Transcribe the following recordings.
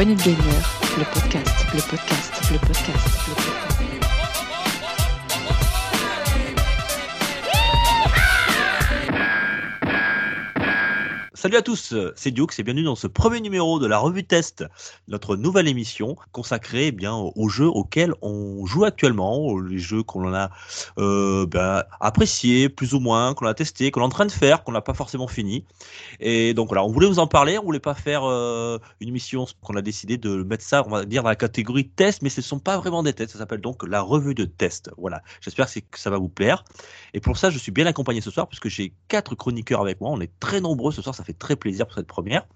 poignée de le podcast, le podcast, le podcast, le podcast. Salut à tous, c'est Duke, et bienvenue dans ce premier numéro de la revue test, notre nouvelle émission consacrée eh bien aux jeux auxquels on joue actuellement, les jeux qu'on a euh, ben, appréciés plus ou moins, qu'on a testé, qu'on est en train de faire, qu'on n'a pas forcément fini. Et donc voilà, on voulait vous en parler, on voulait pas faire euh, une émission qu'on a décidé de mettre ça, on va dire dans la catégorie test, mais ce ne sont pas vraiment des tests, ça s'appelle donc la revue de test. Voilà, j'espère que, que ça va vous plaire. Et pour ça, je suis bien accompagné ce soir puisque j'ai quatre chroniqueurs avec moi, on est très nombreux ce soir, ça fait très plaisir pour cette première.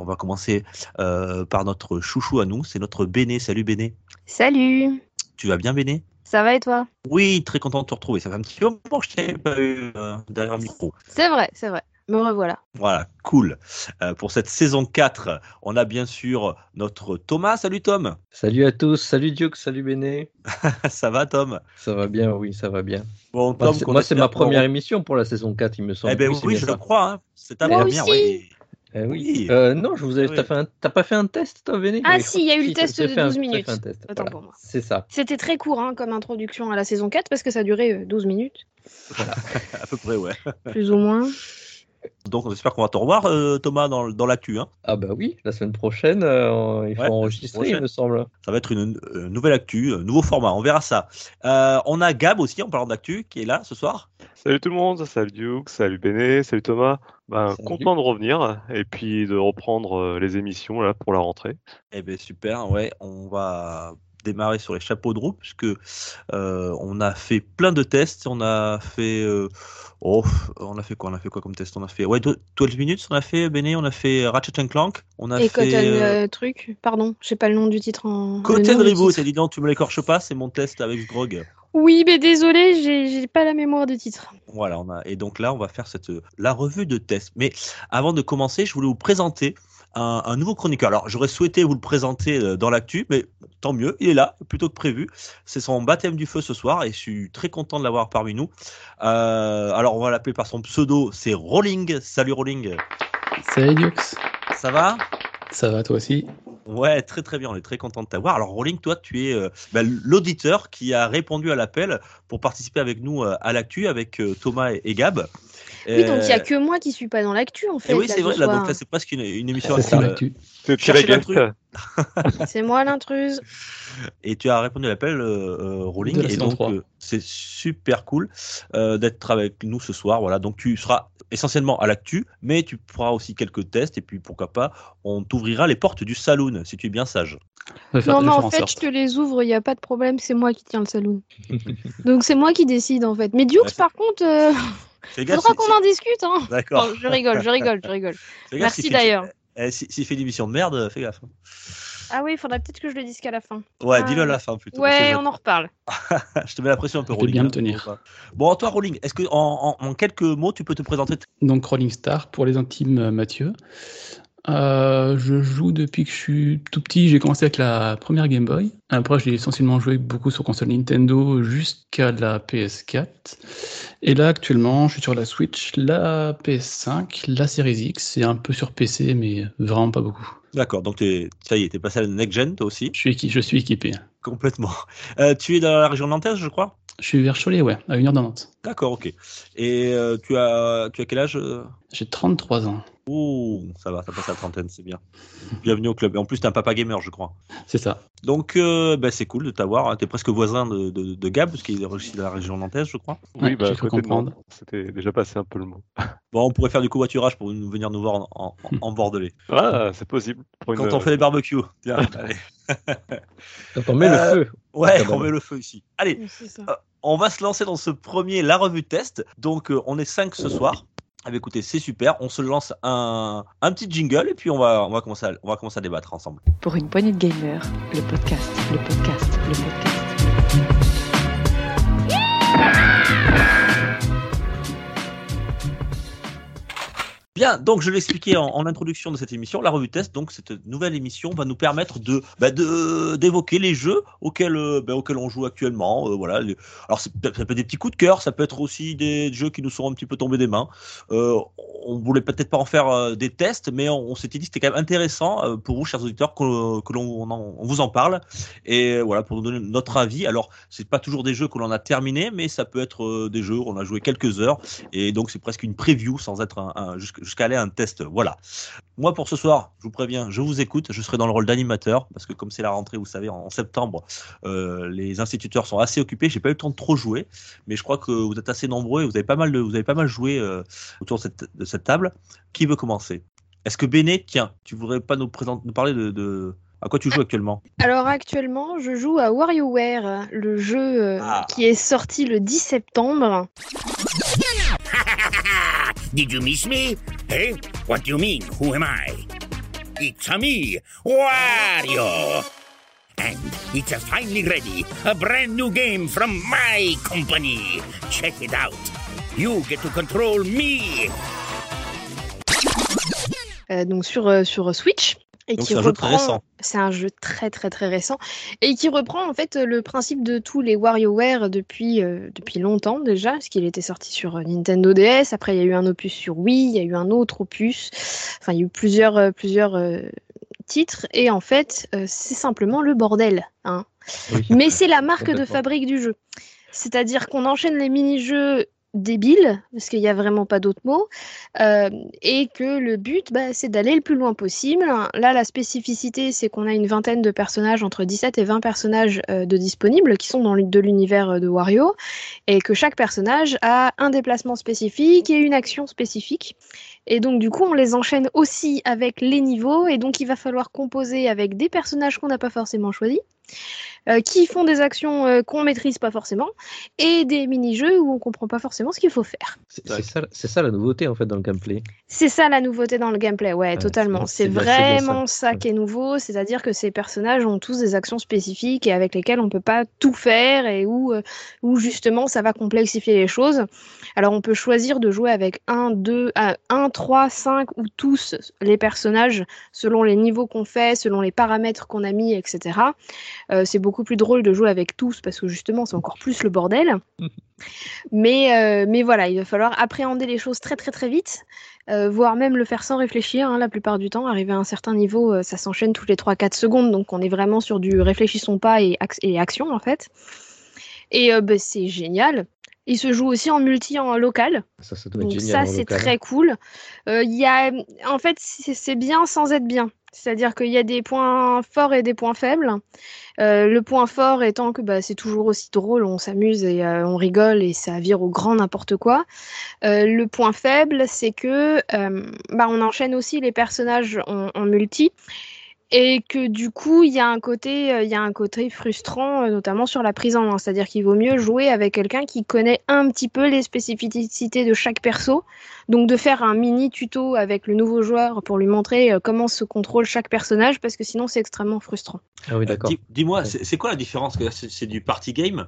On va commencer euh, par notre chouchou à nous, c'est notre Béné. Salut Béné. Salut. Tu vas bien Béné? Ça va et toi? Oui, très content de te retrouver. Ça fait un petit moment que je t'ai pas eu euh, derrière le micro. C'est vrai, c'est vrai. Me revoilà. Voilà, cool. Euh, pour cette saison 4, on a bien sûr notre Thomas. Salut Tom. Salut à tous. Salut Duke. Salut Béné. ça va Tom? Ça va bien, oui, ça va bien. Bon, Tom, moi, c'est ma première émission pour la saison 4, il me semble. Eh ben, oui, je crois. Hein. C'est ta première, oui. Eh oui. Euh, non, je vous ai. T'as, fait pas fait un test, toi, Béné? Ah, si, il y a eu le test de 12 minutes. Attends pour moi. C'est ça. C'était très court hein, comme introduction à la saison 4 parce que ça a duré 12 minutes. Voilà. à peu près, ouais. Plus ou moins. Donc on espère qu'on va te revoir, euh, Thomas, dans, dans l'actu. Hein. Ah bah oui, la semaine prochaine, euh, il faut enregistrer, il me semble. Ça va être une, nouvelle actu, un nouveau format, on verra ça. Euh, on a Gab aussi, en parlant d'actu, qui est là ce soir. Salut tout le monde, salut Duke, salut Béné, salut Thomas. Ben, content de revenir et puis de reprendre les émissions là pour la rentrée. Eh ben super, ouais, on va démarrer sur les chapeaux de roue puisque on a fait plein de tests, on a fait Oh, on a fait quoi? On a fait quoi comme test? On a fait ouais 12 minutes. On a fait Béné, on a fait Ratchet Clank. On a Et fait Cotton euh, truc? Pardon, je sais pas le nom du titre en. Cotton Reboot. C'est dit non, tu me l'écorches pas. C'est mon test avec Grog. Oui, mais désolé, j'ai pas la mémoire de titre. Voilà, on a et donc là, on va faire cette la revue de test. Mais avant de commencer, je voulais vous présenter un, nouveau chroniqueur. Alors, j'aurais souhaité vous le présenter euh, dans l'actu, mais tant mieux, il est là, plutôt que prévu. C'est son baptême du feu ce soir et je suis très content de l'avoir parmi nous. Euh, alors, on va l'appeler par son pseudo, c'est Rolling. Salut Rolling. Salut Dux. Ça va? Ça va, toi aussi? Ouais, très très bien, on est très content de t'avoir. Alors Rolling, toi, tu es euh, bah, l'auditeur qui a répondu à l'appel pour participer avec nous à l'actu avec Thomas et Gab. Oui, donc il n'y a que moi qui suis pas dans l'actu en fait. oui, c'est vrai, là, donc là c'est presque une, une émission C'est l'actu. C'est moi l'intruse. Et tu as répondu à l'appel, euh, Rolling, et donc euh, c'est super cool euh, d'être avec nous ce soir. Voilà, donc tu seras essentiellement à l'actu, mais tu feras aussi quelques tests, et puis pourquoi pas, on t'ouvrira les portes du saloon, si tu es bien sage. Non, mais en fait, je te les ouvre, il n'y a pas de problème, c'est moi qui tiens le saloon. donc c'est moi qui décide en fait. Mais Dukes, par contre. Il faudra qu'on en discute. Hein. D'accord. je rigole, je rigole, je rigole. Merci d'ailleurs. Eh, S'il si, fait une émission de merde, fais gaffe. Hein. Ah oui, il faudrait peut-être que je le dise qu'à la fin. Ouais, dis-le à la fin plutôt. Ouais, on en reparle. je te mets la pression un peu, je Rolling. bien me tenir. Bon, toi, Rolling, est-ce que en, en, quelques mots, tu peux te présenter Donc, Rolling Star, pour les intimes, euh, Mathieu. Euh, je joue depuis que je suis tout petit. J'ai commencé avec la première Game Boy. Après, j'ai essentiellement joué beaucoup sur console Nintendo jusqu'à la PS4. Et là, actuellement, je suis sur la Switch, la PS5, la Series X et un peu sur PC, mais vraiment pas beaucoup. D'accord, donc es, ça y est, t'es passé à la next gen toi aussi? Je suis, je suis équipé. Complètement. Euh, tu es dans la région nantaise, je crois? Je suis vers Cholet, ouais, à une heure de Nantes. D'accord, ok. Et euh, tu, as, tu as quel âge euh? J'ai 33 ans. Ouh, ça va, ça passe à la trentaine, c'est bien. Bienvenue au club. Et en plus, t'es un papa gamer, je crois. C'est ça. Donc, euh, bah, c'est cool de t'avoir. T'es presque voisin de, de, de Gab, parce qu'il est aussi de la région nantaise, je crois. Oui, bah, je comprendre. C'était déjà passé un peu le mot. Bon, on pourrait faire du covoiturage pour venir nous voir en, en, en Bordelais. Ah, c'est possible. Quand on fait les barbecues. Tiens, allez. Quand on met Euh, le feu. Ouais, on met le feu ici. Allez, C'est ça. euh, on va se lancer dans ce premier La Revue Test. Donc, euh, on est 5 ce soir. Eh écoutez, c'est super. On se lance un, un petit jingle et puis on va, on, va commencer à, on va commencer à débattre ensemble. Pour une poignée de gamer, le podcast, le podcast, le podcast. Bien, donc je l'expliquais en, introduction de cette émission, la revue test, donc cette nouvelle émission va nous permettre de bah, d'évoquer les jeux auxquels euh, bah, on joue actuellement. euh, voilà. Alors ça peut être des petits coups de cœur, ça peut être aussi des jeux qui nous sont un petit peu tombés des mains. Euh, on voulait peut-être pas en faire euh, des tests, mais on, s'était dit que c'était quand même intéressant pour vous, chers auditeurs, que, l'on on, vous en parle. Et voilà, pour nous donner notre avis. Alors, c'est pas toujours des jeux que l'on a terminés, mais ça peut être des jeux où on a joué quelques heures. Et donc, c'est presque une preview sans être un, jusqu'à aller à un test. Voilà. Moi, pour ce soir, je vous préviens, je vous écoute. Je serai dans le rôle d'animateur parce que comme c'est la rentrée, vous savez, en, septembre, les instituteurs sont assez occupés. J'ai pas eu le temps de trop jouer, mais je crois que vous êtes assez nombreux et vous avez pas mal de, vous avez pas mal joué autour de cette, de cette table. Qui veut commencer? Est-ce que Béné, tiens, tu voudrais pas nous, présenter, nous parler de, À quoi tu joues actuellement? Alors actuellement, je joue à WarioWare, le jeu euh, ah. qui est sorti le 10 septembre. Did you miss me? Hey, what do you mean? Who am I? It's a me, Wario. And it's a finally ready, a brand new game from my company. Check it out. You get to control me. Euh, donc sur, euh, sur Switch. Et qui reprend, c'est un jeu très très très récent et qui reprend en fait le principe de tous les WarioWare depuis euh, depuis longtemps déjà, parce qu'il était sorti sur Nintendo DS. Après, il y a eu un opus sur Wii, il y a eu un autre opus. Enfin, il y a eu plusieurs plusieurs titres et en fait, c'est simplement le bordel. Hein. Mais c'est la marque de fabrique du jeu. C'est-à-dire qu'on enchaîne les mini-jeux débile, parce qu'il n'y a vraiment pas d'autres mots, euh, et que le but, bah, c'est d'aller le plus loin possible. Là, la spécificité, c'est qu'on a une vingtaine de personnages, entre 17 et 20 personnages euh, de disponibles, qui sont dans de l'univers euh, de Wario, et que chaque personnage a un déplacement spécifique et une action spécifique. Et donc, du coup, on les enchaîne aussi avec les niveaux, et donc il va falloir composer avec des personnages qu'on n'a pas forcément choisis. Euh, qui font des actions euh, qu'on maîtrise pas forcément et des mini-jeux où on comprend pas forcément ce qu'il faut faire. C'est ça, ça, la nouveauté en fait dans le gameplay. C'est ça la nouveauté dans le gameplay, ouais, totalement. C'est vraiment ça, qui est nouveau, c'est-à-dire que ces personnages ont tous des actions spécifiques et avec lesquelles on peut pas tout faire et où, euh, où justement ça va complexifier les choses. Alors on peut choisir de jouer avec 1, 2, 1, 3, 5 ou tous les personnages selon les niveaux qu'on fait, selon les paramètres qu'on a mis, etc. c'est beaucoup plus drôle de jouer avec tous parce que justement c'est encore plus le bordel. mais, euh, mais voilà, il va falloir appréhender les choses très très très vite, euh, voire même le faire sans réfléchir hein, la plupart du temps. Arriver à un certain niveau, euh, ça s'enchaîne toutes les 3-4 secondes, donc on est vraiment sur du réfléchissons pas et, et action en fait. Et bah, c'est génial. Il se joue aussi en multi en local. Ça, ça donc ça c'est très cool. Il y a, en fait, c'est bien sans être bien. C'est-à-dire qu'il y a des points forts et des points faibles. Euh, le point fort étant que bah, c'est toujours aussi drôle, on s'amuse et euh, on rigole et ça vire au grand n'importe quoi. Euh, le point faible, c'est que bah, on enchaîne aussi les personnages en multi et que du coup il y a un côté euh, il y a un côté frustrant euh, notamment sur la prise en main. C'est-à-dire qu'il vaut mieux jouer avec quelqu'un qui connaît un petit peu les spécificités de chaque perso. Donc de faire un mini tuto avec le nouveau joueur pour lui montrer euh, comment se contrôle chaque personnage parce que sinon c'est extrêmement frustrant. Ah oui d'accord. dis-moi c'est quoi la différence c'est du party game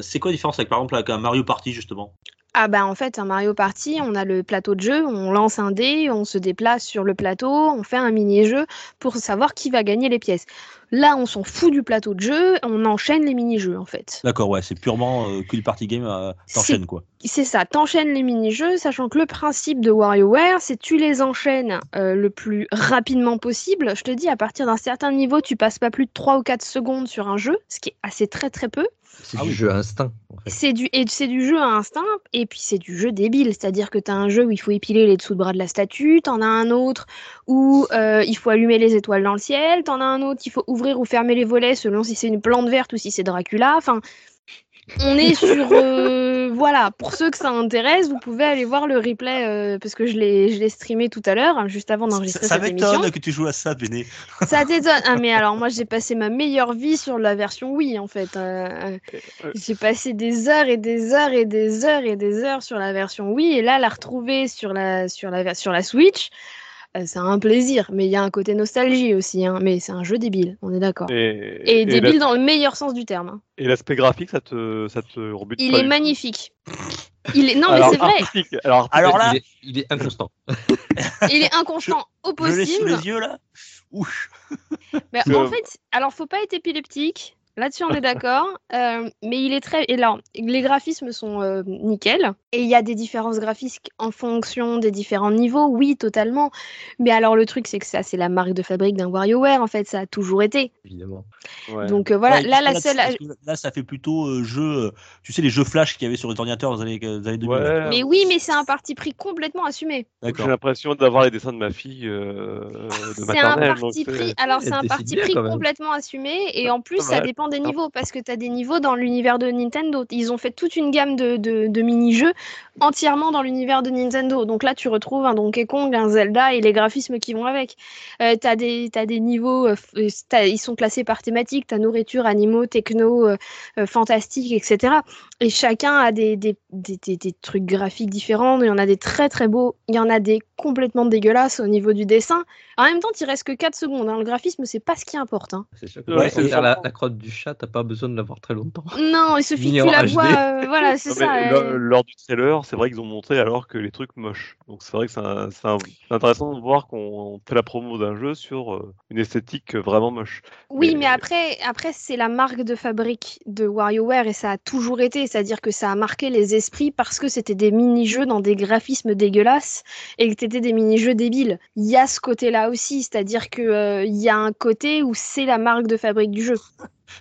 c'est quoi la différence avec par exemple avec un Mario Party justement? Ah bah en fait, un Mario Party, on a le plateau de jeu, on lance un dé, on se déplace sur le plateau, on fait un mini-jeu pour savoir qui va gagner les pièces. Là, on s'en fout du plateau de jeu, on enchaîne les mini-jeux en fait. D'accord, ouais, c'est purement euh, que party game, euh, t'enchaînes quoi. C'est ça, t'enchaînes les mini-jeux, sachant que le principe de WarioWare, c'est tu les enchaînes euh, le plus rapidement possible. Je te dis, à partir d'un certain niveau, tu passes pas plus de 3 ou 4 secondes sur un jeu, ce qui est assez très très peu. C'est ah du jeu à instinct. C'est du, et c'est du jeu à instinct, et puis c'est du jeu débile. C'est-à-dire que tu as un jeu où il faut épiler les dessous de bras de la statue, tu en as un autre où euh, il faut allumer les étoiles dans le ciel, tu en as un autre, il faut ouvrir ou fermer les volets selon si c'est une plante verte ou si c'est Dracula. Enfin, on est sur. Euh, voilà, pour ceux que ça intéresse, vous pouvez aller voir le replay euh, parce que je l'ai streamé tout à l'heure, juste avant d'enregistrer cette émission. Ça m'étonne que tu joues à ça, Béné. Ça t'étonne. Ah, mais alors, moi, j'ai passé ma meilleure vie sur la version Wii, en fait. Euh, j'ai passé des heures et des heures et des heures et des heures sur la version Wii, et là, la retrouver sur la, sur la, sur la Switch. Euh, c'est un plaisir, mais il y a un côté nostalgie aussi. Hein. Mais c'est un jeu débile, on est d'accord. Et, débile dans le meilleur sens du terme. Hein. Et l'aspect graphique, ça te, ça te rebute Il est magnifique. Il est... Non, mais c'est vrai. Alors, Alors là, il est, inconstant. il est inconstant au possible. Je sous les yeux là. Ouh. Mais en fait, alors faut pas être épileptique Là-dessus, on est d'accord. Euh, mais il est très. Et là, les graphismes sont euh, nickel. Et il y a des différences graphiques en fonction des différents niveaux. Oui, totalement. Mais alors, le truc, c'est que ça, c'est la marque de fabrique d'un WarioWare. En fait, ça a toujours été. Évidemment. Ouais. Donc euh, voilà, Ouais, là, la seule. Là, ça fait plutôt euh, jeu. Tu sais, les jeux flash qu'il y avait sur les ordinateurs dans les années, dans les années 2000. Ouais, Mais oui, mais c'est un parti pris complètement assumé. J'ai l'impression d'avoir les dessins de ma fille euh, de C'est un parti pris. Alors, c'est un parti pris complètement assumé. Et en plus, ça mal. Dépend des niveaux. Parce que tu as des niveaux dans l'univers de Nintendo. Ils ont fait toute une gamme de, de- de mini-jeux entièrement dans l'univers de Nintendo. Donc là, tu retrouves un Donkey Kong, un Zelda et les graphismes qui vont avec. Euh, tu as, des t'as des niveaux. euh, euh, t'as- ils sont classés par thématique. Tu as nourriture, animaux, techno, euh, fantastique, etc. Et chacun a des, des, des, des- des trucs graphiques différents. Il y en a des très très beaux. Il y en a des complètement dégueulasses au niveau du dessin. En même temps, il reste que 4 secondes. hein. Le graphisme, c'est pas ce qui importe. hein. C'est sûr que Ouais, la, crotte du chat, t'as pas besoin de l'avoir très longtemps. Non, il suffit que tu la vois. euh, voilà, c'est ça. euh. Lors du trailer, c'est vrai qu'ils ont montré alors que les trucs moches. Donc c'est vrai que c'est intéressant de voir qu'on fait la promo d'un jeu sur euh, une esthétique vraiment moche. Oui, mais- mais après, après c'est la marque de fabrique de WarioWare et ça a toujours été. C'est-à-dire que ça a marqué les esprits parce que c'était des mini-jeux dans des graphismes dégueulasses et que c'était des mini-jeux débiles. Il y a ce côté-là aussi, c'est-à-dire que euh, y a un côté où c'est la marque de fabrique du jeu.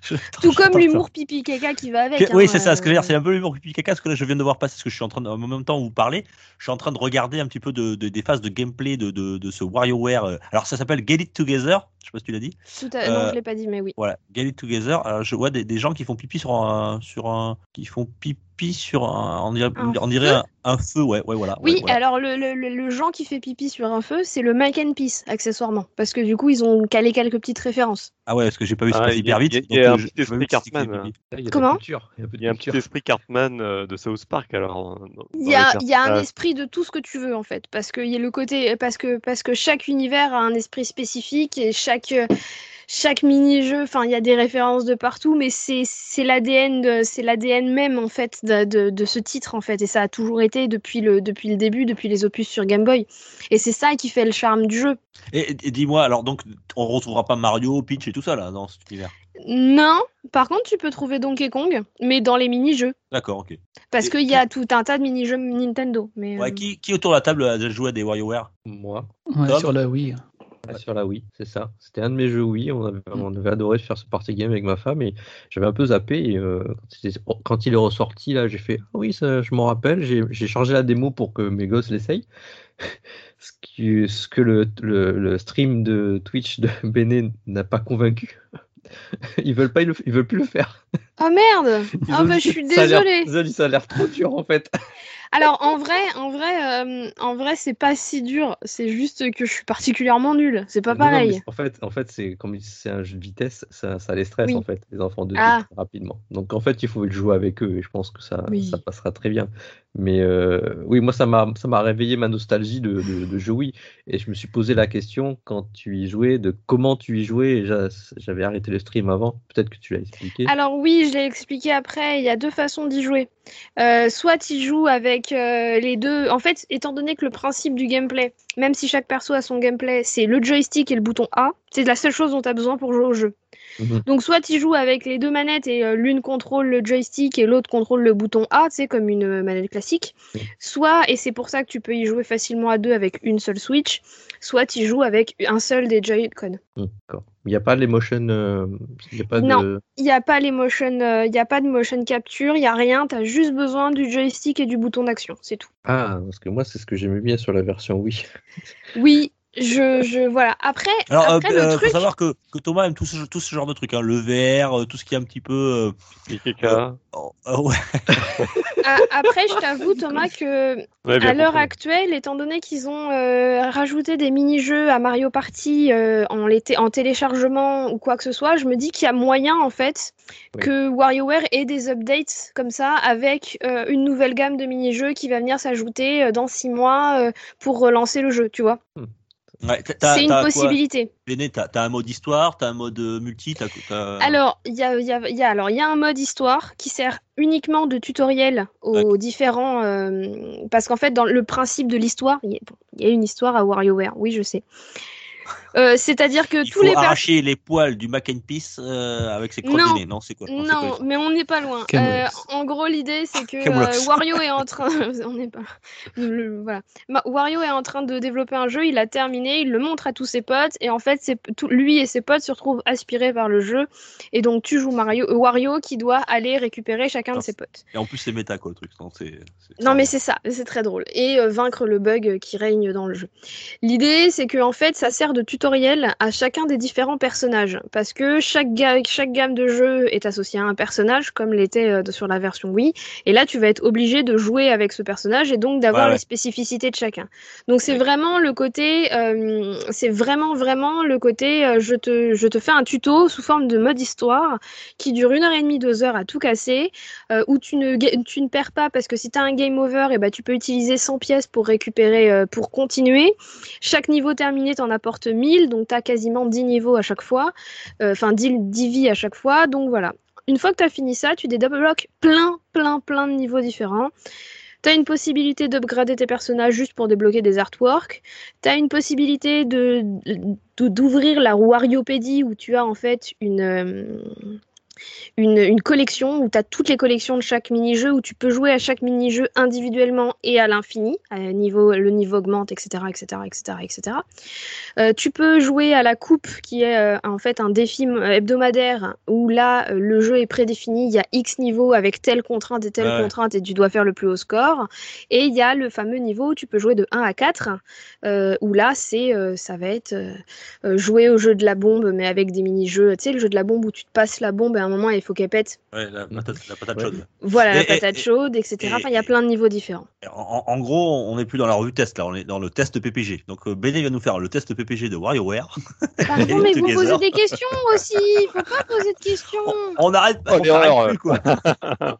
Tout comme l'humour pipi caca qui va avec. oui, hein, c'est ça. Ce que je veux euh. dire, c'est un peu l'humour pipi caca. Parce que là, je viens de voir passer. Parce que je suis en train, de, en même temps où vous parlez, je suis en train de regarder un petit peu de, de- des phases de gameplay de, de, ce WarioWare. euh. Alors, ça s'appelle Get It Together. Je sais pas si tu l'as dit. Tout à- Non, Euh, je l'ai pas dit, mais oui. Voilà, Get It Together. Alors, je vois des, des gens qui font pipi sur un, sur un, qui font pipi sur un, on dirait, Un on dirait feu un, un feu. Ouais, ouais, voilà. Oui, ouais, voilà. alors le, le, le, qui fait pipi sur un feu, c'est le Mac and Peace, accessoirement. Parce que du coup, ils ont calé quelques petites références. Ah ouais, parce que j'ai pas vu, c'est Ah, hyper vite. il y a- y euh, un petit esprit Cartman, pipi. Là, il y a de la Comment il y a un petit esprit Cartman euh, de South Park alors. dans Il y a, y a un esprit de tout ce que tu veux en fait, parce que il y a le côté, parce que parce que chaque univers a un esprit spécifique et chaque euh, chaque mini-jeu, enfin il y a des références de partout, mais c'est c'est l'ADN c'est l'ADN même en fait de, de, de ce titre en fait, et ça a toujours été depuis le depuis le début, depuis les opus sur Game Boy, et c'est ça qui fait le charme du jeu. Et, et dis-moi, alors donc, on retrouvera pas Mario, Peach et tout ça là dans cet univers? Non, par contre tu peux trouver Donkey Kong, mais dans les mini-jeux, D'accord, ok. parce qu'il y a tout un tas de mini-jeux Nintendo. Mais Ouais, euh, qui, qui autour de la table a déjà joué à des WarioWare? Moi, Ouais, sur la Wii. Ouais, sur la Wii, c'est ça. C'était un de mes jeux Wii. On avait, on avait adoré faire ce party game avec ma femme et j'avais un peu zappé. Et, euh, quand, il est, quand il est ressorti, là, j'ai fait Ah oui, ça, je m'en rappelle. J'ai chargé la démo pour que mes gosses l'essayent. ce, qui, ce que le, le, le stream de Twitch de Bene n'a pas convaincu. ils veulent pas, ils, le- ils veulent plus le faire. Oh merde Ah ont bah je suis désolée ça a l'air trop dur en fait. Alors en vrai, en vrai, euh, en vrai, c'est pas si dur. C'est juste que je suis particulièrement nulle. C'est pas Non, non, mais pareil. en fait, en fait c'est comme c'est un jeu de vitesse, ça, ça les stresse Oui. en fait, les enfants de Ah. rapidement. Donc en fait, il faut le jouer avec eux et je pense que ça, Oui. ça passera très bien. Mais euh, oui, moi ça m'a ça m'a réveillé ma nostalgie de, de, de et je me suis posé la question quand tu y jouais de comment tu y jouais. J'avais arrêté le stream avant, peut-être que tu l'as expliqué. Alors oui, je l'ai expliqué après. Il y a deux façons d'y jouer. Euh, soit tu joues avec euh, les deux. En fait, étant donné que le principe du gameplay, même si chaque perso a son gameplay, c'est le joystick et le bouton A. C'est la seule chose dont tu as besoin pour jouer au jeu. Mhm. Donc soit tu joues avec les deux manettes et euh, l'une contrôle le joystick et l'autre contrôle le bouton A, sais, comme une euh, manette classique. Oui. Soit, et c'est pour ça que tu peux y jouer facilement à deux avec une seule Switch, soit tu joues avec un seul des Joy-Con. D'accord. Il n'y a pas les motion, euh, il y a pas Non. de. Il n'y a pas euh, il a pas de motion capture, il y a rien, tu as juste besoin du joystick et du bouton d'action, c'est tout. Ah, parce que moi c'est ce que j'aimais bien sur la version Wii. Oui, je, je voilà. Après, Alors, après euh, le euh, truc, faut savoir que, que Thomas aime tout ce, tout ce genre de trucs, hein, le VR, euh, tout ce qui est un petit peu. Et Keka. euh, euh, ouais. a- après je t'avoue Thomas que Ouais, À l'heure actuelle, étant donné qu'ils ont euh, rajouté des mini-jeux à Mario Party euh, en, en téléchargement ou quoi que ce soit, je me dis qu'il y a moyen en fait Oui. que WarioWare ait des updates comme ça avec euh, une nouvelle gamme de mini-jeux qui va venir s'ajouter euh, dans six mois euh, pour relancer le jeu, tu vois. Ouais, C'est une possibilité. Béné, t'as t'as un mode histoire, t'as un mode euh, multi, t'as. t'as- Alors, il y a, y a- y a- alors, y a un mode histoire qui sert uniquement de tutoriel aux différents. euh, parce qu'en fait, dans le principe de l'histoire, il y, bon, y a une histoire à WarioWare, oui, je sais. Euh, C'est-à-dire que Il tous faut les arracher les poils du mac and peace euh, avec ses crottes Non. Non, c'est quoi Non, mais on n'est pas loin. Euh, en gros, l'idée, c'est que euh, Wario est en train. on n'est pas. le- voilà. Wario est en train de développer un jeu. Il a terminé. Il le montre à tous ses potes. Et en fait, c'est tout... lui et ses potes se retrouvent aspirés par le jeu. Et donc, tu joues Mario, euh, Wario qui doit aller récupérer chacun de ses potes. Et en plus, c'est méta, quoi, le truc. Non, Non, mais c'est ça. C'est très drôle. Et euh, vaincre le bug qui règne dans le jeu. L'idée, c'est que en fait, ça sert de tutoriel à chacun des différents personnages, parce que chaque, ga- chaque gamme de jeu est associée à un personnage, comme l'était euh, sur la version Wii. Et là, tu vas être obligé de jouer avec ce personnage et donc d'avoir Ouais, ouais. les spécificités de chacun. Donc c'est vraiment le côté, euh, c'est vraiment vraiment le côté, euh, je te, je te fais un tuto sous forme de mode histoire qui dure une heure et demie, deux heures à tout casser, où tu ne, ga- tu ne perds pas parce que si tu as un game over, et ben, tu peux utiliser 100 pièces pour récupérer, pour continuer. Chaque niveau terminé t'en apporte 1000, donc tu as quasiment 10 niveaux à chaque fois, Euh, enfin 10, 10 vies à chaque fois, donc voilà. Une fois que tu as fini ça, tu débloques plein, plein, plein de niveaux différents. Tu as une possibilité d'upgrader tes personnages juste pour débloquer des artworks. Tu as une possibilité de de- d'ouvrir la Wariopédie où tu as en fait une, euh, une, une collection où tu as toutes les collections de chaque mini-jeu, où tu peux jouer à chaque mini-jeu individuellement et à l'infini. niveau, le niveau augmente, etc. etc., etc., etc. Euh, tu peux jouer à la coupe qui est euh, en fait un défi m- hebdomadaire où là euh, le jeu est prédéfini, il y a X niveaux avec telle contrainte et telle Ouais. contrainte et tu dois faire le plus haut score. Et il y a le fameux niveau où tu peux jouer de 1 à 4 euh, où là c'est euh, ça va être euh, euh, jouer au jeu de la bombe mais avec des mini-jeux, tu sais le jeu de la bombe où tu te passes la bombe et à un moment il faut qu'elle pète. Ouais, la patate, la patate Ouais. chaude. Voilà Et- la patate et- chaude, etc. et- Enfin il y a plein de niveaux différents. En, en gros, on n'est plus dans la revue test, là, on est dans le test PPG. Donc, euh, Béné va nous faire le test PPG de WarioWare. Pardon mais vous posez des questions aussi, il faut pas poser de questions. On arrête pas, Oh, on plus, quoi.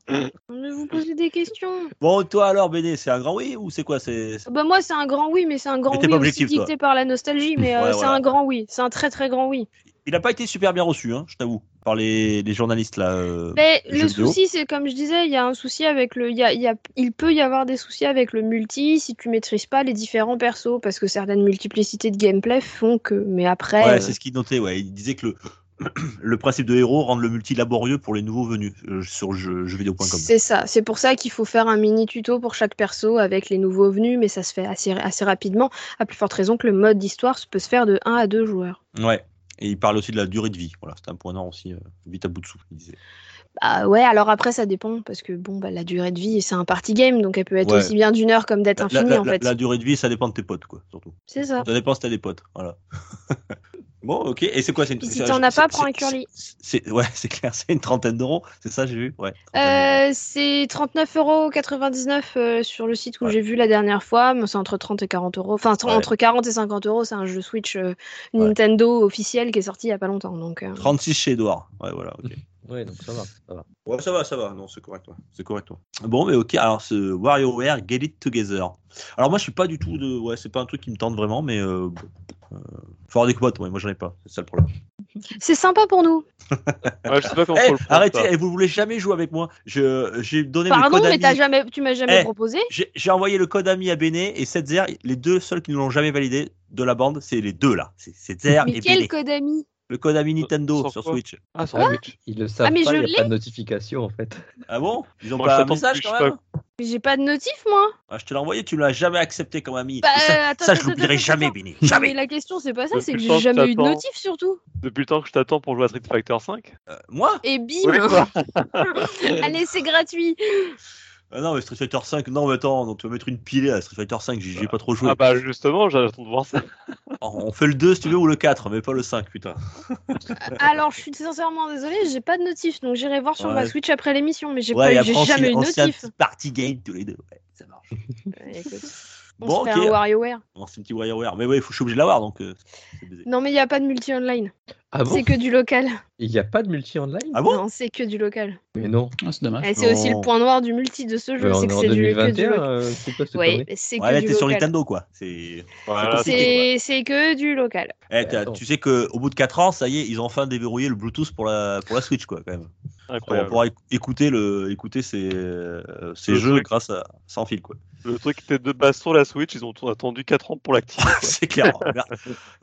Mais vous posez des questions. Bon, toi alors, Béné, c'est un grand oui ou c'est quoi? C'est Bah moi c'est un grand oui mais c'est un grand oui pas objectif, toi. dicté par la nostalgie mais euh, c'est voilà. un grand oui, c'est un très très grand oui. Il n'a pas été super bien reçu, hein, je t'avoue, par les, les journalistes là. euh, Mais jeux le vidéo. souci, c'est comme je disais, il y a un souci avec le, y a, y a- il peut y avoir des soucis avec le multi si tu maîtrises pas les différents persos, parce que certaines multiplicités de gameplay font que. Mais après, Ouais, euh, c'est ce qu'il notait, ouais. Il disait que le, le principe de héros rend le multi laborieux pour les nouveaux venus euh, sur jeu, jeuxvideo.com. c'est ça. C'est pour ça qu'il faut faire un mini tuto pour chaque perso avec les nouveaux venus, mais ça se fait assez, assez rapidement. À plus forte raison que le mode d'histoire peut se faire de 1 à 2 joueurs. Ouais. Et il parle aussi de la durée de vie. Voilà, c'était un point noir aussi, euh, vite à bout de souffle, il disait. Bah ouais, alors après ça dépend, parce que bon, bah, la durée de vie, c'est un party game, donc elle peut être Ouais. aussi bien d'une heure comme d'être infinie la- en fait. la durée de vie, ça dépend de tes potes, quoi, surtout. C'est ça. Ça dépend si t'as des potes, voilà. bon, ok. Et c'est quoi c'est une si t'en as c'est- pas, c'est- prends un curly. c'est- c'est- Ouais, c'est clair, c'est une trentaine d'euros, c'est ça, j'ai vu Ouais. Euh, c'est 39,99€ euh, sur le site où Ouais. j'ai vu la dernière fois, mais c'est entre 30 et 40 euros. Enfin, Ouais. entre 40 et 50 euros, c'est un jeu Switch euh, Ouais. Nintendo officiel qui est sorti il y a pas longtemps. Donc, euh, d'euros. 36 chez Edouard. Ouais, voilà, ok. Ouais, donc ça va. Ça va. Ouais, ça va, ça va. Non, c'est correct. ouais. C'est correct. ouais. Bon, mais ok. Alors, ce WarioWare Get It Together. Alors, moi, je suis pas du tout de. Ouais, c'est pas un truc qui me tente vraiment, mais. Euh... euh, Faut avoir des potes, ouais. Moi, j'en ai pas. C'est ça le problème. c'est sympa pour nous. Ouais, je sais pas comment Eh, faut le prendre. arrêtez, ça. et vous voulez jamais jouer avec moi. Je, j'ai donné le Pardon, code mais ami. t'as jamais, tu m'as jamais Eh, proposé. J'ai, envoyé le code ami à Béné et Setzer, les deux seuls qui ne l'ont jamais validé de la bande, c'est les deux là. C'est Setzer Mais et quel Béné. code ami Le code ami Nintendo Sur Switch. Ah, sur Ah, Switch. Ils le savent Ah, mais pas, je il n'y a pas de notification en fait. Ah bon? Ils ont Moi, pas un message quand même Mais J'ai pas de notif, moi. ah, Je te l'ai envoyé, tu l'as jamais accepté comme ami. Bah, ça, attends, ça, attends, je l'oublierai jamais, attends. Béné. Mais Jamais. la question, c'est pas ça, c'est que j'ai jamais que eu de notif surtout. Depuis le temps que je t'attends pour jouer à Street Fighter 5. Euh, moi? Et bim Oui. Allez, c'est gratuit. Ah Non, mais Street Fighter 5, non, mais attends, donc tu vas mettre une pilée à Street Fighter 5, j'y ai pas trop joué. Ah bah justement, j'attends de voir ça. On fait le 2 si tu veux ou le 4, mais pas le 5, putain. Alors, je suis sincèrement désolée, j'ai pas de notif, donc j'irai voir sur ma. Switch après l'émission, mais j'ai Ouais, pas eu- après, jamais eu de notif. party game tous les deux. Ouais, ça marche. Écoute, on Bon, se fait ok. un WarioWare. Bon, c'est un petit WarioWare. Mais faut, je suis obligé de l'avoir, donc euh, c'est. Non, mais il n'y a pas de multi-online. Ah bon c'est que du local. Il n'y a pas de multi-online Ah bon non, c'est que du local. Mais non. Ah, c'est dommage. Et c'est aussi le point noir du multi de ce jeu, on c'est est que c'est du, que du 2021, local. c'est Oui, c'est Ouais, là, que du sur local. Nintendo, quoi. C'est. Voilà, C'est c'est que du local. Eh, tu sais qu'au bout de 4 ans, ça y est, ils ont enfin déverrouillé le Bluetooth pour la, pour la Switch, quoi, quand même. On incroyable. pourra éc- écouter, le, écouter ces, euh, ces Le jeux truc. grâce à sans fil, quoi. Le truc était de base sur la Switch, ils ont attendu 4 ans pour l'activer. c'est clair.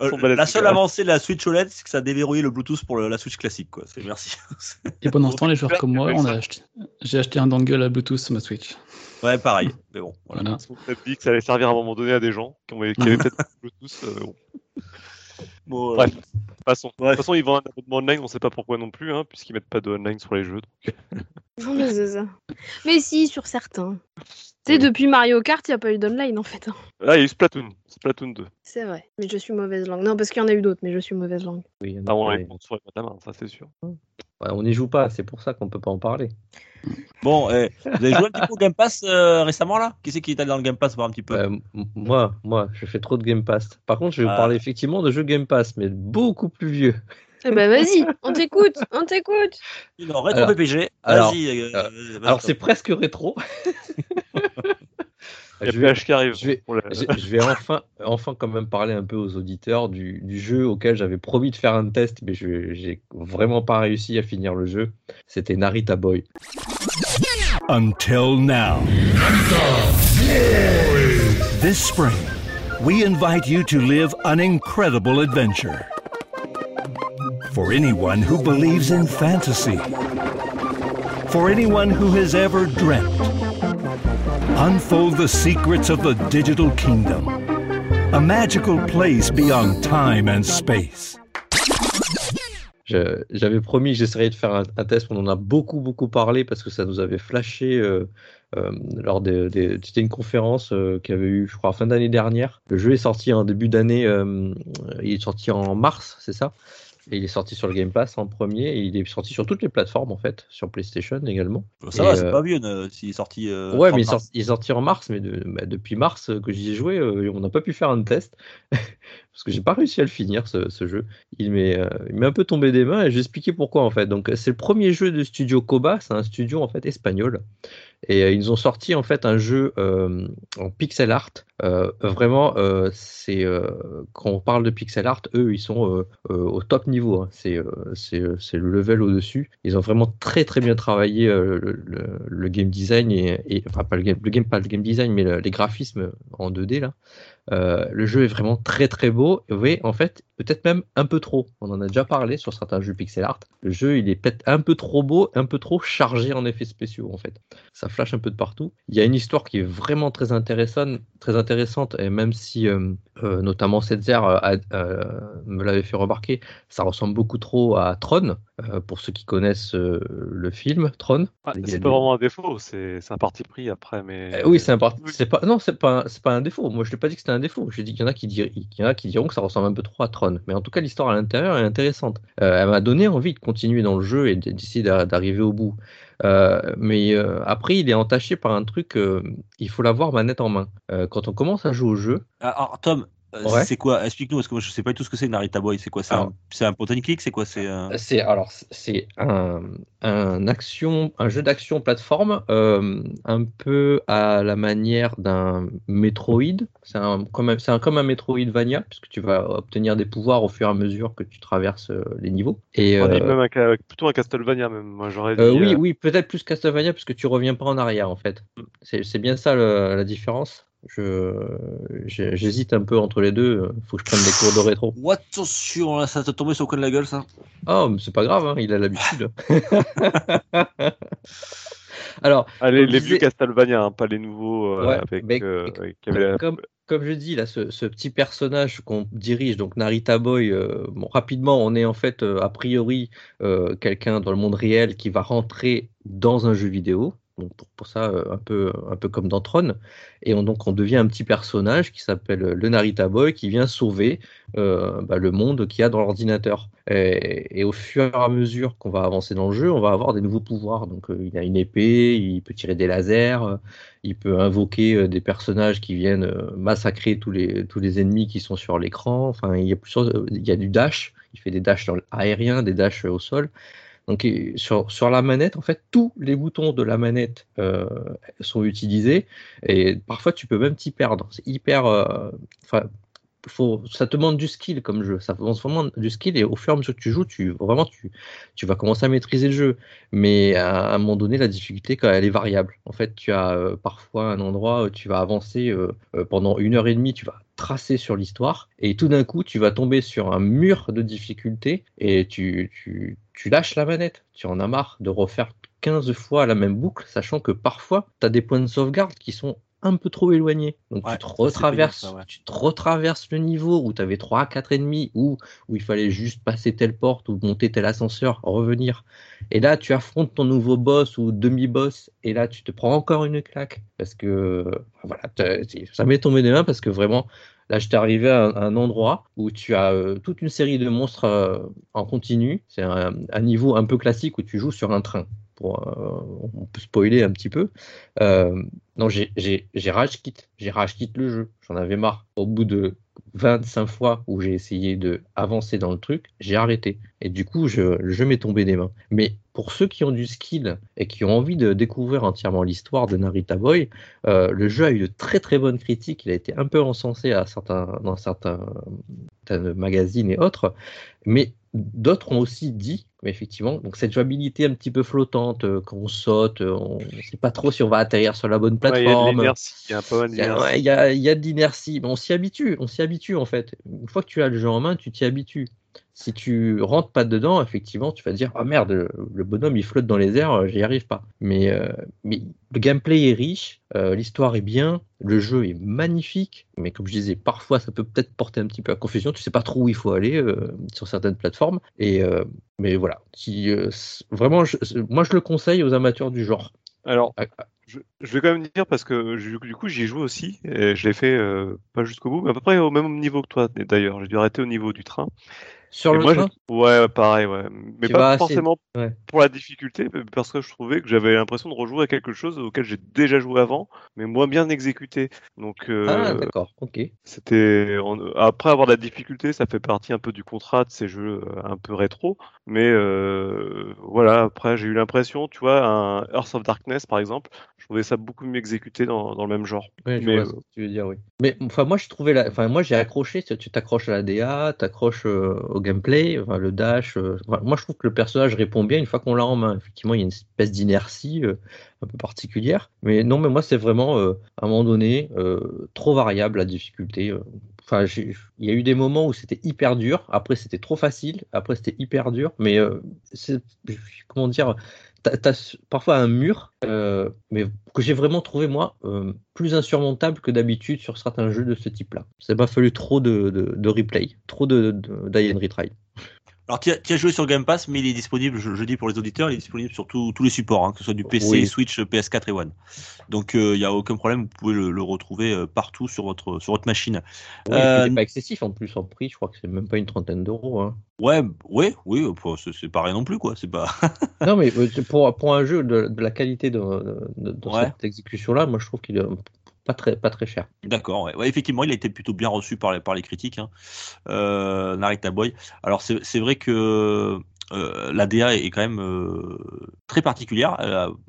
Euh, la seule avancée de la Switch OLED, c'est que ça a déverrouillé le Bluetooth pour le- la Switch classique. Quoi. Merci. Et pendant ce temps, les joueurs comme moi, que on ça- a acheté... j'ai acheté un dongle à Bluetooth sur ma Switch. ouais, pareil. Mais bon, voilà. Voilà. Ils ont peut-être dit que ça allait servir à un moment donné à des gens qui, ont, qui avaient peut-être Bluetooth. euh, bon. Bon, euh, Bref. Passons. De toute façon, ils vendent un abonnement online, on sait pas pourquoi non plus, hein, puisqu'ils mettent pas de online sur les jeux. Mais si, sur certains. Tu sais, depuis Mario Kart, il n'y a pas eu d'online en fait. hein. Ah, il y a eu Splatoon, Splatoon 2. C'est vrai. Mais je suis mauvaise langue. Non, parce qu'il y en a eu d'autres, mais je suis mauvaise langue. Oui, il y en a Ah, on les compte sur les mains, ça c'est sûr. Ouais, on n'y joue pas, c'est pour ça qu'on peut pas en parler. Bon, eh, vous avez joué un petit peu au Game Pass euh, récemment là? Qui c'est qui est allé dans le Game Pass voir un petit peu? M- moi, moi, je fais trop de Game Pass. Par contre, je vais vous Ah. parler effectivement de jeux Game Pass, mais beaucoup plus vieux. Eh ben vas-y, on t'écoute, on t'écoute. Non, rétro Alors, PPG. Vas-y. euh, euh, vas-y, Alors, c'est presque rétro. Il y a je, vais, qui arrive. je vais- je vais enfin, enfin quand même parler un peu aux auditeurs du, du jeu auquel j'avais promis de faire un test, mais je j'ai vraiment pas réussi à finir le jeu. C'était Narita Boy. Until now. This spring, we invite you to live an incredible adventure. For anyone who believes in fantasy, for anyone who has ever dreamt, unfold the secrets of the digital kingdom, a magical place beyond time and space. J'avais promis que j'essaierais de faire un, test. On en a beaucoup, beaucoup parlé parce que ça nous avait flashé euh, euh, lors des. des- C'était une conférence euh, qu'il y avait eu, je crois, fin d'année dernière. Le jeu est sorti en début d'année. euh, il est sorti en mars, c'est ça? Et il est sorti sur le Game Pass en premier et il est sorti sur toutes les plateformes en fait, sur PlayStation également. Ça Et, va, c'est euh, pas vieux euh, s'il est sorti. euh, ouais, 30 mais il est, mars. sorti, il est sorti en mars, mais de- bah, depuis mars que j'y ai joué, on n'a pas pu faire un test parce que j'ai pas réussi à le finir ce, ce jeu. Il m'est il m'est un peu tombé des mains et je vais expliquer pourquoi en fait. Donc c'est le premier jeu de studio Koba, c'est un studio en fait espagnol et ils ont sorti en fait un jeu en pixel art. Euh, vraiment, euh, euh, quand on parle de pixel art, eux ils sont au top niveau. hein. C'est le level au dessus. Ils ont vraiment très très bien travaillé le, game design et, enfin pas le game, pas le game design mais le- les graphismes en 2D là. Le jeu est vraiment très très beau. Oui, en fait, peut-être même un peu trop. On en a déjà parlé sur certains jeux pixel art. Le jeu, il est peut-être un peu trop beau, un peu trop chargé en effets spéciaux en fait. Ça flash un peu de partout. Il y a une histoire qui est vraiment très intéressante, très intéressante, et même si euh, euh, notamment euh, euh, me l'avait fait remarquer, ça ressemble beaucoup trop à Tron. Euh, pour ceux qui connaissent euh, le film Tron. Ah, c'est pas vraiment un défaut, c'est un parti pris après, mais. euh, oui, c'est un part- Oui. c'est pas non, c'est pas c'est pas un défaut. Moi, je l'ai pas dit que c'était un défaut. J'ai dit qu'il y en a qui dir- y en a qui diront que ça ressemble un peu trop à Tron. Mais en tout cas, l'histoire à l'intérieur est intéressante. Euh, elle m'a donné envie de continuer dans le jeu et d'essayer d'a- d'arriver au bout. Euh, mais euh, après, il est entaché par un truc. euh, il faut l'avoir manette en main. Euh, quand on commence à jouer au jeu, Ah, Alors, Tom, Ouais. c'est quoi Explique-nous, parce que moi je sais pas du tout ce que c'est Narita Boy. C'est quoi C'est un, c'est un point and click C'est quoi C'est euh, C'est alors c'est un, un action un jeu d'action plateforme euh, un peu à la manière d'un Metroid. C'est un comme un, c'est un, comme un Metroidvania puisque tu vas obtenir des pouvoirs au fur et à mesure que tu traverses euh, les niveaux. Et On dit euh, même un plutôt un Castlevania, même. Moi, j'aurais dit. euh, oui euh, oui peut-être plus Castlevania puisque tu reviens pas en arrière en fait. C'est c'est bien ça le- la différence. J'hésite un peu entre les deux. Faut que je prenne des cours de rétro. Attention, là, ça t'a tombé sur le coin de la gueule, ça? Oh mais c'est pas grave hein, il a l'habitude. Alors ah, les, vieux Castlevania, hein, pas les nouveaux euh, Ouais, avec. mais- euh, avec- comme, comme je dis, là, ce, ce petit personnage qu'on dirige, donc Narita Boy, euh, bon, rapidement, on est en fait, euh, a priori, euh, quelqu'un dans le monde réel qui va rentrer dans un jeu vidéo. Donc pour, pour ça, euh, un peu, un peu comme dans Tron. Et on, donc on devient un petit personnage qui s'appelle euh, le Narita Boy qui vient sauver euh, bah, le monde qu'il y a dans l'ordinateur. Et, au fur et à mesure qu'on va avancer dans le jeu, on va avoir des nouveaux pouvoirs. Donc il a une épée, il peut tirer des lasers, il peut invoquer des personnages qui viennent massacrer tous les, tous les ennemis qui sont sur l'écran. Enfin, il y a il y a du dash. Il fait des dashs aériens, des dashs au sol. Donc sur, sur la manette, en fait, tous les boutons de la manette euh, sont utilisés et parfois tu peux même t'y perdre. C'est hyper. euh, Enfin, faut, ça te demande du skill comme jeu. Ça demande vraiment du skill et au fur et à mesure que tu joues, tu vraiment tu, tu vas commencer à maîtriser le jeu. Mais à, un moment donné, la difficulté, quand elle est variable. En fait, tu as euh, parfois un endroit où tu vas avancer euh, euh, pendant une heure et demie, tu vas tracer sur l'histoire et tout d'un coup, tu vas tomber sur un mur de difficulté et tu, tu, tu lâches la manette. Tu en as marre de refaire 15 fois la même boucle, sachant que parfois, tu as des points de sauvegarde qui sont un peu trop éloigné. Donc Ouais, tu, te retraverses, pénible, ça, ouais. tu te retraverses le niveau où tu avais 3 4 ennemis, où, où il fallait juste passer telle porte ou monter tel ascenseur, revenir. Et là, tu affrontes ton nouveau boss ou demi-boss, et là, tu te prends encore une claque. Parce que, voilà, ça m'est tombé des mains parce que vraiment, Là, j'étais arrivé à un, à un endroit où tu as euh, toute une série de monstres euh, en continu. C'est un, un niveau un peu classique où tu joues sur un train. Pour, euh, on peut spoiler un petit peu. Euh, non, j'ai- rage quitte. J'ai rage quitte le jeu. J'en avais marre. Au bout de 25 fois où j'ai essayé de avancer dans le truc, j'ai arrêté. Et du coup, je, le jeu m'est tombé des mains. Mais pour ceux qui ont du skill et qui ont envie de découvrir entièrement l'histoire de Narita Boy, euh, le jeu a eu de très très bonnes critiques. Il a été un peu encensé à certains, dans certains, certains magazines et autres. Mais d'autres ont aussi dit, mais effectivement, donc cette jouabilité un petit peu flottante, euh, quand on saute, euh, on ne sait pas trop si on va atterrir sur la bonne Ouais, Il y a de plateforme. l'inertie, il y a de l'inertie, mais on s'y habitue, on s'y habitue en fait. Une fois que tu as le jeu en main, tu t'y habitues. Si tu rentres pas dedans, effectivement, tu vas dire ah merde, le, bonhomme il flotte dans les airs, j'y arrive pas. Mais, euh, mais le gameplay est riche, euh, l'histoire est bien, le jeu est magnifique, mais comme je disais, parfois ça peut peut-être porter un petit peu à confusion. Tu sais pas trop où il faut aller euh, sur certaines plateformes. Et mais voilà, vraiment, je- moi je le conseille aux amateurs du genre. Alors, Ah, ah, je, je vais quand même dire parce que je- du coup j'y ai joué aussi et je l'ai fait euh, pas jusqu'au bout, mais à peu près au même niveau que toi d'ailleurs. J'ai dû arrêter au niveau du train. Sur Et le moi, je- ouais, pareil, ouais. Mais Tu pas assez- forcément ouais. pour la difficulté, parce que je trouvais que j'avais l'impression de rejouer à quelque chose auquel j'ai déjà joué avant, mais moins bien exécuté. Donc, euh, ah d'accord, ok. c'était après avoir de la difficulté, ça fait partie un peu du contrat de ces jeux euh, un peu rétro. Mais euh, voilà, après j'ai eu l'impression, tu vois, un Earth of Darkness par exemple, je trouvais ça beaucoup mieux exécuté dans, dans le même genre. Ouais, je Mais, vois ce que tu veux dire, oui. Mais enfin, moi, je trouvais la... enfin, moi, j'ai accroché. Tu t'accroches à la DA, t'accroches au gameplay, le dash. euh, moi, je trouve que le personnage répond bien une fois qu'on l'a en main. Effectivement, il y a une espèce d'inertie euh, un peu particulière. Mais non, mais moi, c'est vraiment euh, à un moment donné trop variable la difficulté. Il y a eu des moments où c'était hyper dur. Après, c'était trop facile. Après, c'était hyper dur. Mais euh, comment dire t'as, t'as parfois un mur, euh, mais que j'ai vraiment trouvé moi euh, plus insurmontable que d'habitude sur certains jeux de ce type-là. Ça m'a fallu trop de, replay, trop de, de retry. Alors, tu as joué sur Game Pass, mais il est disponible, je, je dis pour les auditeurs, il est disponible sur tous tous les supports, hein, que ce soit du PC, Oui. Switch, PS4 et One. Donc, euh, il n'y a aucun problème, vous pouvez le, le retrouver euh, partout sur votre, sur votre machine. Oui, Euh, il n'est pas excessif en plus en prix, je crois que c'est même pas une trentaine d'euros. hein. Ouais, ouais, oui, euh, pour- c'est pas rien non plus, quoi. C'est pas. non, mais euh, pour, pour un jeu de, de la qualité de, de, de Ouais. cette exécution-là, moi je trouve qu'il est pas très, pas très cher. D'accord, ouais. Effectivement, il a été plutôt bien reçu par les, par les critiques, hein. euh, Narita Boy. Alors, c'est vrai que euh, la DA est quand même euh, très particulière.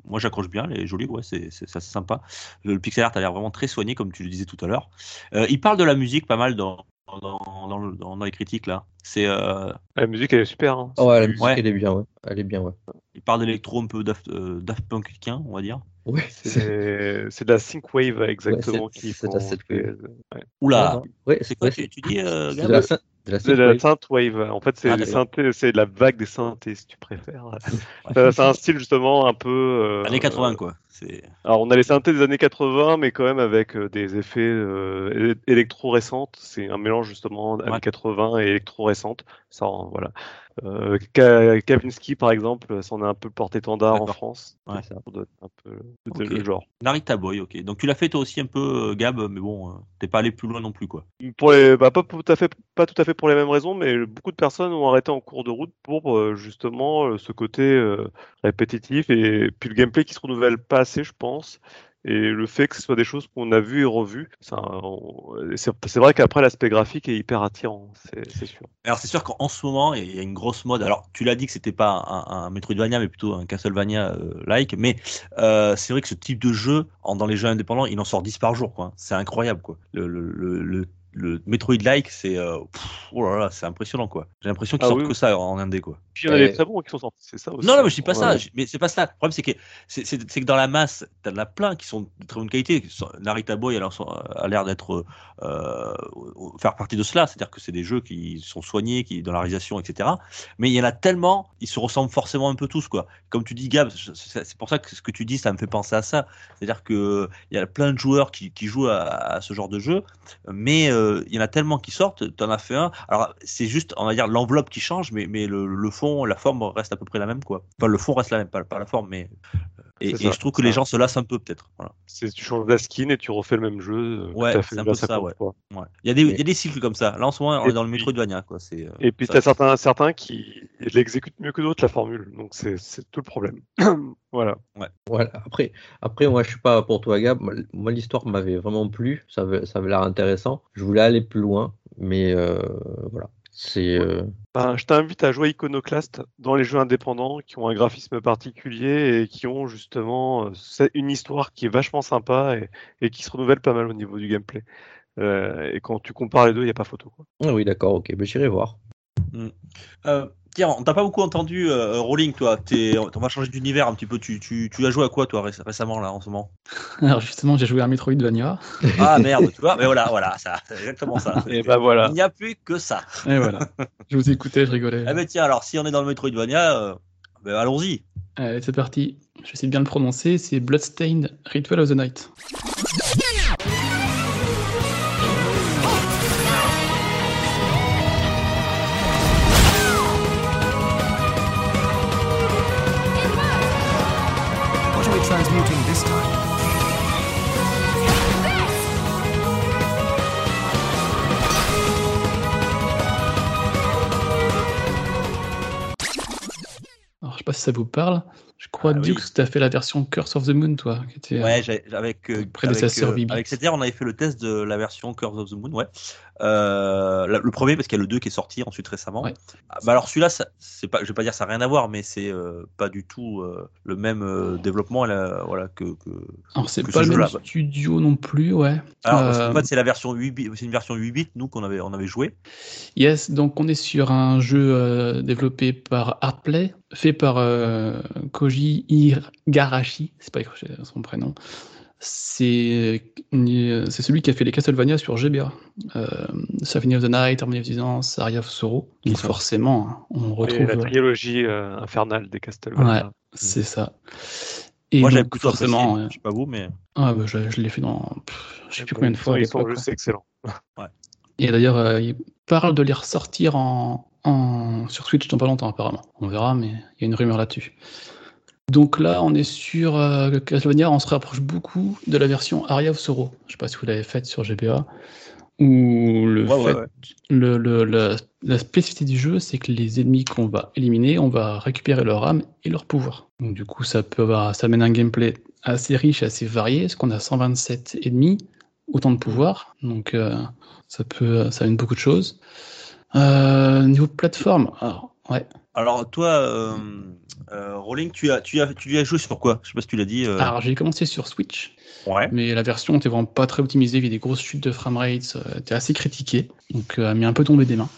Moi, j'accroche bien, elle est jolie, ouais, c'est sympa. Le pixel art a l'air vraiment très soigné, comme tu le disais tout à l'heure. Euh, il parle de la musique pas mal dans, dans, dans, le- dans- dans les critiques, là. C'est, euh, La musique elle est super. hein. Oh, ouais, la musique Ouais. elle est bien, ouais. Elle est bien, ouais. il parle d'électro un peu Daft, euh, Daft Punkien, on va dire. Ouais, c'est de la synthwave exactement c'est- qui c'est la synthwave. Oula, Ouais, c'est quoi ouais, tu, tu dis, euh, de la, syn- de la C'est de la synthwave. synthwave. En fait, c'est Ah, synthés- c'est de la vague des synthés, si tu préfères. C'est un style justement un peu. euh, Années 80, quoi. Alors, on a les synthés des années 80, mais quand même avec euh, des effets euh, électro-récentes. C'est un mélange justement années Ouais. 80 et électro-récentes. Ça, voilà. Euh, Ka- Kavinsky, par exemple, c'en est un peu porte-étendard en. France. Ouais. Donner un peu le genre. Narita Boy, ok. Donc tu l'as fait toi aussi un peu, euh, Gab, mais bon, euh, t'es pas allé plus loin non plus, quoi. Pour les, bah, pas tout à fait, pas tout à fait pour les mêmes raisons, mais beaucoup de personnes ont arrêté en cours de route pour euh, justement euh, ce côté euh, répétitif et puis le gameplay qui se renouvelle pas assez, je pense. Et le fait que ce soit des choses qu'on a vues et revues, c'est vrai qu'après l'aspect graphique est hyper attirant, c'est sûr. Alors c'est sûr qu'en ce moment, il y a une grosse mode. Alors tu l'as dit que c'était pas un, un Metroidvania, mais plutôt un Castlevania-like. mais euh, c'est vrai que ce type de jeu, en- dans les jeux indépendants, il en sort 10 par jour. quoi. C'est incroyable. quoi. Le, le, le- Metroid-like, c'est euh, oh là là, c'est impressionnant quoi. J'ai l'impression qu'ils Ah sortent oui. que ça en indé quoi. Puis il y en a des très bons qui sont sortis, c'est ça aussi. Non, non, mais je dis pas ça. Ouais. Mais c'est pas ça. Le problème, c'est que c'est c'est- c'est que dans la masse, t'en as plein qui sont de très bonne qualité. Narita Boy alors, a l'air d'être euh, faire partie de cela, c'est-à-dire que c'est des jeux qui sont soignés, qui dans la réalisation, etc. Mais il y en a tellement, ils se ressemblent forcément un peu tous quoi. Comme tu dis, Gab, c'est c'est pour ça que ce que tu dis, ça me fait penser à ça. C'est-à-dire que il y a plein de joueurs qui, qui jouent à, à ce genre de jeu, mais euh, il y en a tellement qui sortent. T'en as fait un. Alors c'est juste, on va dire l'enveloppe qui change, mais le, fond, la forme reste à peu près la même quoi. Enfin, le fond reste la même, pas, pas la forme, mais et, je trouve que les gens se lassent un peu peut-être. Voilà. C'est tu changes la skin et tu refais le même jeu. euh, Ouais, c'est un peu ça, 50 ouais. Ouais. Il y a des il y a des cycles comme ça. Là en ce moment, on est dans le quoi. C'est euh, Et puis ça- t'as certains, certains qui l'exécutent mieux que d'autres la formule, donc c'est tout le problème. voilà. Voilà. Après, après, moi, je suis pas pour toi, Gab. Moi, moi, l'histoire m'avait vraiment plu. Ça avait, ça avait l'air intéressant. Je voulais aller plus loin, mais euh, voilà. C'est. euh, Ben, je t'invite à jouer Iconoclast dans les jeux indépendants qui ont un graphisme particulier et qui ont justement euh, une histoire qui est vachement sympa et, et qui se renouvelle pas mal au niveau du gameplay. Euh, et quand tu compares les deux, il n'y a pas photo. Quoi. Ah oui, d'accord, ok. Ben, J'irai voir. Euh, tiens, on t'a pas beaucoup entendu, euh, Rolling, toi. T'es- on va changer d'univers un petit peu. Tu, tu, tu as joué à quoi, toi, réc- récemment, là, en ce moment? Alors justement, j'ai joué à Metroidvania. Ah merde, tu vois. Mais voilà, voilà, ça, c'est exactement ça. Et ben voilà. Il n'y a plus que ça. Et voilà. je vous écoutais, je rigolais. Ah ben tiens, alors si on est dans le Metroidvania, euh, ben, allons-y. Allez, c'est parti. Je sais bien le prononcer. C'est Bloodstained Ritual of the Night. Si ça vous parle? Je crois, Ah oui. Dukes, tu as fait la version Curse of the Moon, toi. Qui était, euh, Ouais, j'ai- avec, euh, avec, euh, avec on avait fait le test de la version Curse of the Moon, ouais. Euh, le premier, parce qu'il y a le 2 qui est sorti ensuite récemment. Ouais. Ah, bah alors celui-là, c'est pas, je vais pas dire ça n'a rien à voir, mais c'est euh, pas du tout euh, le même développement là, voilà, que, que... Alors, c'est pas ce le même studio non plus, ouais. Alors, Euh, fait, c'est la version 8 bits, c'est une version 8 bits, nous, qu'on avait, on avait joué. Yes, donc on est sur un jeu développé par Artplay, fait par Koji Igarashi, c'est pas écrit son prénom. C'est euh, c'est celui qui a fait les Castlevania sur GBA. Euh, Symphony of the Night, Harmony of Dissonance, Aria of Sorrow. Donc forcément, hein, on Et retrouve. la trilogie euh, infernale des Castlevania. C'est ça. Et Moi, donc, plutôt forcément, euh, je sais pas vous, mais... ah, bah, je, je l'ai fait dans, pff, je sais plus combien de fois. Ils sont juste excellents. Et d'ailleurs, euh, il parle de les ressortir en, en- sur Switch dans pas longtemps, apparemment. On verra, mais il y a une rumeur là-dessus. Donc là, on est sur euh, Castlevania, on se rapproche beaucoup de la version Aria of Sorrow. Je sais pas si vous l'avez faite sur GBA. Où le Ouais, ouais, fait- ouais. le- le- la, la spécificité du jeu, c'est que les ennemis qu'on va éliminer, on va récupérer leur âme et leur pouvoir. Donc du coup, ça peut avoir, ça mène un gameplay assez riche, assez varié, parce qu'on a 127 ennemis, autant de pouvoir. Donc euh, ça peut, ça amène beaucoup de choses. Euh, niveau plateforme, alors, ouais. Alors, toi, euh, euh, Rolling, tu as, tu, as, tu lui as joué sur quoi? Je sais pas si tu l'as dit. euh, Alors j'ai commencé sur Switch, ouais. mais la version était vraiment pas très optimisée, il y avait des grosses chutes de framerate, euh, était assez critiquée, donc euh, elle m'est un peu tombée des mains.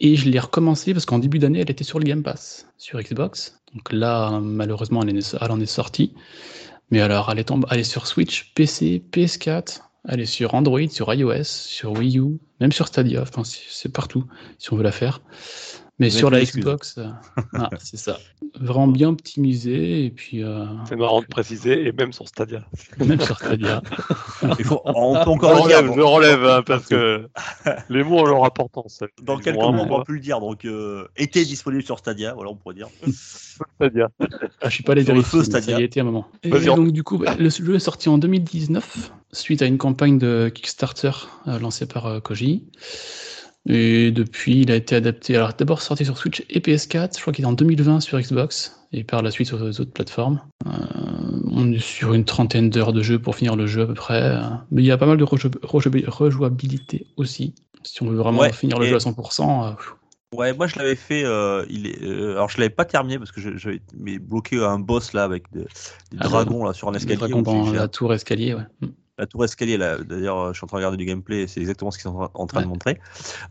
Et je l'ai recommencé parce qu'en début d'année, elle était sur le Game Pass, sur Xbox. Donc là, malheureusement, elle, est- elle en est sortie. Mais alors, elle est, en- elle est sur Switch, PC, PS4, elle est sur Android, sur iOS, sur Wii U, même sur Stadia, enfin, c'est partout, si on veut la faire. Mais sur la. Xbox, euh, ah, c'est ça. Vraiment bien optimisé, et puis euh, C'est marrant de préciser, et même sur Stadia. même sur Stadia. Il faut, on peut Je encore le dire. relève, je relève hein, parce que les mots ont leur importance. Dans Ils quelques mois, on poids. va plus le dire. Donc, euh, était disponible sur Stadia, voilà, on pourrait dire. Stadia. Ah, je suis pas allé Sur le vérifier, feu, mais ça Stadia. y a été un moment. Et donc du coup, bah, le jeu est sorti en 2019 suite à une campagne de Kickstarter euh, lancée par euh, Koji. Et depuis, il a été adapté. Alors d'abord sorti sur Switch et PS4. Je crois qu'il est en 2020 sur Xbox et par la suite sur les autres plateformes. Euh, on est sur une trentaine d'heures de jeu pour finir le jeu à peu près. euh, Mais il y a pas mal de rejou- rejou- rejouabilité aussi. Si on veut vraiment Ouais, finir le et- jeu à 100%, euh, Ouais, moi je l'avais fait. euh, il est, euh, alors je l'avais pas terminé parce que j'avais bloqué un boss là avec des, des Ah, dragons là sur un escalier. dragons dans la tour escalier, ouais. La tour escalier. Là. D'ailleurs, je suis en train de regarder du gameplay, c'est exactement ce qu'ils sont en train de montrer.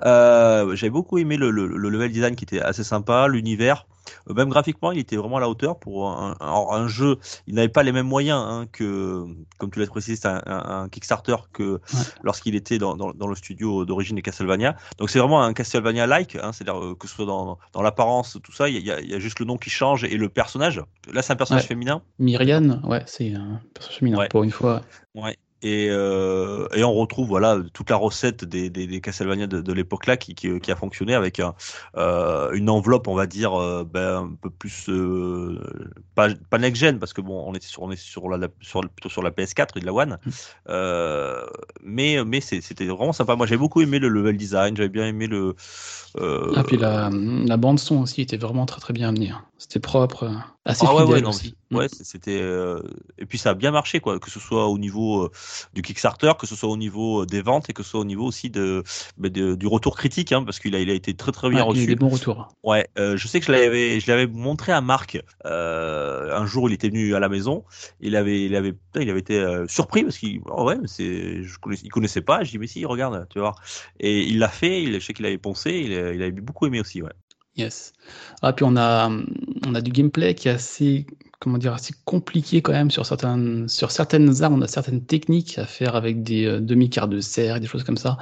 Euh, J'avais beaucoup aimé le, le, le, level design qui était assez sympa, l'univers. Euh, même graphiquement, il était vraiment à la hauteur pour un, un, un jeu. Il n'avait pas les mêmes moyens hein, que, comme tu l'as précisé, c'est un, un, Kickstarter que ouais. lorsqu'il était dans, dans, dans, le studio d'origine des Castlevania. Donc c'est vraiment un Castlevania-like, hein, c'est-à-dire euh, que ce soit dans, dans l'apparence, tout ça, il y, y, a, juste le nom qui change et le personnage. Là, c'est un personnage ouais. féminin. Myriane, ouais, c'est un personnage féminin pour une fois. Ouais. Et, euh, et, on retrouve voilà toute la recette des, des, des Castlevania de, de l'époque là qui, qui, qui, a fonctionné avec un, euh, une enveloppe on va dire euh, ben, un peu plus euh, pas, pas next gen parce que bon on était sur on est sur la sur plutôt sur la PS4 et de la One. Mmh. mais mais c'était vraiment sympa. Moi j'ai beaucoup aimé le level design j'avais bien aimé le ah puis la, la bande son aussi était vraiment très très bien amenée c'était propre assez ah, ouais, ouais, non, aussi ouais c'était et puis ça a bien marché quoi que ce soit au niveau du Kickstarter, que ce soit au niveau des ventes et que ce soit au niveau aussi de, de, de du retour critique, hein, parce qu'il a, il a été très très bien ouais, reçu. Il a eu des bons retours. Ouais, euh, je sais que je l'avais, je l'avais montré à Marc euh, un jour, il était venu à la maison, il avait, il avait, il avait été euh, surpris parce qu'il, oh ouais, c'est, je connaissais, il connaissait pas. Je dis mais si, regarde, tu vois. Et il l'a fait. Il, je sais qu'il avait poncé. Il, il avait beaucoup aimé aussi, ouais. Yes. Ah, puis on a, on a du gameplay qui est assez, comment dire, assez compliqué quand même sur certaines, sur certaines armes. On a certaines techniques à faire avec des euh, demi-quarts de serre, des choses comme ça.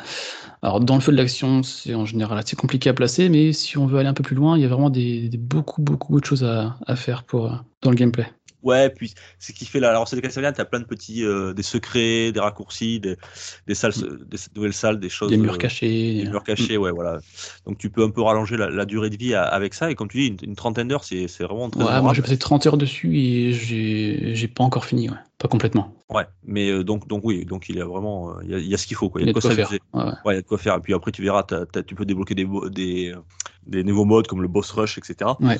Alors, dans le feu de l'action, c'est en général assez compliqué à placer, mais si on veut aller un peu plus loin, il y a vraiment des, beaucoup, beaucoup de choses à, à faire pour, euh, dans le gameplay. Ouais, puis ce qui fait là, alors c'est de Castlevania, t'as plein de petits, euh, des secrets, des raccourcis, des, des salles, des nouvelles salles, des choses. Des murs cachés. Des murs cachés, ouais, voilà. Donc tu peux un peu rallonger la, la durée de vie à, avec ça, et comme tu dis, une, une trentaine d'heures, c'est vraiment très. Ouais, moi j'ai passé 30 heures dessus et j'ai pas encore fini, ouais. Pas complètement. Ouais, mais euh, donc, donc oui, donc il y a vraiment, il y a, il y a ce qu'il faut, quoi. Il y a de quoi, faire. Ouais, ouais. ouais, il y a de quoi faire. Et puis après, tu verras, t as, t as, tu peux débloquer des, des, des nouveaux modes comme le boss rush, etc. Ouais.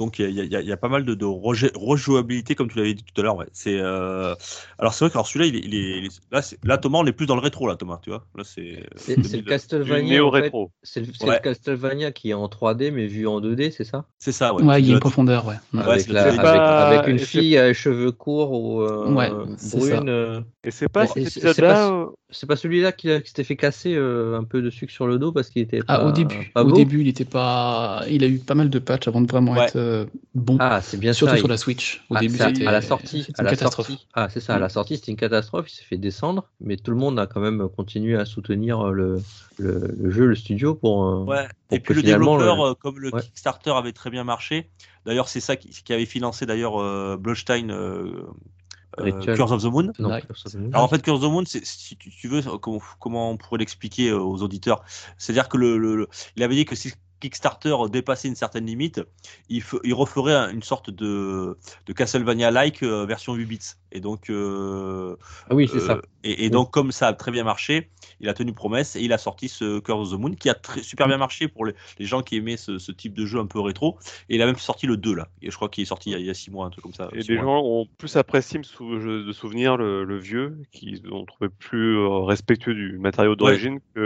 Donc il y, y, y a, pas mal de, de rejouabilité comme tu l'avais dit tout à l'heure. Ouais. C'est euh... alors c'est vrai que celui-là il est, il est, il est... là, là Thomas on est plus dans le rétro là Thomas tu vois là c'est c'est le Castlevania en fait. c'est le, ouais. le, Castlevania qui est en 3D mais vu en 2D c'est ça? C'est ça ouais, ouais il y a une profondeur ouais, avec, la, avec, pas... avec, une fille à cheveux courts ou euh, ouais, brune euh... et c'est pas bon, cet là c'est pas celui-là qui, qui s'était fait casser euh, un peu de sucre sur le dos parce qu'il était ah, au début pas au début il était pas il a eu pas mal de patchs avant de vraiment être euh, bon ah c'est bien surtout ça, sur la Switch au ah, début c'était à la sortie à la catastrophe sortie. ah c'est ça à la sortie c'était une catastrophe il s'est fait descendre mais tout le monde a quand même continué à soutenir le, le, le jeu le studio pour, euh, ouais. pour et puis le développeur le... comme le ouais. Kickstarter avait très bien marché d'ailleurs c'est ça qui, qui, avait financé d'ailleurs euh, Bloodstein euh, euh, Curse of the Moon. Non, Alors en fait, Curse of the Moon, si tu, tu veux, comment, comment on pourrait l'expliquer aux auditeurs? C'est-à-dire que le, le, le, il avait dit que si Kickstarter dépassait une certaine limite, il, il referait une sorte de, de Castlevania-like euh, version 8 bits. Et donc, euh, ah oui, c'est ça. Et, et, donc, comme ça a très bien marché, il a tenu promesse et il a sorti ce Curse of the Moon qui a très, super bien marché pour les, les gens qui aimaient ce, ce, type de jeu un peu rétro. Et il a même sorti le 2 là. Et je crois qu'il est sorti il y a 6 mois, un truc comme ça. Et les mois. gens ont plus apprécié de souvenir le, le vieux, qui ont trouvé plus euh, respectueux du matériau d'origine ouais. que,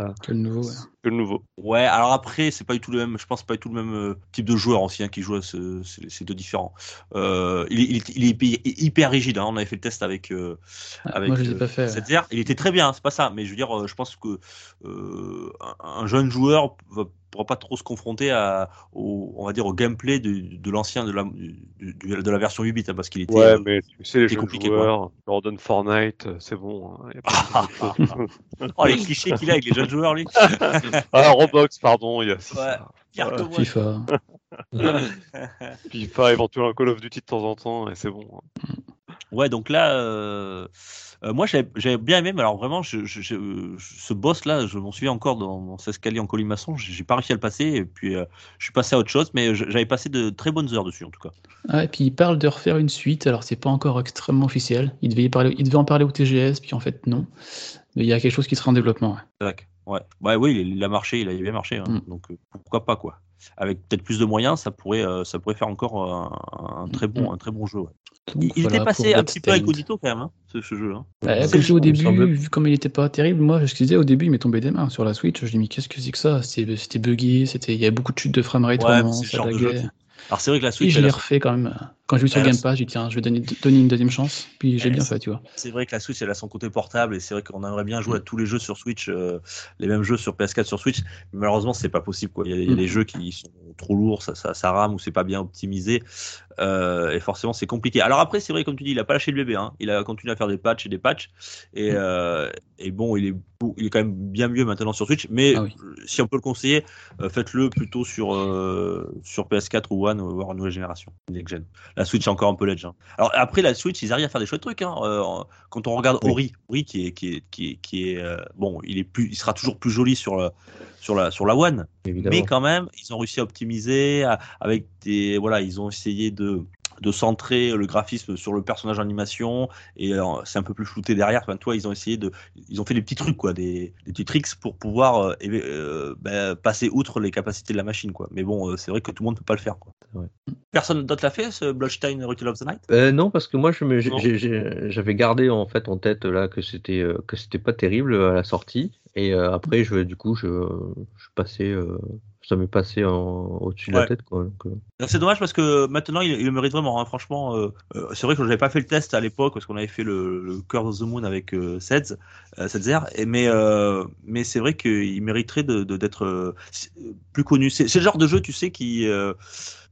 euh, que, le nouveau. Ouais. Que le nouveau. Ouais, alors après, c'est pas du tout le même, je pense pas du tout le même euh, type de joueur aussi hein, qui joue à ce, ces deux différents. Euh, il, il, il, hyper rigide. Hein. On avait fait le test avec. Euh, avec Moi, je l'ai pas fait. Cette ouais. Il était très bien, c'est pas ça. Mais je veux dire, je pense que euh, un jeune joueur va pourra pas trop se confronter à, au, on va dire, au gameplay de, de l'ancien de la, de, de, la version 8 bits hein, parce qu'il était. Ouais, mais tu sais, les jeux compliqués, joueurs, Jordan Fortnite, c'est bon. Hein, oh, les clichés qu'il a avec les jeunes joueurs, lui. ah, Roblox, pardon, il y a. Ouais. Ouais. FIFA. FIFA, éventuellement Call of Duty de temps en temps, et c'est bon. Hein. Ouais, donc là, euh, euh, moi j'avais bien aimé, mais alors vraiment, je, je, je, ce boss-là, je m'en souviens encore dans mon escalier en colimaçon, j'ai pas réussi à le passer, et puis euh, je suis passé à autre chose, mais j'avais passé de très bonnes heures dessus en tout cas. Ah, et puis il parle de refaire une suite, alors c'est pas encore extrêmement officiel, il devait, parler, il devait en parler au TGS, puis en fait non, mais il y a quelque chose qui sera en développement. Ouais. Ouais. ouais, oui, il a marché, il a bien marché, hein. mm. donc pourquoi pas quoi avec peut-être plus de moyens, ça pourrait, euh, ça pourrait faire encore un, un très bon, un très bon jeu. Ouais. il, il voilà, était passé un petit peu incognito quand même, hein, ce, ce, jeu. Hein. Bah, que au début, vu comme il n'était pas terrible, moi, je disais au début, il m'est tombé des mains sur la Switch. Je dis mais qu'est-ce que c'est que ça? C'était buggé, c'était, il y avait beaucoup de chutes de framerate, ouais, vraiment, ça laguait. Alors c'est vrai que la Et Switch, je l'ai refait quand même. Quand j'ai vu sur Game Pass, j'ai dit tiens, je vais donner, donner une deuxième chance. Puis j'ai Elle bien fait, tu vois. c'est vrai que la Switch elle a son côté portable et c'est vrai qu'on aimerait bien jouer à tous les jeux sur Switch, euh, les mêmes jeux sur PS4 sur Switch. Mais malheureusement c'est pas possible quoi. Il y a, il y a Mm. des jeux qui sont trop lourds, ça, ça, ça rame ou c'est pas bien optimisé euh, et forcément c'est compliqué. Alors après c'est vrai comme tu dis, il a pas lâché le bébé, hein. il a continué à faire des patchs et des patchs et, Mm. euh, et bon il est beau- il est quand même bien mieux maintenant sur Switch. Mais Ah oui. si on peut le conseiller, faites-le plutôt sur sur PS4 ou One, voire nouvelle génération, next gen. La Switch est encore un peu ledge. hein. Alors après la Switch, ils arrivent à faire des chouettes trucs. Hein. Euh, quand on regarde Oui. Ori, Ori qui est qui est qui est, qui est euh, bon, il est plus, il sera toujours plus joli sur le, sur la sur la One, Évidemment. mais quand même, ils ont réussi à optimiser à- avec des voilà, ils ont essayé de de centrer le graphisme sur le personnage d'animation et euh, c'est un peu plus flouté derrière. Enfin, toi, ils ont essayé de, ils ont fait des petits trucs quoi, des, des petits tricks pour pouvoir euh, euh, ben, passer outre les capacités de la machine quoi. Mais bon, euh, c'est vrai que tout le monde peut pas le faire quoi. Personne d'autre l'a fait ce Bloodstein Ritual of the Night? Euh, non, parce que moi, j'avais gardé en fait en tête là que c'était que c'était pas terrible à la sortie, et euh, après, je, du coup, je, je passais, euh, ça m'est passé au-dessus de la tête, quoi. donc, euh. C'est dommage parce que maintenant il, il le mérite vraiment. hein. Franchement, euh, euh, c'est vrai que j'avais pas fait le test à l'époque parce qu'on avait fait le, le Curse of the Moon avec euh, Seds, euh, Sedzer, et mais euh, mais c'est vrai qu'il mériterait de de- d'être euh, plus connu. C'est c'est le genre de jeu, tu sais, qui euh,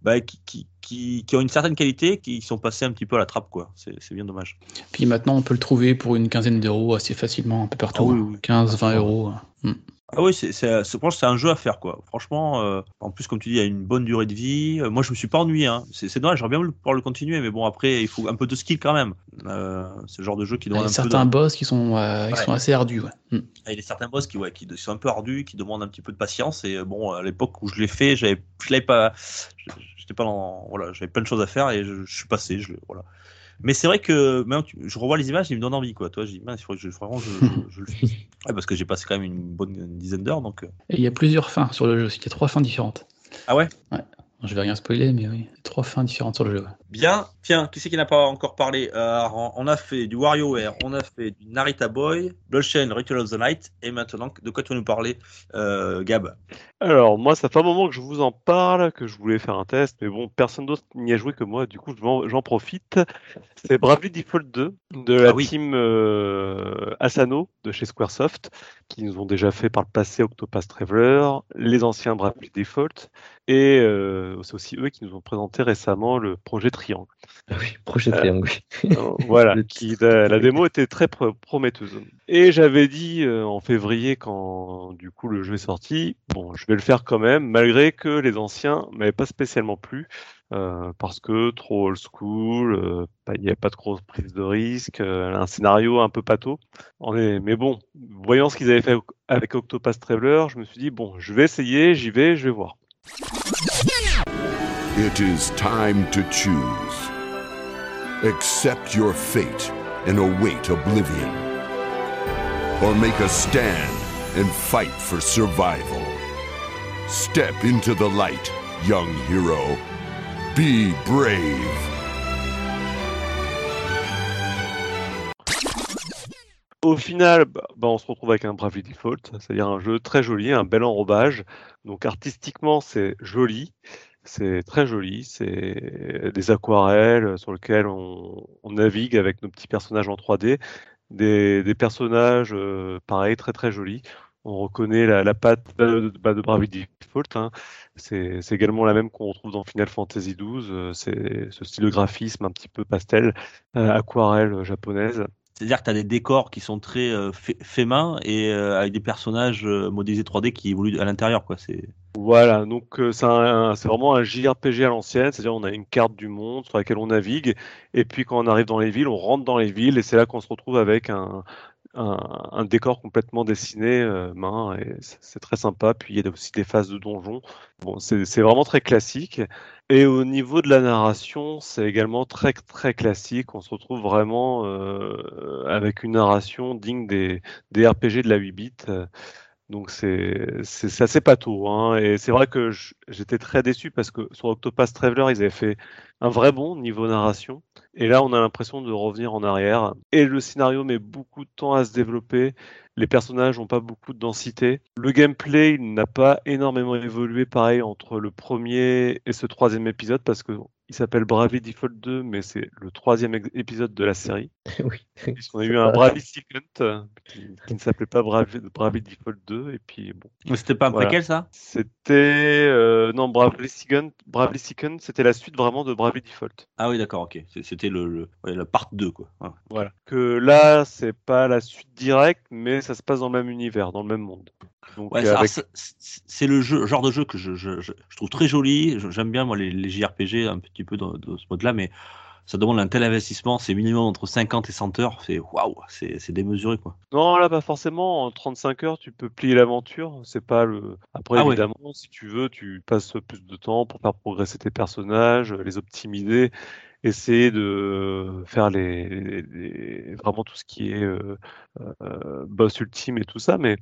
bah, qui, qui, qui, qui ont une certaine qualité, qui sont passés un petit peu à la trappe, quoi. C'est c'est bien dommage. Puis maintenant, on peut le trouver pour une quinzaine d'euros assez facilement, un peu partout. Ah oui, hein. oui. 15, 20 euros. Mm. Ah oui, c'est, c'est, c'est- un jeu à faire, quoi. Franchement, euh, en plus, comme tu dis, il y a une bonne durée de vie. Euh, moi, je me suis pas ennuyé. Hein. C'est, dommage, j'aurais bien voulu pouvoir le continuer, mais bon, après, il faut un peu de skill quand même. Euh, c'est le genre de jeu qui Il y demande a un peu. certains De... boss qui sont, euh, qui Ouais. sont assez ardus. Ouais. Mm. Ah, Il y a certains boss qui, ouais, qui sont un peu ardus, qui demandent un petit peu de patience. Et bon, à l'époque où je l'ai fait, j'avais, je l'avais pas, j'étais pas dans, voilà, j'avais plein de choses à faire et je, je suis passé. Je, voilà. Mais c'est vrai que même je revois les images, il me donne envie, quoi. Toi, je dis, mince, il faudrait que je, vraiment, je, je, je le fasse. Ouais, parce que j'ai passé quand même une bonne dizaine d'heures, donc. euh, Et il y a plusieurs fins sur le jeu. Il y a trois fins différentes. Ah ouais Je vais rien spoiler, mais oui, trois fins différentes sur le jeu. ouais. Bien. Tiens, qui c'est qui n'a pas encore parlé? Euh, On a fait du WarioWare, on a fait du Narita Boy, Bloodchain, Ritual of the Night, et maintenant, de quoi tu vas nous parler, euh, Gab? Alors, moi, ça fait un moment que je vous en parle, que je voulais faire un test, mais bon, personne d'autre n'y a joué que moi, du coup, j'en profite. C'est Bravely Default 2 de la Ah oui. team euh, Asano de chez Squaresoft, qui nous ont déjà fait par le passé Octopath Traveler, les anciens Bravely Default, et euh, c'est aussi eux qui nous ont présenté récemment le projet Triangle. Ah oui, projet Euh, triangle. oui. Euh, voilà, qui, la, la démo était très pro- prometteuse. Et j'avais dit en février, quand du coup le jeu est sorti, bon, je vais le faire quand même, malgré que les anciens m'avaient pas spécialement plu, euh, parce que trop old school, euh, il n'y avait pas de grosse prise de risque, euh, un scénario un peu pâteau. On est, mais bon, voyant ce qu'ils avaient fait avec Octopath Traveler, je me suis dit, bon, je vais essayer, j'y vais, je vais voir. It is time to choose. Accept your fate and await oblivion. Or make a stand and fight for survival. Step into the light, young hero. Be brave. Au final, bah, bah, on se retrouve avec un Bravely Default, c'est-à-dire un jeu très joli, un bel enrobage. Donc artistiquement, c'est joli, c'est très joli, c'est des aquarelles sur lesquelles on, navigue avec nos petits personnages en 3D, des, personnages, euh, pareil, très très jolis. On reconnaît la, patte euh, de, bah, de Bravely Default. hein. C'est également la même qu'on retrouve dans Final Fantasy XII. euh, C'est ce style de graphisme un petit peu pastel, euh, aquarelle japonaise. C'est-à-dire que tu as des décors qui sont très euh, fait, fait main et euh, avec des personnages euh, modélisés 3D qui évoluent à l'intérieur, quoi. C'est Voilà, donc euh, c'est vraiment un JRPG à l'ancienne, c'est-à-dire on a une carte du monde sur laquelle on navigue, et puis quand on arrive dans les villes, on rentre dans les villes, et c'est là qu'on se retrouve avec un, un, un décor complètement dessiné euh, main, et c'est très sympa. Puis il y a aussi des phases de donjons. Bon, c'est c'est vraiment très classique. Et au niveau de la narration, c'est également très très classique. On se retrouve vraiment euh, avec une narration digne des, des RPG de la 8 bits. Donc c'est assez pato. Hein. Et c'est vrai que j'étais très déçu parce que sur Octopath Traveler, ils avaient fait un vrai bon niveau narration. Et là, on a l'impression de revenir en arrière. Et le scénario met beaucoup de temps à se développer. Les personnages n'ont pas beaucoup de densité. Le gameplay n'a pas énormément évolué, pareil, entre le premier et ce troisième épisode, parce que il s'appelle Bravely Default 2, mais c'est le troisième épisode de la série. oui. On a eu un Bravely Second euh, qui, qui ne s'appelait pas Bravely, Bravely Default 2, et puis bon. Mais C'était pas un Voilà. préquel, ça? C'était euh, non Bravely Second, Bravely Second, c'était la suite vraiment de Bravely Default. Ah oui, d'accord, ok. C'était le, le, ouais, la part 2, quoi. Ouais. Voilà. Que là, c'est pas la suite directe, mais ça se passe dans le même univers, dans le même monde. Ouais, euh, avec c'est- le jeu, genre de jeu que je, je, je, je trouve très joli. J'aime bien moi les, les JRPG un petit peu dans, dans ce mode-là, mais ça demande un tel investissement. C'est minimum entre 50 et 100 heures. C'est waouh, c'est démesuré quoi. Non, là, pas forcément. En 35 heures, tu peux plier l'aventure. C'est pas le. Après, Ah ouais. évidemment, si tu veux, tu passes plus de temps pour faire progresser tes personnages, les optimiser, essayer de faire les, les- les- vraiment tout ce qui est euh, euh, boss ultime et tout ça. Mais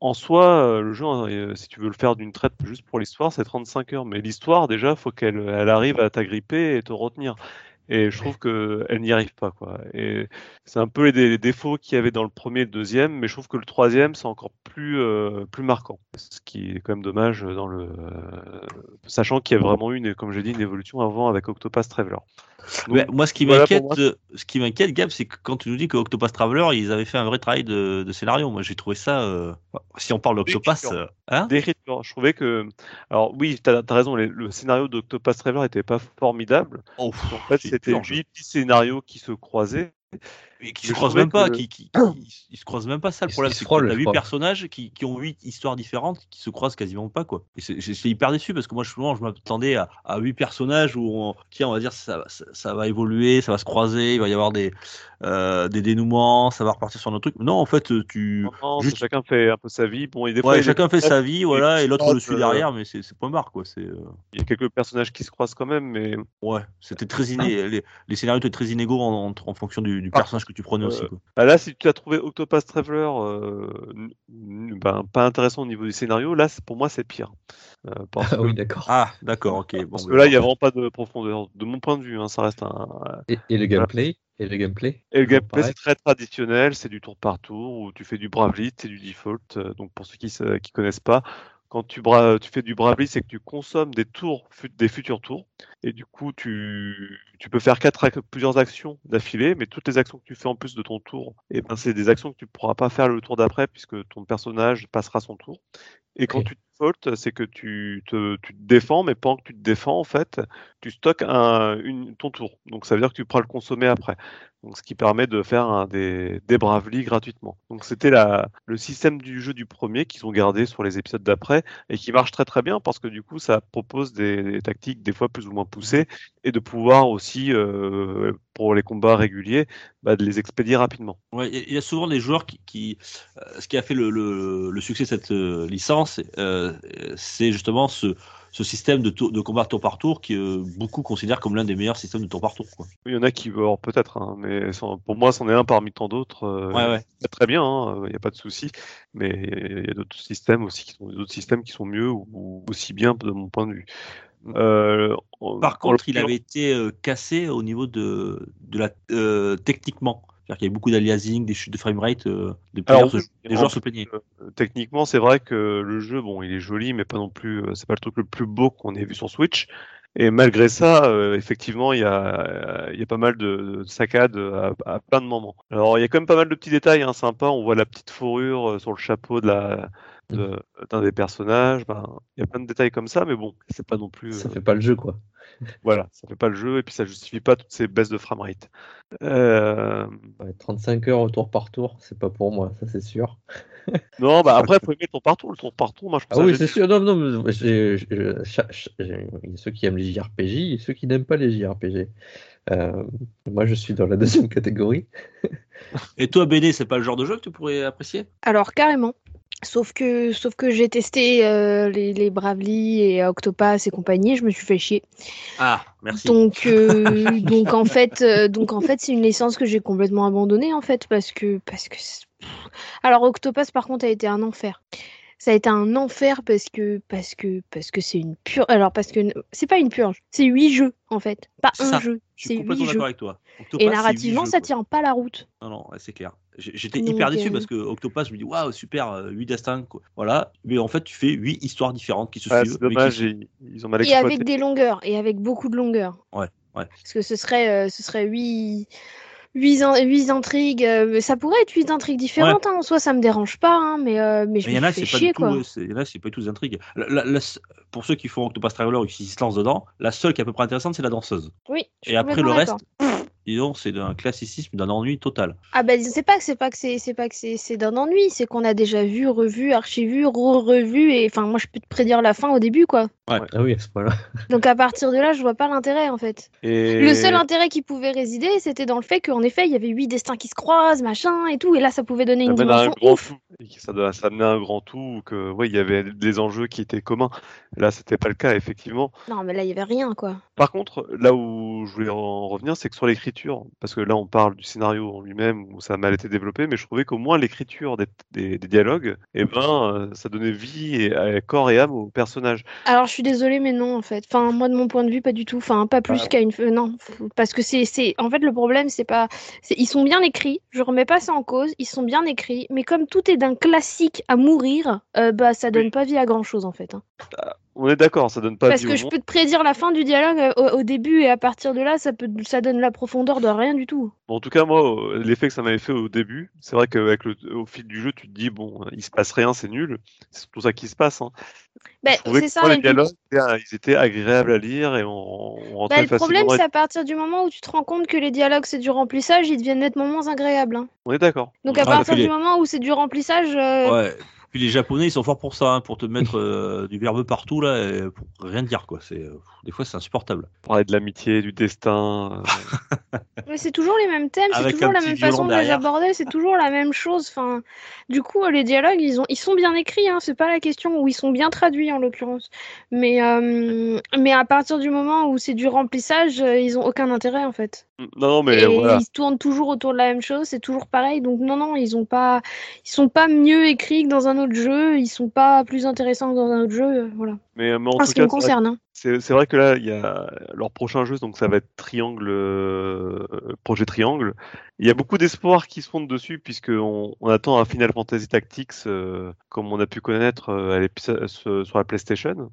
en soi, euh, le jeu, hein, euh, si tu veux le faire d'une traite juste pour l'histoire, c'est 35 heures. Mais l'histoire, déjà, faut qu'elle elle arrive à t'agripper et te retenir. Et je trouve qu'elle n'y arrive pas, quoi. Et c'est un peu les, dé- les défauts qu'il y avait dans le premier et le deuxième, mais je trouve que le troisième, c'est encore plus, euh, plus marquant. Ce qui est quand même dommage dans le, euh, sachant qu'il y a vraiment eu, une, comme j'ai dit, une évolution avant avec Octopath Traveler. Donc, moi, ce qui voilà m'inquiète, ce qui m'inquiète, Gab, c'est que quand tu nous dis que Octopath Traveler, ils avaient fait un vrai travail de, de scénario. Moi, j'ai trouvé ça. euh, Si on parle d'Octopath, D'écriture. euh, hein? Je trouvais que, alors oui, tu as, raison, les- le scénario d'Octopath Traveler n'était pas formidable. Oh, En fait, c'était huit petits scénarios qui se croisaient. Et qui se croisent même pas, qui, qui, qui- ils se croisent même pas. Ça, le problème, c'est que huit crois. personnages qui, qui ont huit histoires différentes, qui se croisent quasiment pas, quoi. Et j'étais hyper déçu parce que moi, souvent, je m'attendais à, à huit personnages où, on, tiens, on va dire, ça, ça, ça va évoluer, ça va se croiser, il va y avoir des, euh, des dénouements, ça va repartir sur notre truc. Non, en fait, tu, Non, Juste- Chacun fait un peu sa vie. Bon, et des fois, ouais, chacun fait sa vie, voilà, et l'autre le suit euh, derrière, mais c'est c'est point barre, quoi. C'est euh, Il y a quelques personnages qui se croisent quand même, mais ouais, c'était très iné les, les scénarios étaient très inégaux en, en, en fonction du, du Par personnage que tu prenais aussi, euh, quoi. Bah là, si tu as trouvé Octopath Traveler euh, ben, pas intéressant au niveau du scénario, là, pour moi, c'est pire. Euh, parce Ah que, oui, d'accord. Ah, d'accord, ok. Bon, parce que ben, là, il n'y a vraiment pas de profondeur. De mon point de vue, hein, ça reste un. Et, et le gameplay? Et le gameplay? Et le gameplay, c'est très traditionnel, c'est du tour par tour, où tu fais du Bravely, c'est du default. Donc, pour ceux qui ne connaissent pas, quand tu, bra- tu fais du Bravely, c'est que tu consommes des tours, des futurs tours. Et du coup, tu, tu peux faire quatre, plusieurs actions d'affilée, mais toutes les actions que tu fais en plus de ton tour, et ben, c'est des actions que tu ne pourras pas faire le tour d'après, puisque ton personnage passera son tour. Et quand tu c'est que tu te, défends, mais pendant que tu te défends, en fait, tu stockes un, ton tour. Donc ça veut dire que tu pourras le consommer après. Donc ce qui permet de faire des, des gratuitement. Donc c'était le système du jeu du premier qu'ils ont gardé sur les épisodes d'après et qui marche très très bien parce que du coup ça propose des tactiques des fois plus ou moins poussées et de pouvoir aussi euh, pour les combats réguliers bah, de les expédier rapidement. Ouais, il y a- souvent des joueurs qui, qui euh, ce qui a fait le, le, le succès de cette euh, licence, c'est justement ce, ce système de, tour- de combat tour par tour qui euh, beaucoup considèrent comme l'un des meilleurs systèmes de tour par tour. Quoi. Il y en a qui, alors peut-être, hein, mais sans- pour moi c'en est un parmi tant d'autres. euh, Ouais, ouais. Très bien, il n'y a pas de souci, mais il y a d'autres systèmes aussi qui sont d'autres systèmes qui sont mieux ou, ou aussi bien de mon point de vue. Euh, en- Par contre, il avait été euh, cassé au niveau de, de la euh, techniquement. C'est-à-dire qu'il y avait beaucoup d'aliasing, des chutes de framerate, euh, des, Alors, se- des joueurs plaignaient. euh, techniquement, c'est vrai que le jeu, bon, il est joli, mais pas non plus, euh, c'est pas le truc le plus beau qu'on ait vu sur Switch. Et malgré ça, euh, effectivement, il y a, y a pas mal de, de saccades à, à plein de moments. Alors, il y a quand même pas mal de petits détails hein, sympas. On voit la petite fourrure euh, sur le chapeau de la de- d'un des personnages. Ben, il y a plein de détails comme ça, mais bon, c'est pas non plus. Ça euh, fait pas le jeu, quoi. Voilà, ça fait pas le jeu et puis ça justifie pas toutes ces baisses de framerate. Euh, Ouais, 35 heures au tour par tour, c'est pas pour moi, ça c'est sûr. non, bah après, il faut aimer le tour par tour. Le tour par tour, moi, je Ah trouve oui, c'est sûr. Non, non, mais j'ai- ceux qui aiment les JRPG et ceux qui n'aiment pas les JRPG. Euh, moi, je suis dans la deuxième catégorie. Et toi, BD, c'est pas le genre de jeu que tu pourrais apprécier? Alors carrément. Sauf que, sauf que j'ai testé euh, les, les Bravely et Octopass et compagnie, je me suis fait chier. Ah, merci. Donc, euh, donc en fait, euh, donc en fait, c'est une licence que j'ai complètement abandonnée en fait parce que parce que Alors Octopus par contre a été un enfer. Ça a été un enfer parce que parce que parce que c'est une pure. Alors parce que c'est pas une purge, c'est huit jeux en fait, pas un ça. jeu, Je suis complètement d'accord avec toi. Et narrativement ça jeux, quoi. tient pas la route. Non, non, c'est clair. J'étais hyper déçu euh, parce que Octopath, je me dis waouh, super, 8 destins, quoi. voilà. Mais en fait, tu fais 8 histoires différentes qui se Ouais, suivent. c'est qui dommage, ils, ont mal Et exploité. avec des longueurs et avec beaucoup de longueurs. Ouais, ouais. Parce que ce serait euh, ce serait huit huit, in- huit intrigues. euh, ça pourrait être huit intrigues différentes. hein, en soi, ça me dérange pas, hein, mais euh, mais je Mais il y me en a, fais c'est pas chier quoi. il y en a, c'est pas du tout des intrigues. La- la- la- pour ceux qui font Octopath Traveler et qui se lancent dedans, la seule qui est à peu près intéressante, c'est la danseuse. Oui. je suis Et après le reste. Disons, c'est d'un classicisme, d'un ennui total. Ah ben c'est pas que c'est pas que c'est c'est pas que c'est c'est d'un ennui, c'est qu'on a déjà vu, revu, archivu, re-revu et enfin moi je peux te prédire la fin au début quoi. Ah oui, à ce point-là. Donc à partir de là, je vois pas l'intérêt en fait. Et... Le seul intérêt qui pouvait résider, c'était dans le fait qu'en effet, il y avait huit destins qui se croisent, machin et tout et là ça pouvait donner ça une un dimension ouf. que ça, ça amenait un grand tout, ou que ouais, il y avait des enjeux qui étaient communs. Là, c'était pas le cas, effectivement. Non, mais là il y avait rien quoi. Par contre, là où je voulais en revenir, c'est que sur l'écriture, parce que là on parle du scénario en lui-même où ça a mal été développé, mais je trouvais qu'au moins l'écriture des, des- des dialogues, eh ben, euh, ça donnait vie et, à corps et âme aux personnages. Alors je suis désolée mais non en fait. Enfin moi de mon point de vue pas du tout. Enfin pas plus Ah. qu'à une euh, non parce que c'est en fait le problème c'est pas ils sont bien écrits. Je remets pas ça en cause. Ils sont bien écrits mais comme tout est d'un classique à mourir, euh, bah ça donne Oui. pas vie à grand chose en fait. hein. On est d'accord, ça donne pas Parce que je monde. peux te prédire la fin du dialogue euh, au, au début et à partir de là ça peut ça donne la profondeur de rien du tout. Bon, en tout cas, moi, euh, l'effet que ça m'avait fait au début, c'est vrai qu'avec le au fil du jeu, tu te dis bon, euh, il se passe rien, c'est nul. C'est surtout ça qui se passe. Hein. Je trouvais c'est que ça. les dialogues, ils étaient agréables à lire et on, on rentrait bah, le facilement problème c'est à partir du moment où tu te rends compte que les dialogues c'est du remplissage, ils deviennent nettement moins agréables. hein. On est d'accord. Donc à Ah, partir du moment où c'est du remplissage, euh, Ouais. Puis les Japonais, ils sont forts pour ça, hein, pour te mettre euh, du verbe partout là, et pour rien dire quoi. C'est euh, des fois c'est insupportable. Parler de l'amitié, du destin. euh, Mais c'est toujours les mêmes thèmes, c'est toujours la même façon de les aborder, c'est toujours la même chose. Enfin, du coup, les dialogues, ils, ont, ils sont bien écrits, hein, c'est pas la question, ou ils sont bien traduits en l'occurrence. Mais, euh, mais à partir du moment où c'est du remplissage, ils ont aucun intérêt en fait. Non, mais Et voilà. ils tournent toujours autour de la même chose, c'est toujours pareil. Donc non, non, ils ont pas, ils sont pas mieux écrits que dans un autre jeu, ils sont pas plus intéressants que dans un autre jeu, euh, voilà. Mais, mais en tout ce qui cas, me concerne. hein. C'est c'est vrai que là, il y a leur prochain jeu, donc ça va être Triangle, euh, projet Triangle. Il y a beaucoup d'espoir qui se fondent dessus, puisqu'on on attend un Final Fantasy Tactics, euh, comme on a pu connaître euh, à l'épisode- sur la PlayStation.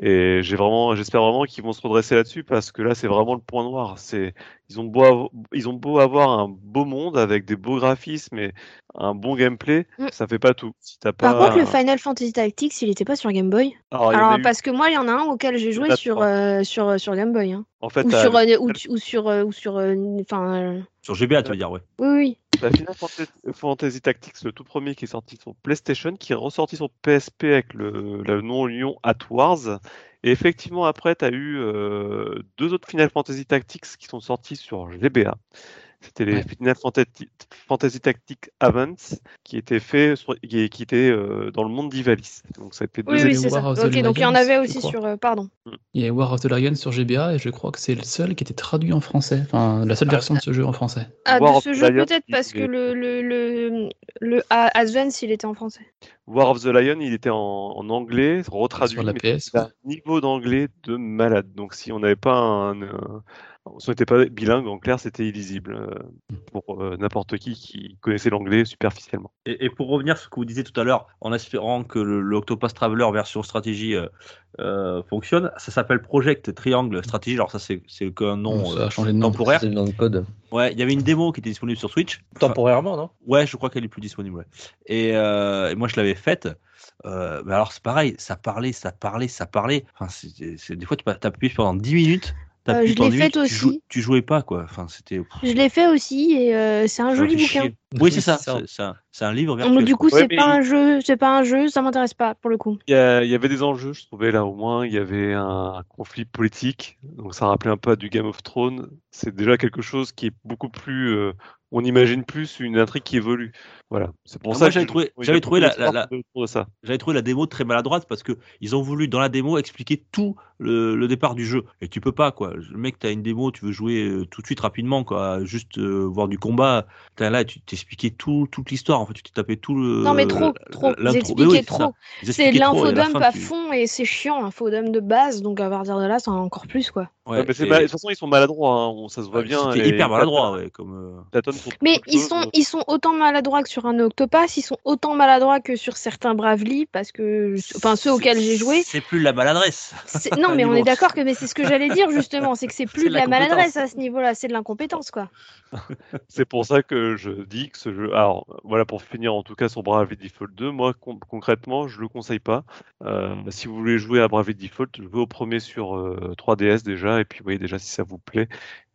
Et j'ai vraiment, j'espère vraiment qu'ils vont se redresser là-dessus, parce que là, c'est vraiment le point noir. C'est, ils ont beau, avoir, ils ont beau avoir un beau monde avec des beaux graphismes et un bon gameplay, Mm. ça fait pas tout. Si t'as pas Par contre, le Final Fantasy Tactics, il était pas sur Game Boy. Alors, eu- parce que moi, il y en a un auquel j'ai joué sur, trois. euh, sur, euh, sur Game Boy. hein. en fait, Ou sur, euh, ou, ou sur, euh, ou sur, euh, enfin, euh, Sur GBA, tu veux dire, ouais. oui, oui. La Final Fantasy, Fantasy Tactics, le tout premier qui est sorti sur PlayStation, qui est ressorti sur PSP avec le, le nom Lyon At Wars. Et effectivement, après, tu as eu euh, deux autres Final Fantasy Tactics qui sont sortis sur GBA. C'était les Ouais. Final Fantasy, Fantasy Tactics Advance qui étaient faits sur- qui, qui étaient euh, dans le monde d'Ivalice. Donc ça a fait deux Oui, oui, c'est ça. War of the Ok, donc il y en avait aussi sur. euh, pardon. Il y a War of the Lion sur GBA et je crois que c'est le seul qui était traduit en français. Enfin, la seule Ah. version de ce jeu en français. Ah, War de of ce jeu Lion, peut-être parce que le, le, le, le Advance, il était en français. War of the Lion, il était en, en anglais, retraduit, Sur la mais PS, un niveau d'anglais de malade. Donc si on n'avait pas un, euh, si on n'était pas bilingue, en clair, c'était illisible euh, pour euh, n'importe qui qui connaissait l'anglais superficiellement. Et, et pour revenir sur ce que vous disiez tout à l'heure, en espérant que le, le Octopus Traveler version stratégie euh, euh, fonctionne, ça s'appelle Project Triangle Stratégie. Alors ça c'est qu'un nom ça a changé de nom. temporaire. Nom de code. Ouais, il y avait une démo qui était disponible sur Switch. Temporairement, non? Ouais, je crois qu'elle est plus disponible. ouais. Et, euh, et moi, je l'avais faite. Euh, mais alors, c'est pareil, ça parlait, ça parlait, ça parlait. Enfin, des fois, tu t'appuies pendant 10 minutes. Euh, je l'ai 10 faite minutes, tu, jou- aussi. tu jouais pas, quoi. Enfin, c'était. Je l'ai fait aussi et euh, c'est un joli fait bouquin. chier. Oui, c'est ça. C'est un, livre Donc, du coup. Ouais, c'est mais pas un jeu, c'est pas un jeu, ça m'intéresse pas pour le coup. Il y, a- il y avait des enjeux, je trouvais là au moins. Il y avait un conflit politique, donc ça rappelait un peu à du Game of Thrones. C'est déjà quelque chose qui est beaucoup plus euh, on imagine plus une intrigue qui évolue. Voilà, c'est pour Ah, ça moi, que j'avais trouvé- j'avais j'ai trouvé la-. J'avais trouvé la démo très maladroite parce que ils ont voulu dans la démo expliquer tout le, le départ du jeu et tu peux pas quoi. Le mec t'as une démo, tu veux jouer euh, tout de suite rapidement quoi, juste euh, voir du combat. T'as là tu t'expliquais tout toute l'histoire en fait, tu t'es tapé tout le. Non, mais trop, trop. Vous expliquez oui, c'est trop. C'est de à l'infodump à tu- fond et c'est chiant, infodump de base, donc à partir de là, c'est encore plus quoi. Ouais, Ouais, mais c'est et- mal- De toute façon, ils sont maladroits, hein, ça se voit bien. C'était hyper maladroit ouais, comme. Euh, Mais ils sont, ils sont autant maladroits que sur un Octopass, ils sont autant maladroits que sur certains Bravely, parce que, enfin ceux auxquels j'ai joué. C'est plus la maladresse. Non, mais on est d'accord que mais c'est ce que j'allais dire justement, c'est que c'est plus de la la maladresse à ce niveau-là, c'est de l'incompétence quoi. C'est pour ça que je dis que ce jeu. Alors, voilà, pour finir en tout cas sur Bravely Default 2, moi con- concrètement, je le conseille pas. Euh, si vous voulez jouer à Bravely Default, jouez au premier sur euh, 3DS déjà, et puis voyez déjà si ça vous plaît.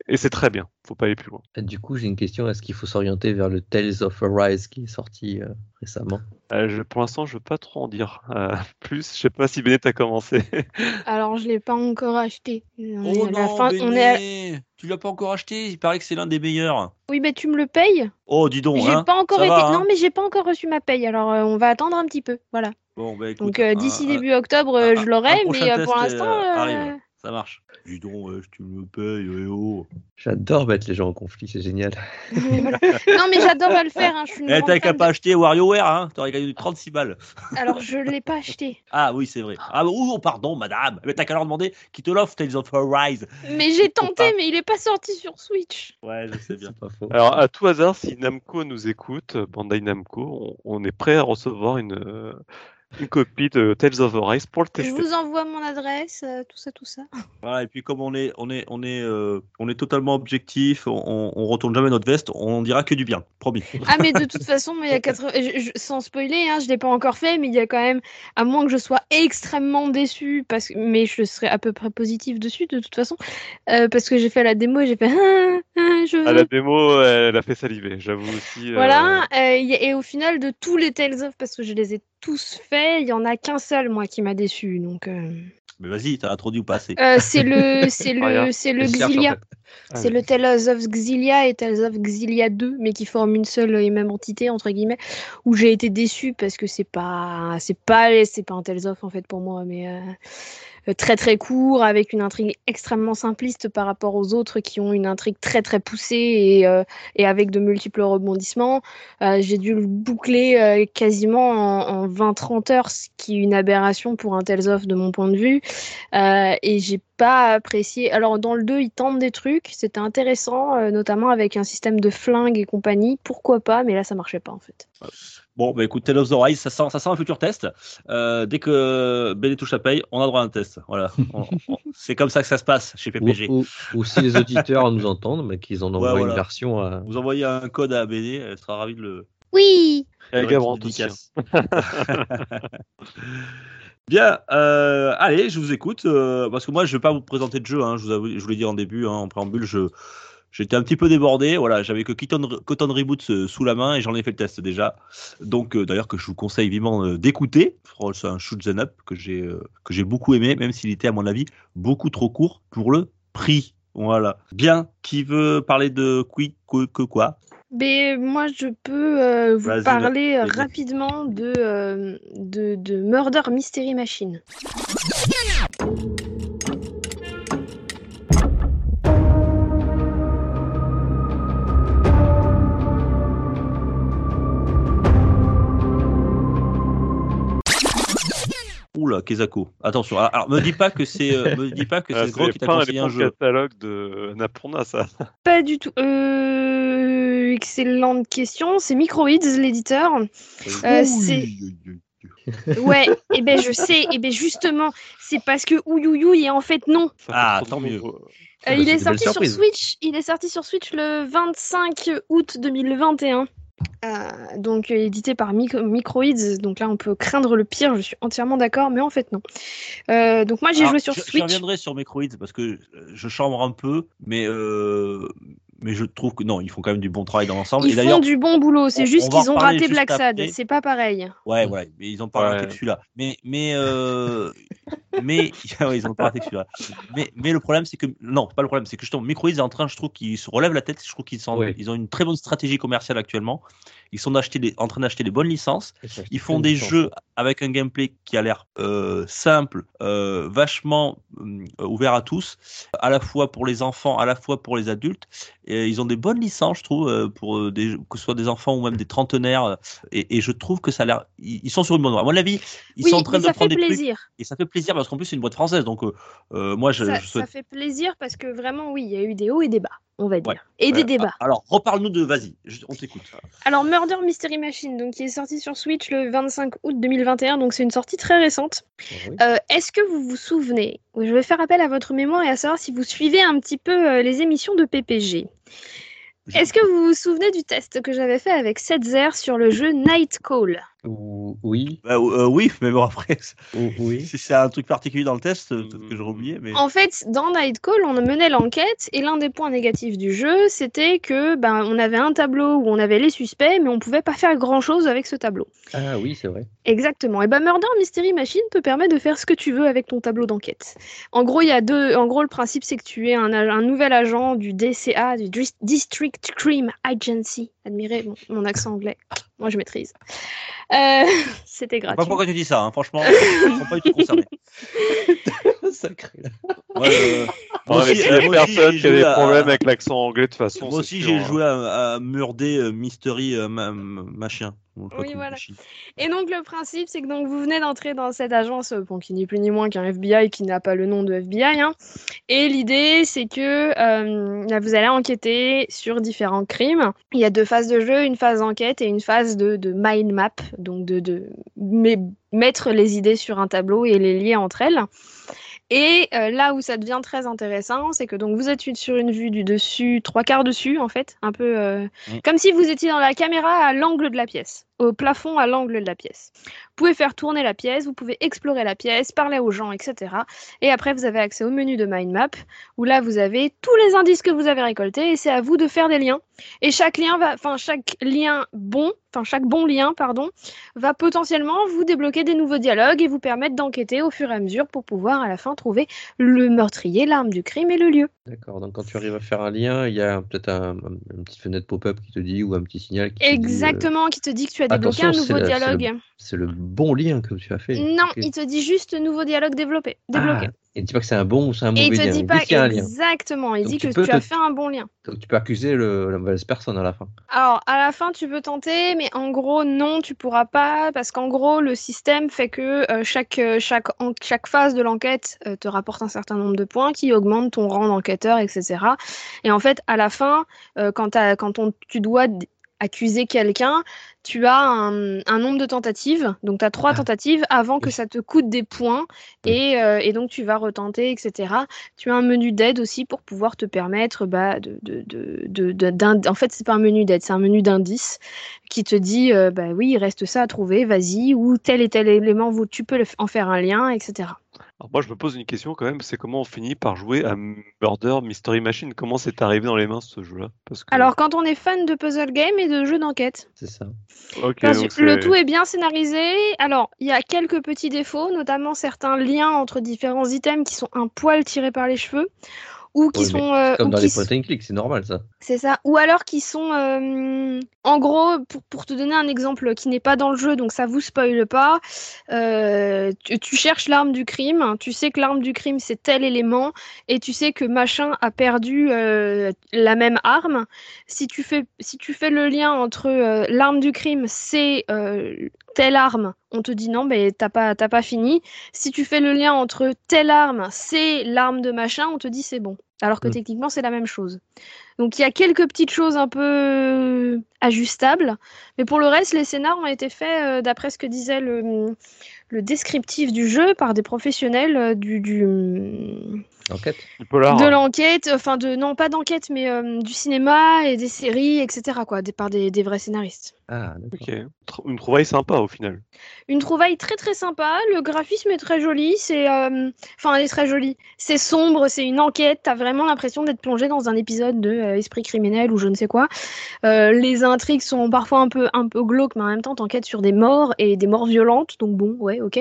Et c'est très bien, faut pas aller plus loin. Et Du coup, j'ai une question. Est-ce qu'il faut s'orienter vers le Tales of Arise qui est sorti euh, récemment? Euh, je- pour l'instant, je veux pas trop en dire euh, plus. Je sais pas si Bennett a commencé. Alors je l'ai pas encore acheté. On est Oh à la non, fin- on est à- Béné, tu l'as pas encore acheté? Il paraît que c'est l'un des meilleurs. Oui, mais tu me le payes? Oh dis donc. J'ai hein, pas encore ça été. va, hein. Non, mais j'ai pas encore reçu ma paye. Alors euh, on va attendre un petit peu. Voilà. Bon, bah, écoute, Donc euh, d'ici début octobre, un- je l'aurai, mais pour l'instant. Euh, euh. Ça marche. Dis donc, ouais, tu me payes, eh oh. J'adore mettre les gens en conflit, c'est génial. Non, mais j'adore le faire. hein, Eh, t'as qu'à pas de- acheter WarioWare, hein. T'aurais gagné 36 balles. Alors je l'ai pas acheté. Ah oui, c'est vrai. Ah, oh, pardon, madame. Mais t'as qu'à leur demander qui te l'offre, Tales of Arise. Mais j'ai tenté, pas. mais il est pas sorti sur Switch. Ouais, je sais bien. Pas faux. Alors, à tout hasard, si Namco nous écoute, Bandai Namco, on, on est prêt à recevoir une, euh, une copie de Tales of Arise pour le Je tester. vous envoie mon adresse, euh, tout ça, tout ça. Voilà, et puis comme on est, on est, on est, euh, on est totalement objectif, on, on, retourne jamais notre veste, on dira que du bien, promis. Ah, mais de toute façon, mais il y a 80 je- je- sans spoiler, hein, je l'ai pas encore fait, mais il y a quand même, à moins que je sois extrêmement déçue, parce que, mais je serai à peu près positive dessus de toute façon, euh, parce que j'ai fait la démo et j'ai fait, ah, ah, je À veux. la démo, elle a fait saliver, j'avoue aussi. euh, Voilà, euh, et au final, de tous les Tales of, parce que je les ai tous faits, il y en a qu'un seul, moi, qui m'a déçu. Donc, euh, Mais vas-y, t'as trop dit ou pas assez. euh, c'est le, c'est le, c'est le en fait. Ah C'est oui. le Tales of Xillia et Tales of Xillia 2, mais qui forment une seule et même entité entre guillemets. Où j'ai été déçue parce que c'est pas, c'est pas, c'est pas un Tales of en fait pour moi, mais euh, très très court avec une intrigue extrêmement simpliste par rapport aux autres qui ont une intrigue très très poussée et, euh, avec de multiples rebondissements. Euh, j'ai dû le boucler euh, quasiment en, en 20-30 heures, ce qui est une aberration pour un Tales of de mon point de vue. Euh, et j'ai pas apprécié. Alors dans le 2, ils tentent des trucs, c'était intéressant, euh, notamment avec un système de flingue et compagnie. Pourquoi pas, mais là ça marchait pas en fait. Bon, bah écoute, Tales of the Rise, ça sent, ça sent un futur test. Euh, dès que Béné touche la paye, on a droit à un test. Voilà. C'est comme ça que ça se passe chez PPG. ou- ou si les auditeurs nous entendent, mais qu'ils en envoient voilà. une version à. Vous envoyez un code à Béné, elle sera ravie de le. Oui hein. dédicace. Bien, euh, allez, je vous écoute. euh, parce que moi, je vais pas vous présenter de jeu. Hein, je vous avoue, je vous l'ai dit en début, hein, en préambule, je j'étais un petit peu débordé. Voilà, j'avais que Cotton, Cotton Reboot euh, sous la main et j'en ai fait le test déjà. Donc, euh, d'ailleurs, que je vous conseille vivement euh, d'écouter. C'est un shoot up que j'ai euh, que j'ai beaucoup aimé, même s'il était à mon avis beaucoup trop court pour le prix. Voilà. Bien. Qui veut parler de qui que, quoi? Mais moi je peux vous parler rapidement de, de, de Murder Mystery Machine. Oula, Kezako. Attention. Alors, alors, me dis pas que c'est euh, me dis pas que Ah, c'est Gros qui t'a pas un conseillé un jeu. catalogue de Napurna, ça. Pas du tout. Euh, excellente question. C'est Microids, l'éditeur. Euh, c'est ouais. Et ben je sais. Et ben justement, c'est parce que Ouyouyouy et en fait non. Ah, tant mieux. Euh, bah, il est sorti sur. Switch. Il est sorti sur Switch le 25 août 2021. Euh, donc euh, édité par Mic- Microids. Donc là, on peut craindre le pire. Je suis entièrement d'accord, mais en fait non. Euh, donc moi, j'ai joué sur je, je Switch. reviendrai sur Microids parce que je chambre un peu, mais euh, mais je trouve que non, ils font quand même du bon travail dans l'ensemble. Ils Et font du bon boulot, c'est juste on qu'ils ont raté Black Sad, c'est pas pareil. Ouais, ouais, mais ils ont pas raté Ouais. celui-là. Mais, mais, euh, mais, ouais, ils ont pas raté celui-là. Mais, mais le problème, c'est que, non, pas le problème, c'est que justement, Microids est en train, je trouve qu'ils se relèvent la tête, je trouve qu'ils sont, Oui. ils ont une très bonne stratégie commerciale actuellement. Ils sont en train d'acheter des bonnes licences. Ils font des jeux avec un gameplay qui a l'air euh, simple, euh, vachement hum, ouvert à tous, à la fois pour les enfants, à la fois pour les adultes. Et ils ont des bonnes licences, je trouve, euh, pour euh, des, que ce soit des enfants ou même des trentenaires. euh, Et, et je trouve que ça a l'air. Ils, ils sont sur une bonne voie. À mon avis, ils oui, sont en train de ça prendre fait des trucs. plaisir. Et ça fait plaisir parce qu'en plus, c'est une boîte française. Donc, euh, euh, moi, je, ça, je souhaite. ça fait plaisir parce que vraiment, oui, il y a eu des hauts et des bas, on va dire. Ouais. Et des débats. Alors, reparle-nous de. Vas-y, on t'écoute. Alors, Murder Mystery Machine, donc, qui est sorti sur Switch le 25 août 2021, donc c'est une sortie très récente. Oui. Euh, Est-ce que vous vous souvenez Je vais faire appel à votre mémoire et à savoir si vous suivez un petit peu euh, les émissions de PPG. Est-ce que vous vous souvenez du test que j'avais fait avec Setzer sur le jeu Night Call Ou- Oui, Bah, euh, oui, mais bon, après, ou- oui. si c'est un truc particulier dans le test, euh, peut-être que j'aurais oublié. Mais... En fait, dans Night Call, on menait l'enquête et l'un des points négatifs du jeu, c'était que ben, on avait un tableau où on avait les suspects, mais on pouvait pas faire grand-chose avec ce tableau. Ah oui, c'est vrai. Exactement. Et ben Murder Mystery Machine te permet de faire ce que tu veux avec ton tableau d'enquête. En gros, il y a deux. En gros, le principe c'est que tu es un, nouvel agent du DCA, du Dis- District Crime Agency. Admirez mon, mon accent anglais. Moi, je maîtrise. Euh, C'était Je sais pas gratuit. pourquoi tu dis ça, hein, franchement, je ne suis pas du tout concerné. Sacré. Moi, euh, moi aussi, s'il y a moi aussi, personne j'ai qui a joué des à- problèmes avec l'accent anglais de toute façon. Moi aussi, j'ai hein. joué à, à Murder euh, Mystery euh, ma, ma- machin. Oui, voilà. Et donc le principe, c'est que donc vous venez d'entrer dans cette agence, euh, bon, qui n'est plus ni moins qu'un FBI, qui n'a pas le nom de FBI. hein. Et l'idée, c'est que euh, là, vous allez enquêter sur différents crimes. Il y a deux phases de jeu, une phase d'enquête et une phase de, de mind map, donc de, de mais- mettre les idées sur un tableau et les lier entre elles. Et euh, là où ça devient très intéressant, c'est que donc vous êtes sur une vue du dessus, trois quarts dessus en fait, un peu euh, Mm. comme si vous étiez dans la caméra à l'angle de la pièce, au plafond à l'angle de la pièce. Vous pouvez faire tourner la pièce, vous pouvez explorer la pièce, parler aux gens, etc. Et après vous avez accès au menu de mind map où là vous avez tous les indices que vous avez récoltés et c'est à vous de faire des liens. Et chaque lien va, enfin chaque lien bon, enfin chaque bon lien pardon, va potentiellement vous débloquer des nouveaux dialogues et vous permettre d'enquêter au fur et à mesure pour pouvoir à la fin trouver le meurtrier, l'arme du crime et le lieu. D'accord, donc quand tu arrives à faire un lien, il y a peut-être un, un- une petite fenêtre pop-up qui te dit, ou un petit signal qui te dit, euh, Exactement, qui te dit que tu as débloqué un nouveau le- c'est le- dialogue. c'est le bon lien que tu as fait. Non, il te dit juste nouveau dialogue développé, débloqué. Ah, et il dit pas que c'est un bon ou c'est un et mauvais il te lien. dit il pas dit a un lien. exactement, il Donc dit tu que tu as te- fait un bon lien. Donc tu peux accuser le- la mauvaise personne à la fin. Alors, à la fin, tu peux tenter, mais en gros, non, tu pourras pas, parce qu'en gros, le système fait que euh, chaque, euh, chaque, en- chaque phase de l'enquête euh, te rapporte un certain nombre de points qui augmentent ton rang d'enquêteur, etc. Et en fait, à la fin, euh, quand, t'as- quand on, tu dois accuser quelqu'un, tu as un, un nombre de tentatives, donc tu as trois Ah. tentatives avant que ça te coûte des points, et, euh, et donc tu vas retenter, etc. Tu as un menu d'aide aussi pour pouvoir te permettre bah, de, de, de, En fait, c'est pas un menu d'aide, c'est un menu d'indices qui te dit euh, bah oui, il reste ça à trouver, vas-y, ou tel et tel élément, tu peux en faire un lien, etc. Alors moi, je me pose une question quand même, c'est comment on finit par jouer à Murder Mystery Machine? Comment c'est arrivé dans les mains ce jeu-là? Parce que... Alors, quand on est fan de puzzle game et de jeux d'enquête, C'est ça. Donc le tout est bien scénarisé. Alors, il y a quelques petits défauts, notamment certains liens entre différents items qui sont un poil tirés par les cheveux, ou qui Oui, sont... euh, Comme dans les point and click, c'est normal ça. C'est ça. Ou alors qui sont, euh, en gros, pour, pour te donner un exemple qui n'est pas dans le jeu, donc ça vous spoile pas, euh, tu, tu cherches l'arme du crime, tu sais que l'arme du crime c'est tel élément, et tu sais que machin a perdu la même arme. Si tu fais, si tu fais le lien entre l'arme du crime c'est telle arme, on te dit non, mais t'as pas, t'as pas fini. Si tu fais le lien entre telle arme c'est l'arme de machin, on te dit c'est bon. Alors que Mm. techniquement c'est la même chose. Donc il y a quelques petites choses un peu euh, ajustables, mais pour le reste, les scénars ont été faits euh, d'après ce que disait le, le descriptif du jeu par des professionnels euh, du, du, Enquête. du polar. de l'enquête, enfin de non pas d'enquête, mais euh, du cinéma et des séries, etc. quoi, des, par des, des vrais scénaristes. Ah, d'accord. Ok, Tr- une trouvaille sympa au final. Une trouvaille très très sympa. Le graphisme est très joli. C'est, euh, enfin, elle est très jolie. C'est sombre. C'est une enquête. T'as vraiment l'impression d'être plongé dans un épisode de euh, esprit criminel ou je ne sais quoi. Euh, les intrigues sont parfois un peu, un peu glauques, mais en même temps, t'enquêtes sur des morts et des morts violentes, donc bon, ouais, ok.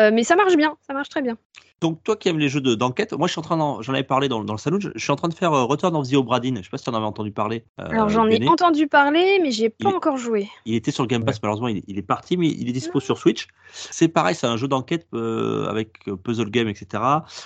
Euh, mais ça marche bien, ça marche très bien. Donc, toi qui aimes les jeux de- d'enquête, moi je suis en train d'en- j'en avais parlé dans, dans le salon, je, je suis en train de faire euh, Return of the Obra Dinn. Je sais pas si tu en avais entendu parler. euh, Alors j'en ai entendu parler, mais j'ai pas Il encore joué. Il était sur le Game Pass, malheureusement, il, il est parti, mais il est dispo sur Switch. C'est pareil, c'est un jeu d'enquête euh, avec euh, puzzle game, etc.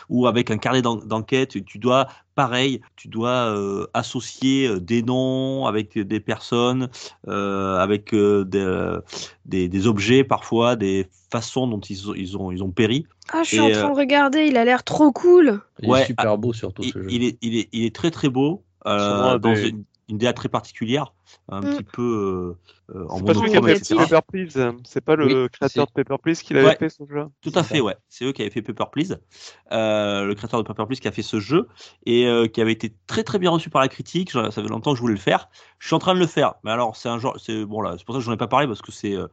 Ou avec un carnet d'en- d'enquête. Tu- Tu dois, pareil, tu dois euh, associer des noms avec des personnes, euh, avec euh, des, des, des objets parfois, des façons dont ils ont, ils ont, ils ont péri. Ah, je suis Et, en train euh, de regarder, il a l'air trop cool. Il Ouais, est super beau surtout Il, ce jeu. il est, il, est, il est très très beau, euh, dans une, une DA très particulière, un Mm. petit peu euh, euh, en C'est pas celui qui fait Paper Please. C'est pas le Oui, créateur de Paper Please qui l'avait Ouais. fait ce jeu. Tout à fait, ça. ouais. C'est eux qui avaient fait Paper Please, euh, le créateur de Paper Please qui a fait ce jeu et euh, qui avait été très très bien reçu par la critique. Ça fait longtemps que je voulais le faire. Je suis en train de le faire, mais alors c'est un genre, c'est bon là, c'est pour ça que j'en ai pas parlé parce que c'est, euh,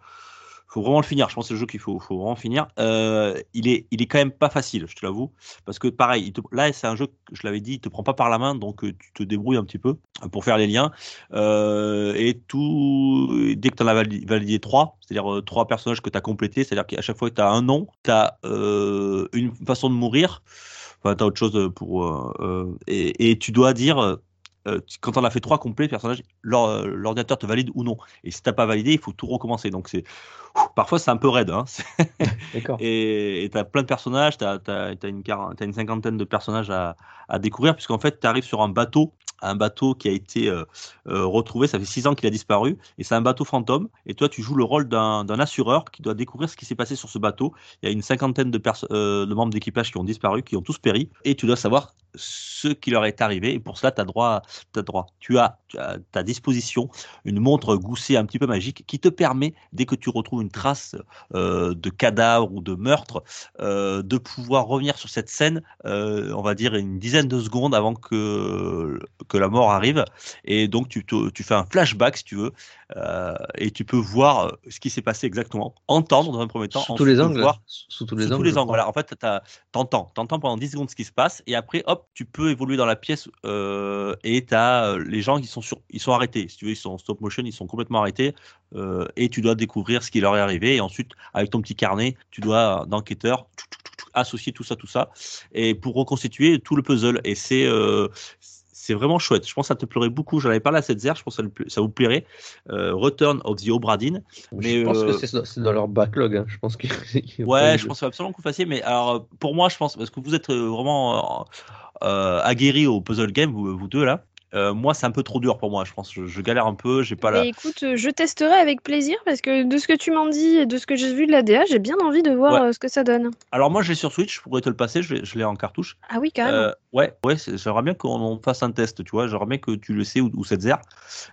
faut vraiment le finir. Je pense que c'est le jeu qu'il faut, faut vraiment finir. Euh, il est, il est quand même pas facile, je te l'avoue, parce que pareil, là c'est un jeu, je l'avais dit, il te prend pas par la main, donc euh, tu te débrouilles un petit peu pour faire les liens. Euh, et tout, dès que tu en as validé, trois, c'est-à-dire trois personnages que tu as complétés, c'est-à-dire qu'à chaque fois que tu as un nom, tu as une façon de mourir, enfin, tu as autre chose pour. et, tu dois dire. quand on a fait trois complets, personnage, l'or- l'ordinateur te valide ou non. Et si t'as pas validé, il faut tout recommencer. Donc c'est parfois c'est un peu raide. Hein. Et tu as plein de personnages, tu as, t'as une cinquantaine de personnages à, à découvrir, puisqu'en fait, tu arrives sur un bateau, un bateau qui a été euh, euh, retrouvé, ça fait six ans qu'il a disparu, et c'est un bateau fantôme, et toi, tu joues le rôle d'un assureur qui doit découvrir ce qui s'est passé sur ce bateau. Il y a une cinquantaine de, euh, de membres d'équipage qui ont disparu, qui ont tous péri, et tu dois savoir ce qui leur est arrivé, et pour cela, tu as droit, t'as droit. Tu as, tu as à ta disposition une montre goussée un petit peu magique qui te permet, dès que tu retrouves une trace euh, de cadavre ou de meurtre, euh, de pouvoir revenir sur cette scène, euh, on va dire une dizaine de secondes avant que, que la mort arrive. Et donc tu, te- tu fais un flashback si tu veux, et tu peux voir ce qui s'est passé exactement, entendre dans un premier temps, Sous tous les le angles. voir Sous tous les sous angles. tous les je angles. crois. Voilà. En fait, t'entends, t'entends pendant 10 secondes ce qui se passe, et après, hop, tu peux évoluer dans la pièce euh, et t'as les gens qui sont sur, ils sont arrêtés. Si tu veux, ils sont en stop motion, ils sont complètement arrêtés, euh, et tu dois découvrir ce qui leur est arrivé. Et ensuite, avec ton petit carnet, tu dois euh, d'enquêteur associer tout ça, tout ça, et pour reconstituer tout le puzzle. Et c'est euh, c'est vraiment chouette. Je pense que ça te plairait beaucoup. J'en avais parlé à cette je pense que ça, vous plairait. Euh, Return of the Obra Dinn. je mais, pense euh, que c'est c'est dans leur backlog. hein. Je pense que. Ouais, je pense que absolument que vous fassiez, mais alors euh, pour moi, je pense, parce que vous êtes euh, vraiment euh, euh, aguerris au puzzle game, vous, vous deux là. Euh, moi, c'est un peu trop dur pour moi, je pense. Je, je galère un peu, j'ai pas Mais la. écoute, euh, je testerai avec plaisir parce que de ce que tu m'en dis et de ce que j'ai vu de la DA, j'ai bien envie de voir Ouais. euh, ce que ça donne. Alors, moi, je l'ai sur Switch, je pourrais te le passer, je l'ai- je l'ai en cartouche. Ah oui, carrément. Euh, ouais, ouais, j'aimerais bien qu'on fasse un test, tu vois. J'aimerais bien que tu le sais ou, ou cette zère,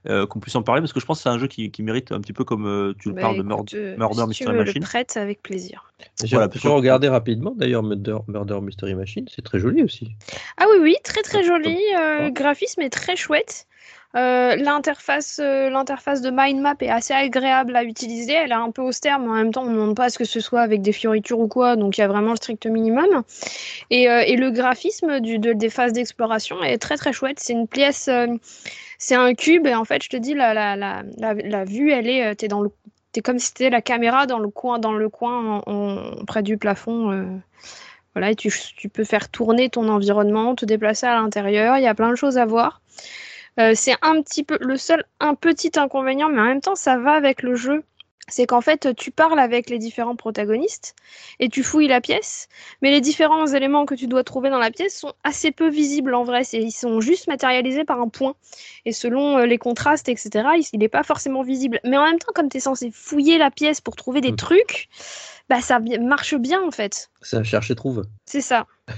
euh, qu'on puisse en parler, parce que je pense que c'est un jeu qui, qui mérite un petit peu comme euh, tu le Bah, parles de Murder, Murder si tu Mystery me le Machine. prêtes avec plaisir. J'ai Voilà, plutôt- regardé rapidement d'ailleurs Murder, Murder Mystery Machine, c'est très joli aussi. Ah oui, oui, très très joli. euh, graphisme est très chouette. Euh, l'interface, euh, l'interface de mind map est assez agréable à utiliser. Elle est un peu austère, mais en même temps, on ne demande pas ce que ce soit avec des fioritures ou quoi, donc il y a vraiment le strict minimum. Et, euh, et le graphisme du, de- des phases d'exploration est très très chouette. C'est une pièce, c'est un cube, et en fait, je te dis, la, la, la, la, vue, elle est, t'es dans t'es comme si c'était la caméra dans le coin, dans le coin, près du plafond. voilà, et tu, tu peux faire tourner ton environnement, te déplacer à l'intérieur. Il y a plein de choses à voir. Euh, c'est un petit peu le seul un petit inconvénient, mais en même temps ça va avec le jeu. C'est qu'en fait tu parles avec les différents protagonistes et tu fouilles la pièce, mais les différents éléments que tu dois trouver dans la pièce sont assez peu visibles en vrai. Ils sont juste matérialisés par un point. Et selon euh, les contrastes, etc., il n'est pas forcément visible. Mais en même temps, comme tu es censé fouiller la pièce pour trouver des Mm. trucs, bah ça marche bien en fait. C'est un cherche et trouve. C'est ça.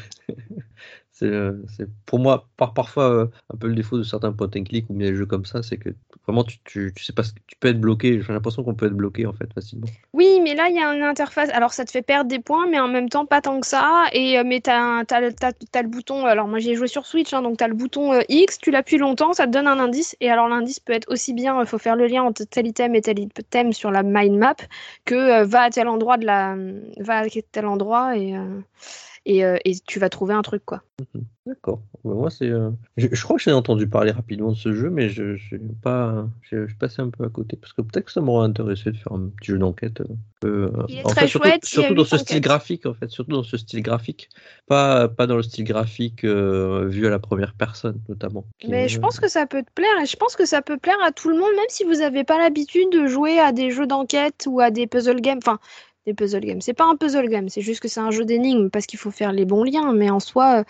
C'est euh, c'est- pour moi par, parfois euh, un peu le défaut de certains point and click ou des jeux comme ça, c'est que vraiment tu, tu, sais pas ce que tu peux être bloqué. J'ai l'impression qu'on peut être bloqué en fait facilement. Oui, mais là, il y a une interface. Alors, ça te fait perdre des points, mais en même temps, pas tant que ça. Et, euh, mais tu as, le bouton. Alors, moi, j'ai joué sur Switch, hein, donc tu as le bouton X, tu l'appuies longtemps, ça te donne un indice. Et alors, l'indice peut être aussi bien, il faut faire le lien entre tel item et tel item sur la mind map, que va à tel endroit, de la, va à tel endroit et, et, euh, et tu vas trouver un truc quoi. D'accord. Ouais, Moi, c'est. euh, Je, je crois que j'ai entendu parler rapidement de ce jeu, mais je je suis pas. Je, passé un peu à côté parce que peut-être que ça m'aurait intéressé de faire un petit jeu d'enquête. euh, Il est en très fait, surtout, chouette, a surtout dans ce style graphique, en fait, surtout dans ce style graphique, pas pas dans le style graphique euh, vu à la première personne, notamment. Mais est- je pense que ça peut te plaire et je pense que ça peut plaire à tout le monde, même si vous n'avez pas l'habitude de jouer à des jeux d'enquête ou à des puzzle games. Enfin, des puzzle games. C'est pas un puzzle game, c'est juste que c'est un jeu d'énigmes parce qu'il faut faire les bons liens. Mais en soi, euh,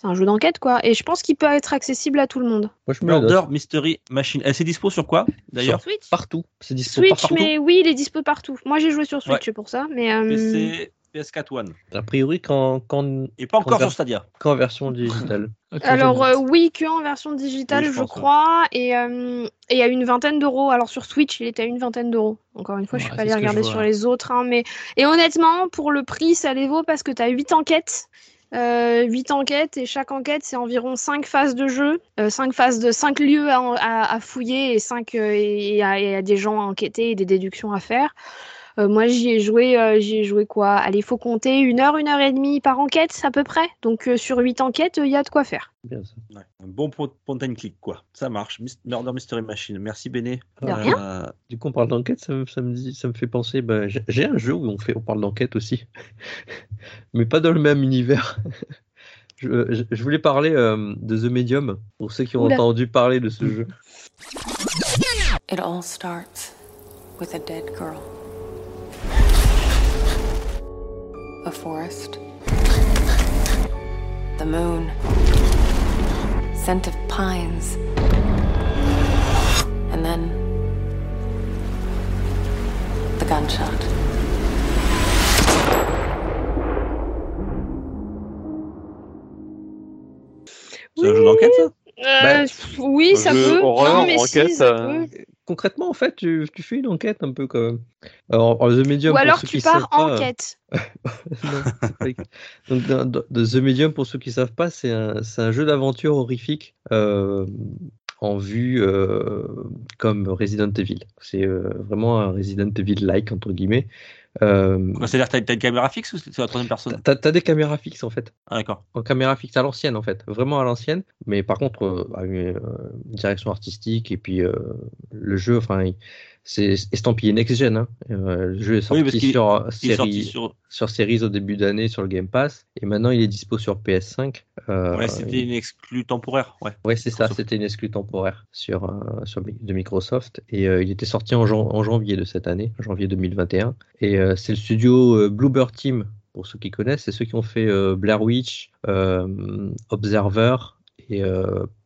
c'est un jeu d'enquête quoi. Et je pense qu'il peut être accessible à tout le monde. Moi, je me. Murder Mystery Machine. Elle c'est dispo sur quoi d'ailleurs Switch. partout. C'est dispo Switch, partout. mais oui, il est dispo partout. Moi, j'ai joué sur Switch Ouais. c'est pour ça. Mais euh, PC, PS4 One. A priori, quand, quand, Et pas encore Conver- sur Stadia. quand en version digitale. Alors je- euh, oui, que en version digitale, Oui, je je, pense, ouais. crois, et, euh, et à une vingtaine d'euros. Alors sur Switch, il était à une vingtaine d'euros. Encore une fois, je Ouais, suis pas allée je regarder vois. sur les autres, hein, mais et honnêtement, pour le prix, ça les vaut parce que tu as 8 enquêtes. Euh, 8 enquêtes et chaque enquête c'est environ 5 phases de jeu, 5 phases de 5 lieux à, à- à fouiller et 5 et, à, et à des gens à enquêter et des déductions à faire. Euh, moi j'y ai joué euh, j'y ai joué quoi? Allez, il faut compter une heure, une heure et demie par enquête à peu près. Donc euh, sur 8 enquêtes, il y a de quoi faire. Bien ça. Ouais, un bon point and click, quoi. Ça marche. Murder Mystery Machine. Merci, Béné. De Euh, Du coup, on parle d'enquête, ça, me- ça me dit, ça me fait penser. bah, j'ai- un jeu où on fait, on parle d'enquête aussi, mais pas dans le même univers. Je, je- je voulais parler euh, de The Medium pour ceux qui ont Oula. entendu parler de ce jeu. It all starts with a dead girl. A forest. The moon. Scent of pines. And then. The gunshot. C'est un jeu d'enquête, ça Euh, Bah, oui, ça jeu peut. horreur, non, mais enquête, si, ça euh, peut. Concrètement, en fait, tu, tu fais une enquête un peu même. Alors, alors, The Medium, Ou alors tu pars c'est pas- Donc, The Medium, pour ceux qui savent pas, c'est un, un jeu d'aventure horrifique euh, en vue euh, comme Resident Evil. C'est euh, vraiment un Resident Evil-like, entre guillemets. Euh, Quoi, C'est-à-dire que t'as- t'as une caméra fixe ou c'est la troisième personne T'as t'as des caméras fixes en fait, Ah, d'accord. en caméra fixe à l'ancienne en fait, vraiment à l'ancienne, mais par contre euh, une, euh, direction artistique et puis euh, le jeu, enfin, c'est estampillé next-gen. Hein. Euh, le jeu est sorti sur Il est sorti série, sur. sur Series au début d'année sur le Game Pass et maintenant il est dispo sur PS5. Euh, Ouais, c'était une exclue temporaire. Ouais. Ouais, c'est ça, c'était une exclue temporaire sur, euh, sur de Microsoft et il était sorti en, jan- en janvier de cette année, janvier 2021. Et c'est le studio Bluebird Team, pour ceux qui connaissent, c'est ceux qui ont fait Blair Witch, Observer et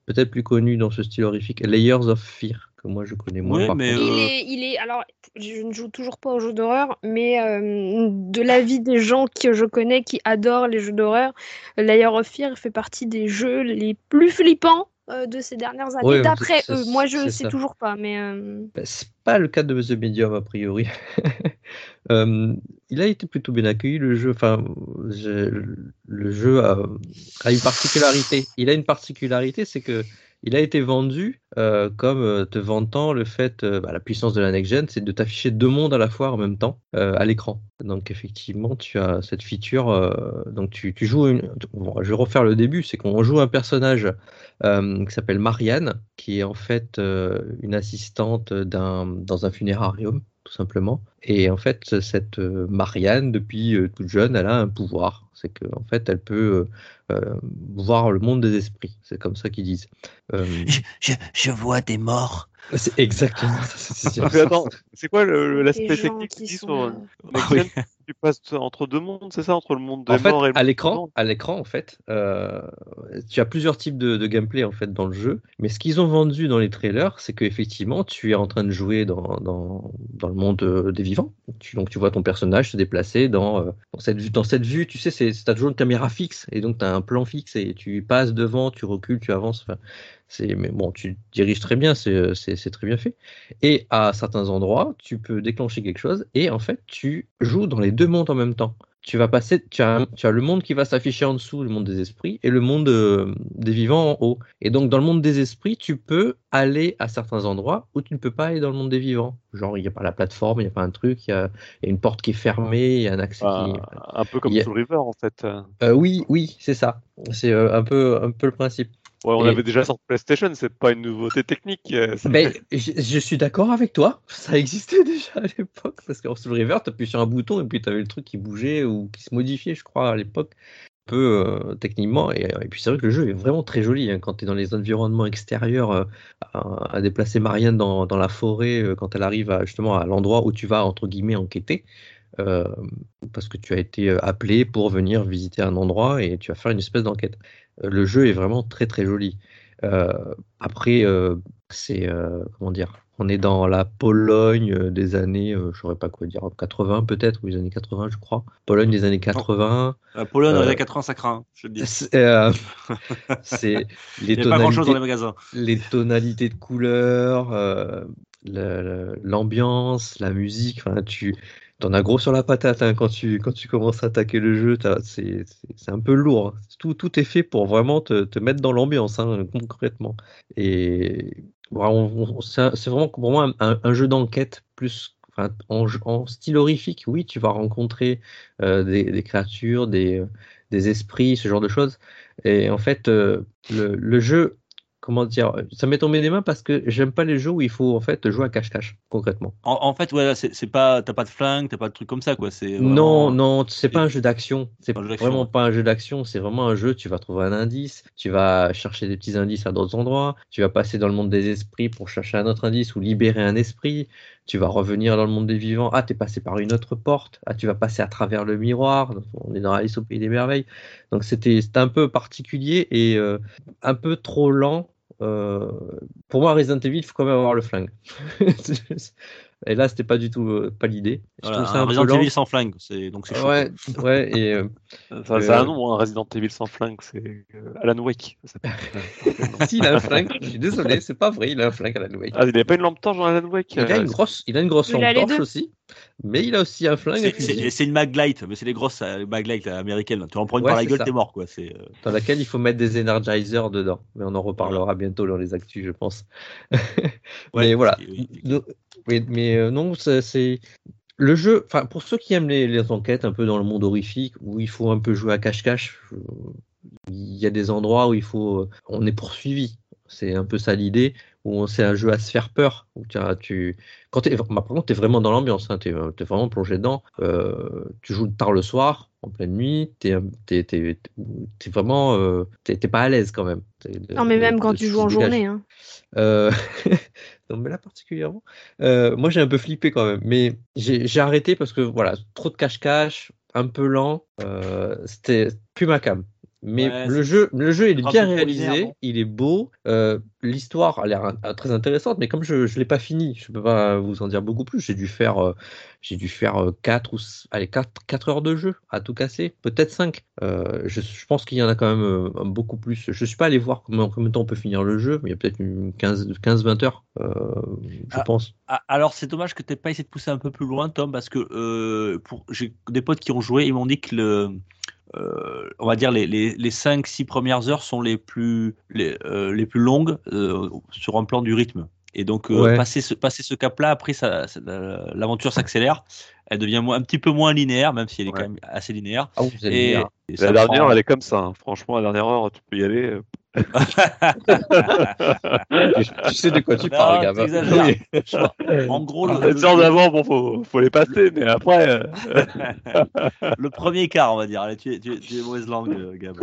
peut-être plus connu dans ce style horrifique, Layers of Fear, que moi je connais moins. Mais. Il Euh, est, il est, alors, je ne joue toujours pas aux jeux d'horreur, mais euh, de l'avis des gens que je connais qui adorent les jeux d'horreur, Layer of Fear fait partie des jeux les plus flippants euh, de ces dernières années, Ouais, d'après eux. Moi, je c'est sais ça. toujours pas, mais euh, Ben, c'est pas le cas de The Medium a priori. Euh, il a été plutôt bien accueilli le jeu. Enfin, je- le jeu a, a une particularité. Il a une particularité, c'est que il a été vendu euh, comme euh, te vantant le fait, euh, bah, la puissance de la next gen, c'est de t'afficher deux mondes à la fois en même temps à l'écran. Donc effectivement, tu as cette feature. donc tu, joues. Une, bon, je vais refaire le début, c'est qu'on joue un personnage qui s'appelle Marianne, qui est en fait une assistante dans un funérarium, tout simplement. Et en fait, cette Marianne, depuis toute jeune, elle a un pouvoir. C'est qu'en fait, elle peut euh, euh, voir le monde des esprits. C'est comme ça qu'ils disent. Euh, je, je vois des morts. c'est exactement ça. c'est- quoi l'aspect technique qui sont, Gen Tu passes entre deux mondes, c'est ça Entre le monde des En fait, morts et le à monde l'écran, à l'écran, en fait, euh, tu as plusieurs types de, de gameplay en fait dans le jeu. Mais ce qu'ils ont vendu dans les trailers, c'est qu'effectivement, tu es en train de jouer dans, dans, dans le monde des vivants. Tu, donc, tu vois ton personnage se déplacer dans, dans cette vue. Dans cette vue, tu sais, c'est, t'as toujours une caméra fixe et donc tu as un plan fixe et tu passes devant, tu recules, tu avances. C'est, mais bon, tu diriges très bien, c'est, c'est, c'est très bien fait. Et à certains endroits, tu peux déclencher quelque chose et en fait, tu joues dans les deux mondes en même temps. Tu vas passer, tu as, tu as le monde qui va s'afficher en dessous, le monde des esprits, et le monde euh, des vivants en haut. Et donc, dans le monde des esprits, tu peux aller à certains endroits où tu ne peux pas aller dans le monde des vivants. Genre, il n'y a pas la plateforme, il n'y a pas un truc, il y, a, il y a une porte qui est fermée, il y a un accès qui. Ah, un peu comme a- Soul River en fait. Euh, oui, oui, c'est ça. C'est euh, un, peu, un peu le principe. Ouais, on Et- avait déjà sur PlayStation, c'est pas une nouveauté technique. euh, Ben, je, je suis d'accord avec toi, ça existait déjà à l'époque, parce qu'en Soul River, tu appuies sur un bouton et puis tu avais le truc qui bougeait ou qui se modifiait, je crois, à l'époque, un peu euh, techniquement. Et, et puis c'est vrai que le jeu est vraiment très joli hein, quand tu es dans les environnements extérieurs, euh, à, à déplacer Marianne dans, dans la forêt, euh, quand elle arrive à, justement à l'endroit où tu vas, entre guillemets, enquêter. Euh, parce que tu as été euh, appelé pour venir visiter un endroit et tu vas faire une espèce d'enquête. Euh, le jeu est vraiment très très joli. Euh, après, euh, c'est comment dire On est dans la Pologne des années, je saurais pas quoi dire, 80 peut-être, ou les années 80, je crois. Pologne des années 80. La Pologne, dans les Euh, années 80, ça craint, je le dis. C'est les Il n'y a pas grand chose dans les magasins. les tonalités de couleurs, le- le- l'ambiance, la musique. Enfin, tu en as gros sur la patate hein, quand tu quand tu commences à attaquer le jeu. C'est un peu lourd. hein. Tout, tout est fait pour vraiment te, te mettre dans l'ambiance hein, concrètement. Et c'est vraiment pour moi un, jeu d'enquête plus. en, en style horrifique, oui, tu vas rencontrer euh, des, créatures, des, des esprits, ce genre de choses. Et en fait, euh, le, le jeu, comment dire, ça m'est tombé des mains parce que j'aime pas les jeux où il faut en fait jouer à cache-cache, concrètement. En, en fait, ouais, c'est pas, t'as pas de flingue, t'as pas de truc comme ça, quoi. C'est Non, vraiment- non, c'est pas un jeu d'action. C'est vraiment pas un jeu d'action. C'est vraiment un jeu. Tu vas trouver un indice, tu vas chercher des petits indices à d'autres endroits, tu vas passer dans le monde des esprits pour chercher un autre indice ou libérer un esprit. Tu vas revenir dans le monde des vivants. Ah, t'es passé par une autre porte. Ah, tu vas passer à travers le miroir. Donc, On est dans Alice au pays des merveilles. Donc c'était c'était un peu particulier et euh, un peu trop lent. Euh, pour moi, Resident Evil, il faut quand même avoir le flingue. et là, c'était pas du tout euh, pas l'idée. Je Voilà, un un Resident. Evil sans flingue, c'est donc c'est chaud. Ouais, ouais, et euh, Ça, ça a un euh, nom, hein, Resident Evil sans flingue, c'est euh, Alan Wake. si, il a un flingue, je suis désolé, c'est pas vrai, il a un flingue à la Wake. Ah, il n'avait pas une lampe torche dans Alan Wake Il a euh, une grosse, il a une grosse lampe torche aussi, mais il a aussi un flingue C'est- une maglite, mais c'est les grosses euh, maglites euh, américaines. Tu en prends une Ouais, par la gueule, t'es mort, quoi. C'est euh, dans laquelle il faut mettre des energizers dedans. Mais on en reparlera bientôt dans les actus, je pense. Ouais, mais voilà. Oui, mais euh, non, c'est- le jeu. Enfin, pour ceux qui aiment les, les enquêtes un peu dans le monde horrifique, où il faut un peu jouer à cache-cache, euh, il y a des endroits où il faut, on est poursuivi. C'est un peu ça l'idée, où c'est un jeu à se faire peur. Où tu, quand bah, par contre, tu es vraiment dans l'ambiance, hein, tu es, vraiment plongé dedans. Euh, tu joues tard le soir, en pleine nuit, tu es, vraiment. euh, t'es pas à l'aise quand même. Non, mais même de- quand de tu joues en journée. Hein. Euh, non, mais là particulièrement. Euh, moi, j'ai un peu flippé quand même. Mais j'ai arrêté parce que voilà, trop de cache-cache, un peu lent. euh, C'était plus ma cam. Mais Ouais, le jeu, le jeu, il est bien réalisé, non il est beau. euh, L'histoire a l'air in- très intéressante, mais comme je ne l'ai pas fini, je peux pas vous en dire beaucoup plus. J'ai dû faire, euh, j'ai dû faire 4 ou allez, 4, 4 heures de jeu à tout casser, peut-être 5. Euh, je, je pense qu'il y en a quand même euh, beaucoup plus. Je suis pas allé voir comment, combien de temps on peut finir le jeu, mais il y a peut-être une 15-20 heures, euh, je Ah. pense. Ah, Alors, c'est dommage que tu pas essayé de pousser un peu plus loin, Tom, parce que euh, pour... j'ai des potes qui ont joué, ils m'ont dit que le, euh, on va dire les, les, les 5-6 premières heures sont les plus, les, euh, les plus longues euh, sur un plan du rythme. Et donc, euh, Ouais. passer ce, passer ce cap-là, après, ça, ça- la- l'aventure s'accélère. Elle devient moins- un petit peu moins linéaire, même si elle est quand même assez linéaire. Ah, Et, et La dernière, prend- elle est comme ça. hein. Franchement, la dernière heure, tu peux y aller. tu, sais de quoi tu Non, parles, gamin. En gros, le, Les heures d'avant, bon, faut, faut les passer, mais après. euh, le premier quart, on va dire. Allez, tu, es, tu, es, tu es mauvaise langue, euh, Gab.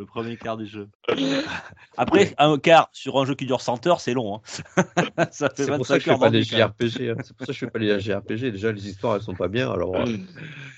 Le premier quart du jeu. Après, un quart sur un jeu qui dure 100 heures, c'est long. hein. ça fait C'est pour ça 25 que je heures fais pas même. JRPG. hein. C'est pour ça que je fais pas les JRPG. Déjà, les histoires, elles sont pas bien. Alors, euh,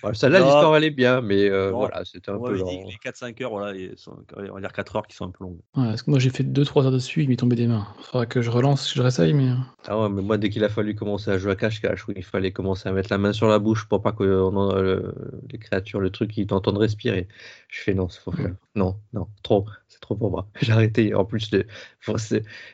voilà, celle-là, l'histoire, elle est bien, mais euh, voilà, c'était un Moi, peu que les 4-5 heures, voilà, sont- on va dire 4 heures qui sont un peu longues. Ouais, parce que moi j'ai fait 2-3 heures dessus, il m'est tombé des mains. Faudra que je relance, que je réessaye, mais. euh, Ah ouais, mais moi, dès qu'il a fallu commencer à jouer à cache-cache, où il fallait commencer à mettre la main sur la bouche pour pas que on en- le- les créatures, le truc, ils t'entendent respirer, je fais non, c'est faut faire. Non, non, trop, c'est trop pour moi. J'ai arrêté. En plus,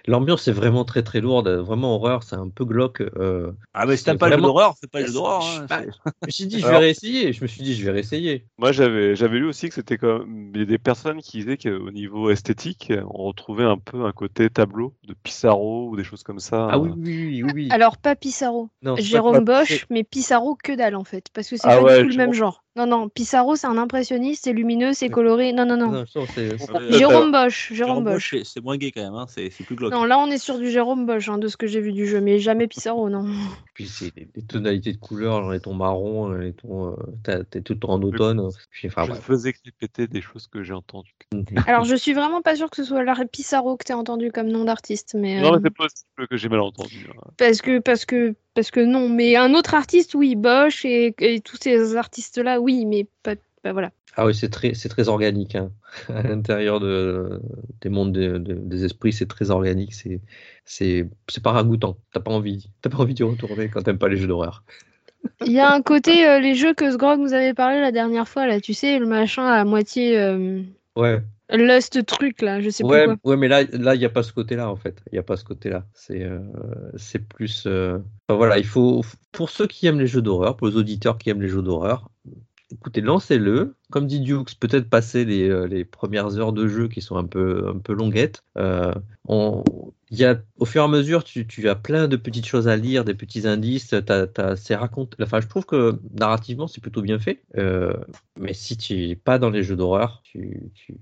l'ambiance est vraiment très très lourde, vraiment horreur, c'est un peu glauque. euh, Ah, mais si c'est t'aimes pas vraiment- d'horreur, c'est pas le d'horreur. hein, Bah, dit, je vais Alors- réessayer. Je me suis dit, je vais réessayer. Moi, j'avais j'avais lu aussi que c'était comme il y a des personnes qui disaient qu'au niveau esthétique, on retrouvait un peu un côté tableau de Pissarro ou des choses comme ça. Ah oui, oui, oui, oui. Alors, pas Pissarro. Non, Jérôme pas- Bosch, mais Pissarro que dalle en fait. Parce que c'est Ah pas ouais, du tout le même genre. Non, non, Pissarro c'est un impressionniste, c'est lumineux, c'est coloré. Non, non, non. Non, non, Jérôme Bosch, Jérôme Jérôme Bosch. Bosch, c'est- moins gay quand même, hein, c'est c'est plus glauque. Non, là on est sur du Jérôme Bosch, hein, de ce que j'ai vu du jeu, mais jamais Pissarro, non. Puis c'est les, les tonalités de couleurs, genre les tons marron, les tons, euh, t'as- t'es tout en automne. Puis, enfin, je bref. faisais que répéter des choses que j'ai entendues. Alors je suis vraiment pas sûre que ce soit la Pissarro que t'aies entendu comme nom d'artiste, mais. Non, euh, mais c'est possible que j'ai mal entendu. hein. Parce que, parce que, parce que non, mais un autre artiste, oui, Bosch et, et tous ces artistes-là, oui, mais pas, pas- voilà. Ah oui, c'est très, c'est très organique. hein. À l'intérieur de, des mondes de- de- des esprits, c'est très organique. C'est, c'est, c'est pas ragoûtant. T'as pas envie, t'as pas envie d'y retourner quand t'aimes pas les jeux d'horreur. Il y a un côté, euh, les jeux que Sgrog nous avait parlé la dernière fois, là, tu sais, le machin à moitié euh, Ouais. Lust truc, là, je sais Ouais, plus quoi. ouais, mais là, là, il n'y a pas ce côté-là en fait. Il n'y a pas ce côté-là. C'est, euh, c'est plus. euh, Enfin voilà, il faut pour ceux qui aiment les jeux d'horreur, pour les auditeurs qui aiment les jeux d'horreur, écoutez, lancez-le. Comme dit Dukes, peut-être passer les, euh, les premières heures de jeu qui sont un peu un peu longuettes. Euh, on- y a, au fur et à mesure, tu, tu as plein de petites choses à lire, des petits indices. C'est raconte. Enfin, je trouve que narrativement, c'est plutôt bien fait. Euh, mais si tu n'es pas dans les jeux d'horreur, tu, tu,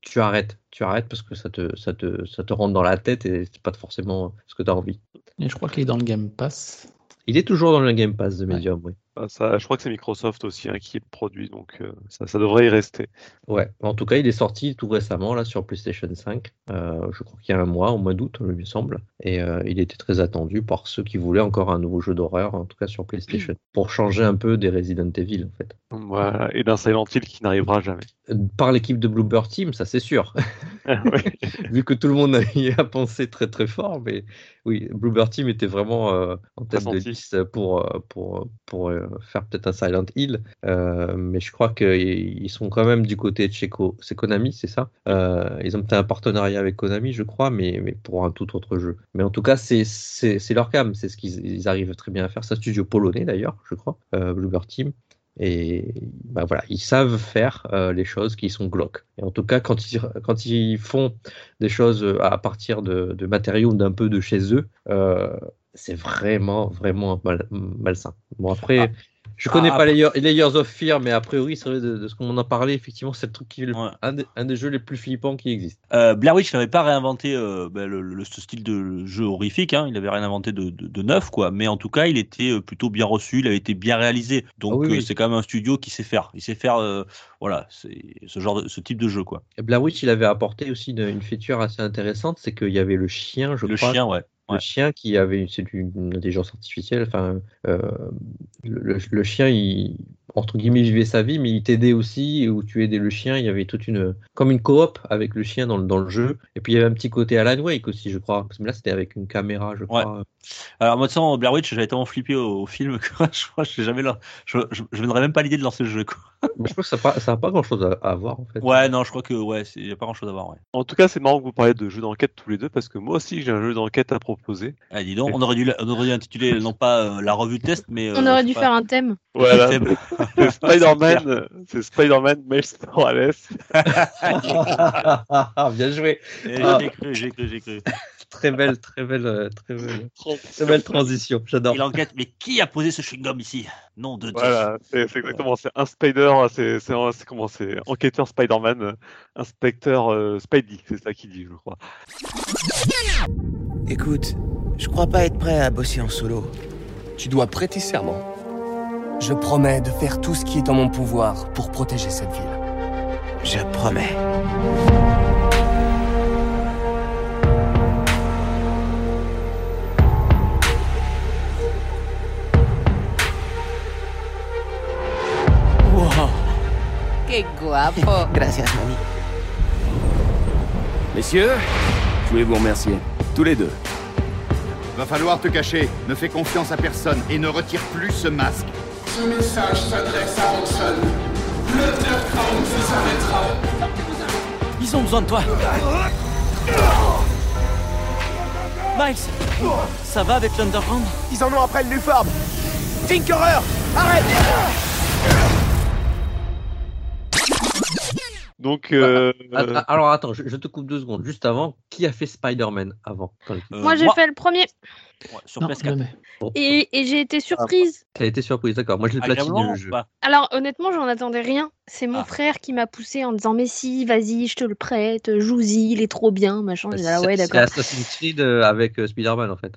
tu arrêtes. Tu arrêtes parce que ça te, ça te, ça te rentre dans la tête et c'est pas forcément ce que tu as envie. Et je crois qu'il est dans le Game Pass. Il est toujours dans le Game Pass de Medium, oui. Ah, ça, je crois que c'est Microsoft aussi hein, qui le produit, donc euh, ça, ça devrait y rester. Ouais, en tout cas, il est sorti tout récemment là sur PlayStation 5. Euh, je crois qu'il y a un mois, au mois d'août, il me semble. Et euh, il était très attendu par ceux qui voulaient encore un nouveau jeu d'horreur, en tout cas sur PlayStation, pour changer un peu des Resident Evil, en fait. Voilà, et d'un Silent Hill qui n'arrivera jamais. Par l'équipe de Bloober Team, ça c'est sûr. Vu que tout le monde y a pensé très très fort, mais oui, Bloober Team était vraiment en tête de liste pour, pour, pour faire peut-être un Silent Hill. Euh, mais je crois qu'ils sont quand même du côté de chez Konami, c'est ça? Euh, Ils ont peut-être un partenariat avec Konami, je crois, mais, pour un tout autre jeu. Mais en tout cas, c'est leur cam, c'est ce qu'ils ils arrivent très bien à faire. C'est un studio polonais d'ailleurs, je crois, euh, Bloober Team. Et bah voilà, ils savent faire les choses qui sont glauques. Et en tout cas, quand ils, font des choses à partir de, matériaux d'un peu de chez eux, c'est vraiment, vraiment mal, malsain. Bon, après, Ah. je connais Ah, pas les, Years of Fear, mais a priori, c'est vrai de, de ce qu'on en a parlé, effectivement, c'est le truc qui est le- Ouais. un, des, un des jeux les plus flippants qui existent. Euh, Blair Witch n'avait pas réinventé euh, ben, le, le- ce style de jeu horrifique, hein, il avait rien inventé de, de, de neuf, quoi. Mais en tout cas, il était euh, plutôt bien reçu, il avait été bien réalisé. Donc Ah oui, euh, oui. c'est quand même un studio qui sait faire. Il sait faire, voilà, c'est ce genre, de, ce type de jeu, quoi. Et Blair Witch, il avait apporté aussi une, une feature assez intéressante, c'est qu'il y avait le chien, je le crois, chien, ouais. Le chien qui avait c'est une intelligence artificielle, enfin euh, le, le- le chien il entre guillemets vivait sa vie, mais il t'aidait aussi où tu aidais le chien. Il y avait toute une comme une coop avec le chien dans le, dans le jeu. Et puis il y avait un petit côté Alan Wake aussi, je crois. Parce que là c'était avec une caméra, je crois. Alors moi, de toute façon, Blair Witch, j'avais tellement flippé au, au film que je crois je jamais là. Je, je, je n'aurais même pas l'idée de lancer le jeu, quoi. Mais je crois que ça n'a pas, ça a pas grand chose à, à voir en fait. Ouais, non, je crois que ouais, il n'y a pas grand chose à voir. Ouais. En tout cas, c'est marrant que vous parliez de jeux d'enquête tous les deux parce que moi aussi j'ai un jeu d'enquête à proposer. Ah, dis donc, on aurait dû, on aurait dû intituler non pas euh, la revue de test, mais euh, On aurait dû faire un thème. Voilà, thème. c'est Spider-Man, euh, c'est Spider-man Miles Morales. Bien joué. Et Ah. J'ai cru, j'ai cru, j'ai cru. Très belle, très belle, euh, très belle, très belle transition. J'adore. Il enquête, mais qui a posé ce chewing-gum ici? Non de Dieu. Voilà, c'est exactement, c'est un Spider, c'est comment, c'est enquêteur Spider-Man, euh, inspecteur euh, Spidey, c'est ça qu'il dit, je crois. Écoute, je crois pas être prêt à bosser en solo. Tu dois prêter serment. Je promets de faire tout ce qui est en mon pouvoir pour protéger cette ville. Je promets. Wow. Qué guapo. Gracias, mami. Messieurs, je voulais vous remercier. Tous les deux. Va falloir te cacher. Ne fais confiance à personne et ne retire plus ce masque. Ce message s'adresse à Hanson. Le underground vous arrêtera. Ils ont besoin de toi. Miles, ça va avec l'Underground? Ils en ont après le Lufarm Tinkerer Arrête Donc, euh, Ah, ah, Alors attends, je, je te coupe deux secondes. Juste avant, qui a fait Spider-Man avant? Moi, j'ai fait le premier. Sur PS4. Et, et j'ai été surprise. T'as été surprise, d'accord. Moi, je l'ai platiné Agréablement le jeu. pas Alors, honnêtement, j'en attendais rien. C'est Ah. mon frère qui m'a poussé en disant Mais si, vas-y, je te le prête, joue-y, il est trop bien, machin. Dit, ah ouais, C'est- d'accord. C'est Assassin's Creed euh, avec euh, Spider-Man en fait.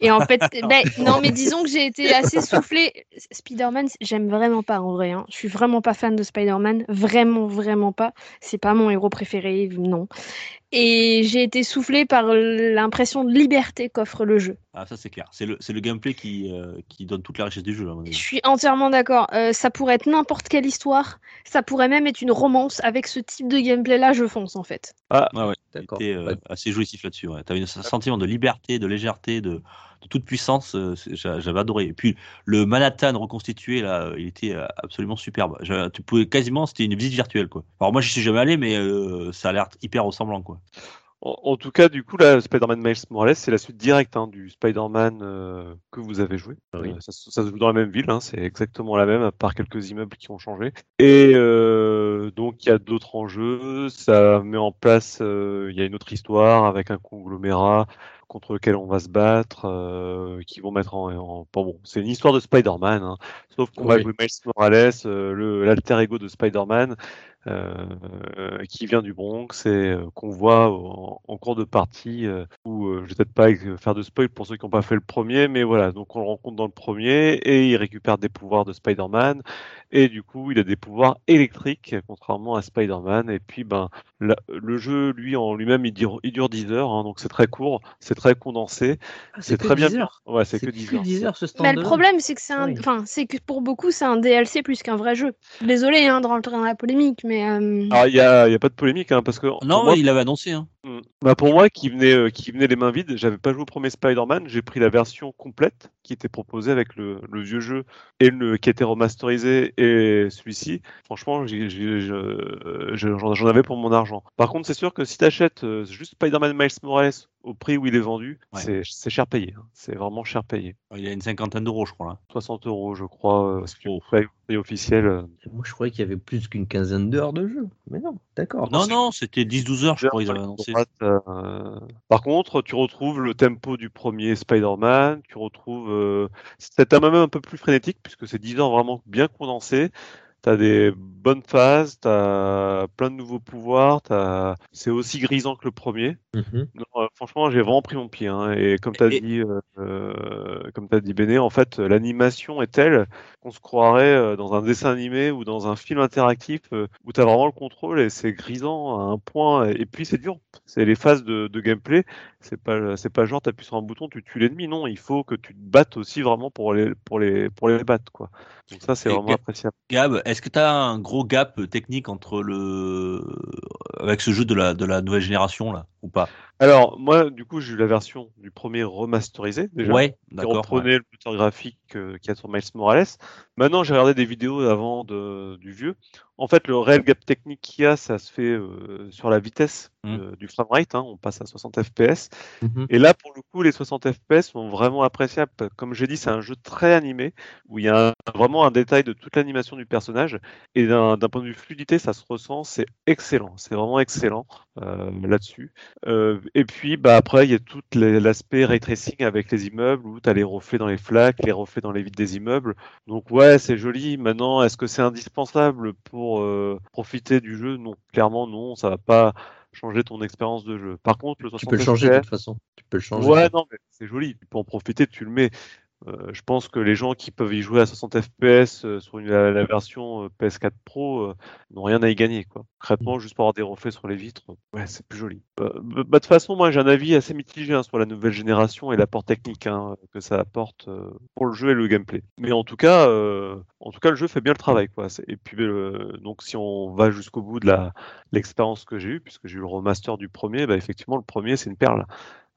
Et en fait, ben, non, mais disons que j'ai été assez soufflée. Spider-Man, j'aime vraiment pas en vrai. hein. Je suis vraiment pas fan de Spider-Man. Vraiment, vraiment pas. C'est pas mon héros préféré, non. Et j'ai été soufflée par l'impression de liberté qu'offre le jeu. Ah, ça c'est clair. C'est le, c'est le gameplay qui, euh, qui donne toute la richesse du jeu. à mon avis. Je suis entièrement d'accord. Euh, ça pourrait être n'importe quelle histoire. Ça pourrait même être une romance. Avec ce type de gameplay-là, je fonce en fait. Ah, ouais, ouais. D'accord. Euh, assez jouissif là-dessus. Ouais. T'avais un sentiment de liberté, de légèreté, de, de toute puissance. euh, J'avais adoré. Et puis le Manhattan reconstitué là, euh, il était euh, absolument superbe. Tu pouvais quasiment, c'était une visite virtuelle quoi. Alors moi, j'y suis jamais allé, mais euh, ça a l'air hyper ressemblant quoi. En, en tout cas, du coup, là, Spider-Man Miles Morales, c'est la suite directe hein, du Spider-Man euh, que vous avez joué. Oui. Euh, ça, se- ça se joue dans la même ville, hein, c'est exactement la même, à part quelques immeubles qui ont changé. Et euh, donc, il y a d'autres enjeux. Ça met en place, euh, il y a une autre histoire avec un conglomérat contre lequel on va se battre, euh, qui vont mettre en, en- bon, bon, c'est une histoire de Spider-Man, hein. sauf qu'on va jouer Miles Morales, euh, l'alter ego de Spider-Man, euh, qui vient du Bronx et euh, qu'on voit en, en cours de partie, euh, où euh, je vais peut-être pas faire de spoil pour ceux qui n'ont pas fait le premier, mais voilà, donc on le rencontre dans le premier et il récupère des pouvoirs de Spider-Man et du coup il a des pouvoirs électriques contrairement à Spider-Man et puis ben la- le jeu lui en lui-même il dure, il dure 10 heures, hein, donc c'est très court, c'est très condensé, Ah, c'est que très bien. 10 heures. Ouais, c'est que 10 heures. 10 heures ce stand. Mais le problème, c'est que c'est un, Oui. enfin, c'est que pour beaucoup, c'est un DLC plus qu'un vrai jeu. Désolé hein, de rentrer dans la polémique, mais euh, Alors il y a, il y a pas de polémique hein, parce que Non, moi, il l'avait annoncé. Hein. Mm. Bah pour moi, qui venait, euh, qui venait les mains vides, j'avais pas joué au premier Spider-Man, j'ai pris la version complète qui était proposée avec le, le vieux jeu et le qui était remasterisé et celui-ci. Franchement, j'en j'en avais pour mon argent. Par contre, c'est sûr que si tu achètes juste Spider-Man Miles Morales au prix où il est vendu, Ouais. c'est cher payé. hein. C'est vraiment cher payé. Il a une cinquantaine d'euros, je crois. Là. 60 euros, je crois, euh, Oh. prix prix officiel. euh. Moi, je croyais qu'il y avait plus qu'une quinzaine d'heures de jeu. Mais non, d'accord. Non, non, c'était 10-12 heures, je crois, ils avaient annoncé. Euh, Par contre, tu retrouves le tempo du premier Spider-Man, tu retrouves. Euh... C'est un même un peu plus frénétique, puisque c'est 10 heures vraiment bien condensées. T'as des bonnes phases, t'as plein de nouveaux pouvoirs, t'as... c'est aussi grisant que le premier. Mhm. Non, euh, franchement, j'ai vraiment pris mon pied. hein. Et comme tu as Et- dit, euh, euh, comme t'as dit Béné, en fait, l'animation est telle qu'on se croirait euh, dans un dessin animé ou dans un film interactif euh, où tu as vraiment le contrôle et c'est grisant à un point. Et puis c'est dur. C'est les phases de, de gameplay. C'est pas, c'est pas genre t'appuies sur un bouton, tu tues l'ennemi. Non, il faut que tu te battes aussi vraiment pour les, pour les, pour les battre, quoi. Donc ça, c'est vraiment appréciable. Gab, est-ce que tu as un gros gap technique entre le avec ce jeu de la de la nouvelle génération là ou pas? Alors, moi, du coup, j'ai eu la version du premier remasterisé, déjà. Ouais, qui d'accord. reprenait le moteur graphique euh, qu'il y a sur Miles Morales. Maintenant, j'ai regardé des vidéos avant de, du vieux. En fait, le réel gap technique qu'il y a, ça se fait euh, sur la vitesse Mm. euh, du framerate. Hein, on passe à 60 FPS. Mhm. Et là, pour le coup, les 60 FPS sont vraiment appréciables. Comme j'ai dit, c'est un jeu très animé où il y a un- vraiment un détail de toute l'animation du personnage. Et d'un point de vue fluidité, ça se ressent. C'est excellent. C'est vraiment excellent euh, là-dessus. Euh, et puis, bah, après, il y a tout l'aspect ray tracing avec les immeubles où tu as les reflets dans les flaques, les reflets dans les vitres des immeubles. Donc, ouais, c'est joli. Maintenant, est-ce que c'est indispensable pour euh, profiter du jeu Non, clairement, non. Ça va pas changer ton expérience de jeu. Par contre, le 60 Tu peux le changer de toute façon. Tu peux le changer. Ouais, non, mais c'est joli. Tu peux en profiter, tu le mets. Euh, je pense que les gens qui peuvent y jouer à 60 FPS euh, sur une- la, la version euh, PS4 Pro n'ont rien à y gagner. Quoi. Concrètement, juste pour avoir des reflets sur les vitres, ouais, c'est plus joli. Euh, bah, bah, de toute façon, moi j'ai un avis assez mitigé hein, sur la nouvelle génération et l'apport technique hein, que ça apporte pour le jeu et le gameplay. Mais en tout cas, en tout cas, le jeu fait bien le travail. Quoi. Et puis, donc, si on va jusqu'au bout de l'expérience que j'ai eue, puisque j'ai eu le remaster du premier, bah, effectivement, le premier c'est une perle.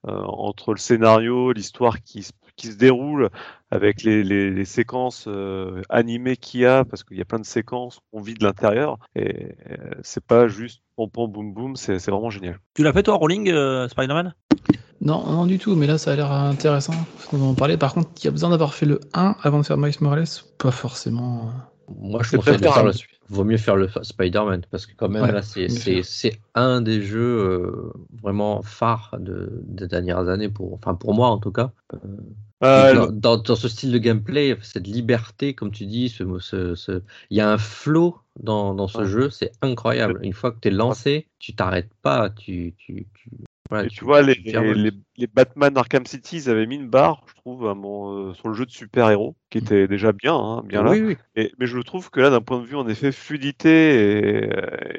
Euh, entre le scénario, l'histoire qui, se- qui se déroule, avec les, les- les séquences euh, animées qu'il y a, parce qu'il y a plein de séquences qu'on vit de l'intérieur, et euh, c'est pas juste pom pom boum boum, c'est c'est vraiment génial. Tu l'as fait toi, Rolling, euh, Spider-Man? Non, non du tout, mais là ça a l'air intéressant. Faut en parler. Par contre, il y a besoin d'avoir fait le 1 avant de faire Miles Morales Pas forcément. Moi, je faire préférable. le Vaut mieux faire le Spider-Man parce que quand même Ouais, là, c'est un des jeux euh, vraiment phares de, des dernières années pour, enfin pour moi en tout cas. Euh, Euh, dans, dans- dans ce style de gameplay, cette liberté, comme tu dis, ce, ce- ce- il y a un flow dans, dans ce Ouais. jeu, c'est incroyable. Une fois que tu es lancé, tu t'arrêtes pas, tu, tu, tu, voilà, Et tu vois, les, les, les- les Batman Arkham City, ils avaient mis une barre, je trouve, à mon, euh, sur le jeu de super-héros, qui était déjà bien, hein, bien là. Oui, oui. Et, mais je trouve que là, d'un point de vue, en effet, fluidité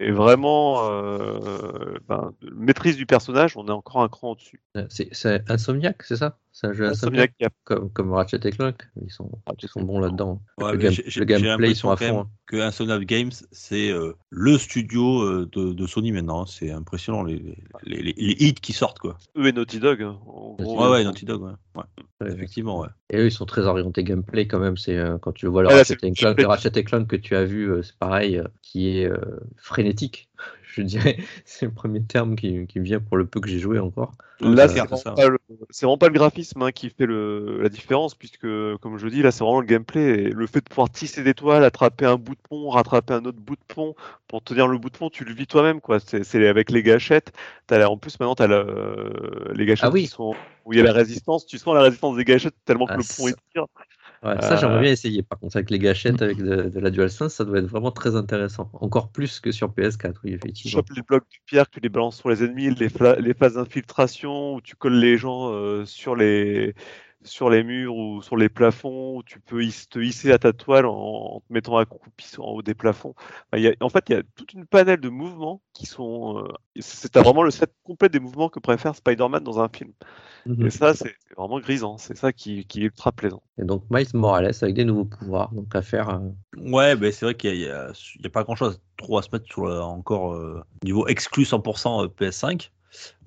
et, et vraiment euh, ben, maîtrise du personnage, on est encore un cran au-dessus. C'est c'est Insomniac, c'est ça? C'est un jeu Insomniac, comme, comme Ratchet et Clank. Ils sont, ils sont bons là-dedans. Ouais, le, game- gameplay, ils sont à fond. même Que Insomniac Games, c'est euh, le studio euh, de, de Sony maintenant. C'est impressionnant les, les, les- les hits qui sortent quoi. Eux et Naughty Dog. hein, en gros, Ouais, ouais, Naughty Dog, ouais. Ouais. Effectivement, ouais. Et eux, ils sont très orientés gameplay quand même. C'est euh, quand tu vois le Ah, là, Ratchet et Clank, le Ratchet et Clank que tu as vu, euh, c'est pareil, euh, qui est euh, frénétique. Je dirais, c'est le premier terme qui, qui me vient pour le peu que j'ai joué encore. Là, c'est vraiment, pas le- c'est vraiment pas le graphisme hein, qui fait le, la différence, puisque, comme je dis, là, c'est vraiment le gameplay. Et le fait de pouvoir tisser des toiles, attraper un bout de pont, rattraper un autre bout de pont, pour tenir le bout de pont, tu le vis toi-même, quoi. C'est avec les gâchettes. En plus, maintenant, tu as les gâchettes Ah oui. qui sont, où il y a la résistance. Tu sens la résistance des gâchettes tellement que Ah, le pont ça- étire. Ouais, ça, j'aimerais bien essayer. Par contre, avec les gâchettes, avec de, la DualSense, ça doit être vraiment très intéressant. Encore plus que sur PS4, oui, Tu effectivement. chopes les blocs de pierre, tu les balances sur les ennemis, les, les phases d'infiltration où tu colles les gens euh, sur les sur les murs ou sur les plafonds, où tu peux te hisser à ta toile en, en te mettant accroupi sur- en haut des plafonds. Enfin, y a- en fait, il y a toute une panel de mouvements qui sont. euh, c'est vraiment le set complet des mouvements que préfère Spider-Man dans un film. Mhm. Et ça, c'est vraiment grisant. C'est ça qui, qui est ultra plaisant. Et donc, Miles Morales avec des nouveaux pouvoirs. Donc, à faire. euh, Ouais, ben c'est vrai qu'il n'y a, a pas grand chose trop à se mettre sur le- encore euh, niveau exclu 100% PS5.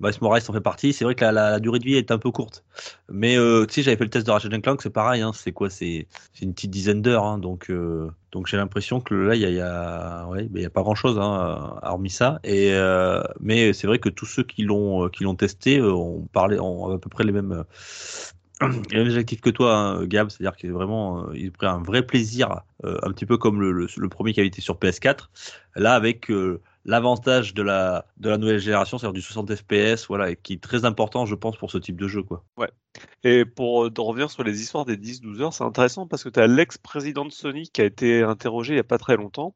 Miles Morales en fait partie. C'est vrai que la, durée de vie est un peu courte. Mais euh, tu sais, j'avais fait le test de Ratchet Clank, c'est pareil. Hein, c'est quoi? C'est une petite dizaine d'heures. hein, donc euh, donc j'ai l'impression que là, il y a, a, a pas grand chose hein, hormis ça. Et, euh, mais c'est vrai que tous ceux qui l'ont euh, testé ont parlé, à peu près les mêmes. les mêmes objectifs que toi, Gab, c'est-à-dire qu'il est vraiment, un vrai plaisir, un petit peu comme le, le- premier qui avait été sur PS4. Là, avec l'avantage de la, de la nouvelle génération, c'est-à-dire du 60 FPS, voilà, et qui est très important, je pense, pour ce type de jeu, quoi. Ouais. Et pour euh, de revenir sur les histoires des 10-12 heures, c'est intéressant parce que tu as l'ex-président de Sony qui a été interrogé il n'y a pas très longtemps.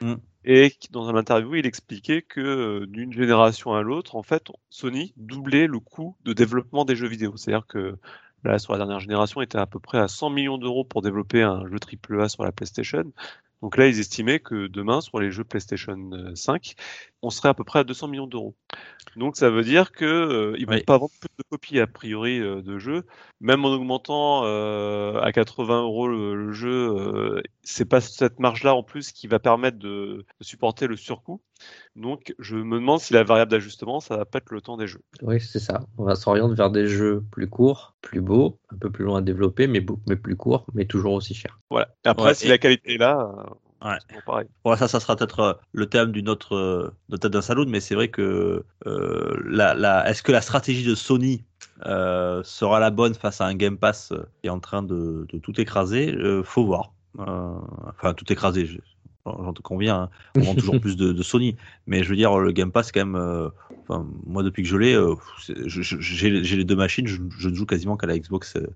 Mm. Et dans un interview, il expliquait que euh, d'une génération à l'autre, en fait, Sony doublait le coût de développement des jeux vidéo. C'est-à-dire que là, sur la dernière génération, était à peu près à 100 millions d'euros pour développer un jeu AAA sur la PlayStation. Donc là, ils estimaient que demain, sur les jeux PlayStation euh, 5, on serait à peu près à 200 millions d'euros. Donc ça veut dire que euh, ils vont Oui. pas vendre plus de copies a priori euh, de jeux, même en augmentant euh, à 80 euros le, le jeu. euh, c'est pas cette marge-là en plus qui va permettre de, de supporter le surcoût. Donc je me demande si la variable d'ajustement, ça va pas être le temps des jeux. Oui, c'est ça. On va s'orienter vers des jeux plus courts, plus beaux, un peu plus loin à développer, mais, beau- mais plus courts, mais toujours aussi chers. Voilà. Après, Ouais, si et- la qualité est là, euh, Ouais. c'est toujours pareil. Bon, ça, ça sera peut-être euh, le thème d'une autre, d'un saloon, mais c'est vrai que euh, la, la, est-ce que la stratégie de Sony euh, sera la bonne face à un Game Pass euh, qui est en train de, tout écraser Euh, Faut voir. Enfin, tout écraser. Je- J'en te conviens, hein. on vend toujours plus de, de Sony, mais je veux dire, le Game Pass, quand même, euh, enfin, moi depuis que je l'ai, euh, j'ai j'ai les deux machines, je, je ne joue quasiment qu'à la Xbox euh,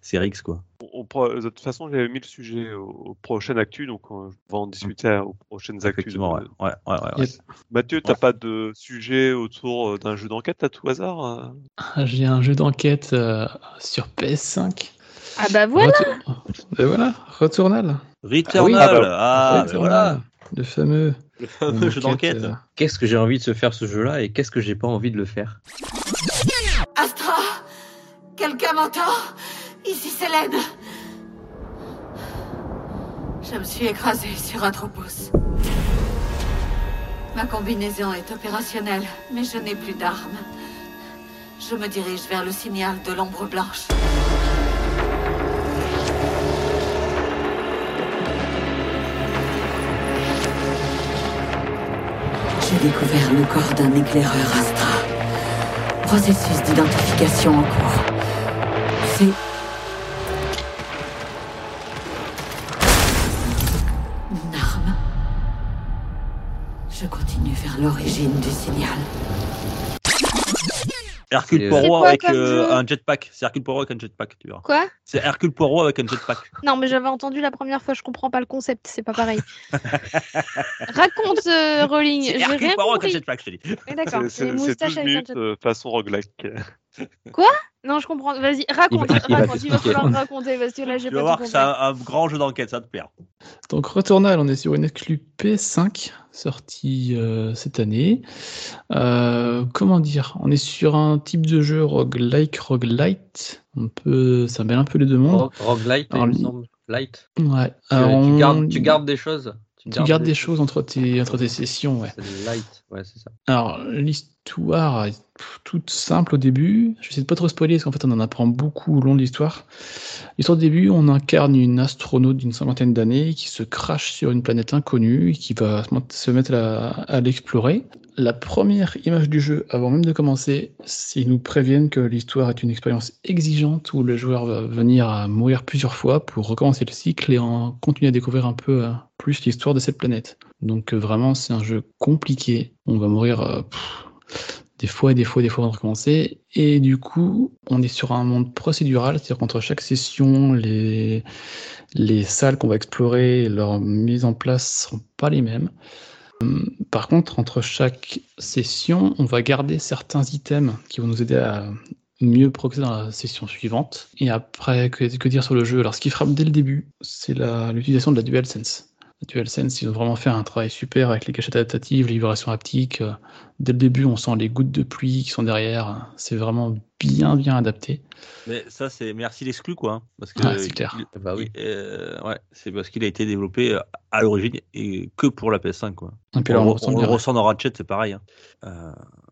Series X, quoi. On- on pourra- de toute façon, j'avais mis le sujet au, au prochain actu, donc on va en discuter aux prochaines actus. Ouais. Ouais, ouais. Yes. Mathieu, t'as pas de sujet autour d'un jeu d'enquête à tout hasard Ah, J'ai un jeu d'enquête euh, sur PS5. Ah bah voilà Retour- Ben voilà, Returnal. Returnal, Ah ah, ben voilà, Le fameux. le fameux jeu d'enquête. euh, Qu'est-ce que j'ai envie de se faire ce jeu-là et qu'est-ce que j'ai pas envie de le faire Astra Quelqu'un m'entend? Ici Célène Je me suis écrasée sur un tropos. Ma combinaison est opérationnelle, mais je n'ai plus d'armes. Je me dirige vers le signal de l'ombre blanche. J'ai découvert le corps d'un éclaireur Astra. Processus d'identification en cours. C'est une arme. Je continue vers l'origine du signal. Hercule C'est- Poirot avec euh, un jetpack. C'est Hercule Poirot avec un jetpack, tu verras. Quoi? C'est Hercule Poirot avec un jetpack. Non, mais j'avais entendu la première fois, je comprends pas le concept, c'est pas pareil. Raconte, euh, Rowling. Hercule Poirot avec un jetpack, je te dis. D'accord, C'est- 12 avec un minutes jet- euh, façon roguelike. Quoi? Non, je comprends. Vas-y, raconte, Il va- il va raconte. Il va t'expliquer. falloir raconter parce que là, j'ai Tu pas vas tout voir que c'est un, un grand jeu d'enquête, ça te perd. Donc Returnal, on est sur une exclue PS5 sortie euh, cette année. Euh, comment dire? On est sur un type de jeu roguelike, roguelite. On peut, ça mêle un peu les deux mondes. Rogue- Roguelite, Alors, il me semble. Light. Ouais. Tu, tu gardes, tu gardes des choses. tu gardes des choses entre tes, entre tes sessions, ouais. C'est light, ouais, c'est ça. Alors, l'histoire est pff, toute simple au début. Je vais essayer de pas trop spoiler parce qu'en fait, on en apprend beaucoup au long de l'histoire. L'histoire au début, on incarne une astronaute d'une cinquantaine d'années qui se crache sur une planète inconnue et qui va se mettre à, l'explorer. La première image du jeu, avant même de commencer, ils nous préviennent que l'histoire est une expérience exigeante où le joueur va venir mourir plusieurs fois pour recommencer le cycle et en continuer à découvrir un peu euh, plus l'histoire de cette planète. Donc euh, vraiment, c'est un jeu compliqué. On va mourir euh, des fois et des fois et des fois de recommencer. Et du coup, on est sur un monde procédural, c'est-à-dire qu'entre chaque session, les, les salles qu'on va explorer, leur mise en place seront pas les mêmes. Hum, Par contre, entre chaque session, on va garder certains items qui vont nous aider à mieux progresser dans la session suivante. Et après, que, dire sur le jeu? Alors, ce qui frappe dès le début, c'est l'utilisation de la DualSense. DualSense, ils ont vraiment fait un travail super avec les cachettes adaptatives, les vibrations haptiques. Euh, Dès le début, on sent les gouttes de pluie qui sont derrière. C'est vraiment bien, bien adapté. Mais ça, c'est merci l'exclu, quoi. hein, parce que Ah, c'est clair. il- Bah oui. euh, ouais, c'est parce qu'il a été développé euh, à l'origine et que pour la PS5, quoi. Et puis on, alors, on on ressent le ressent dans Ratchet, c'est pareil. hein. Euh,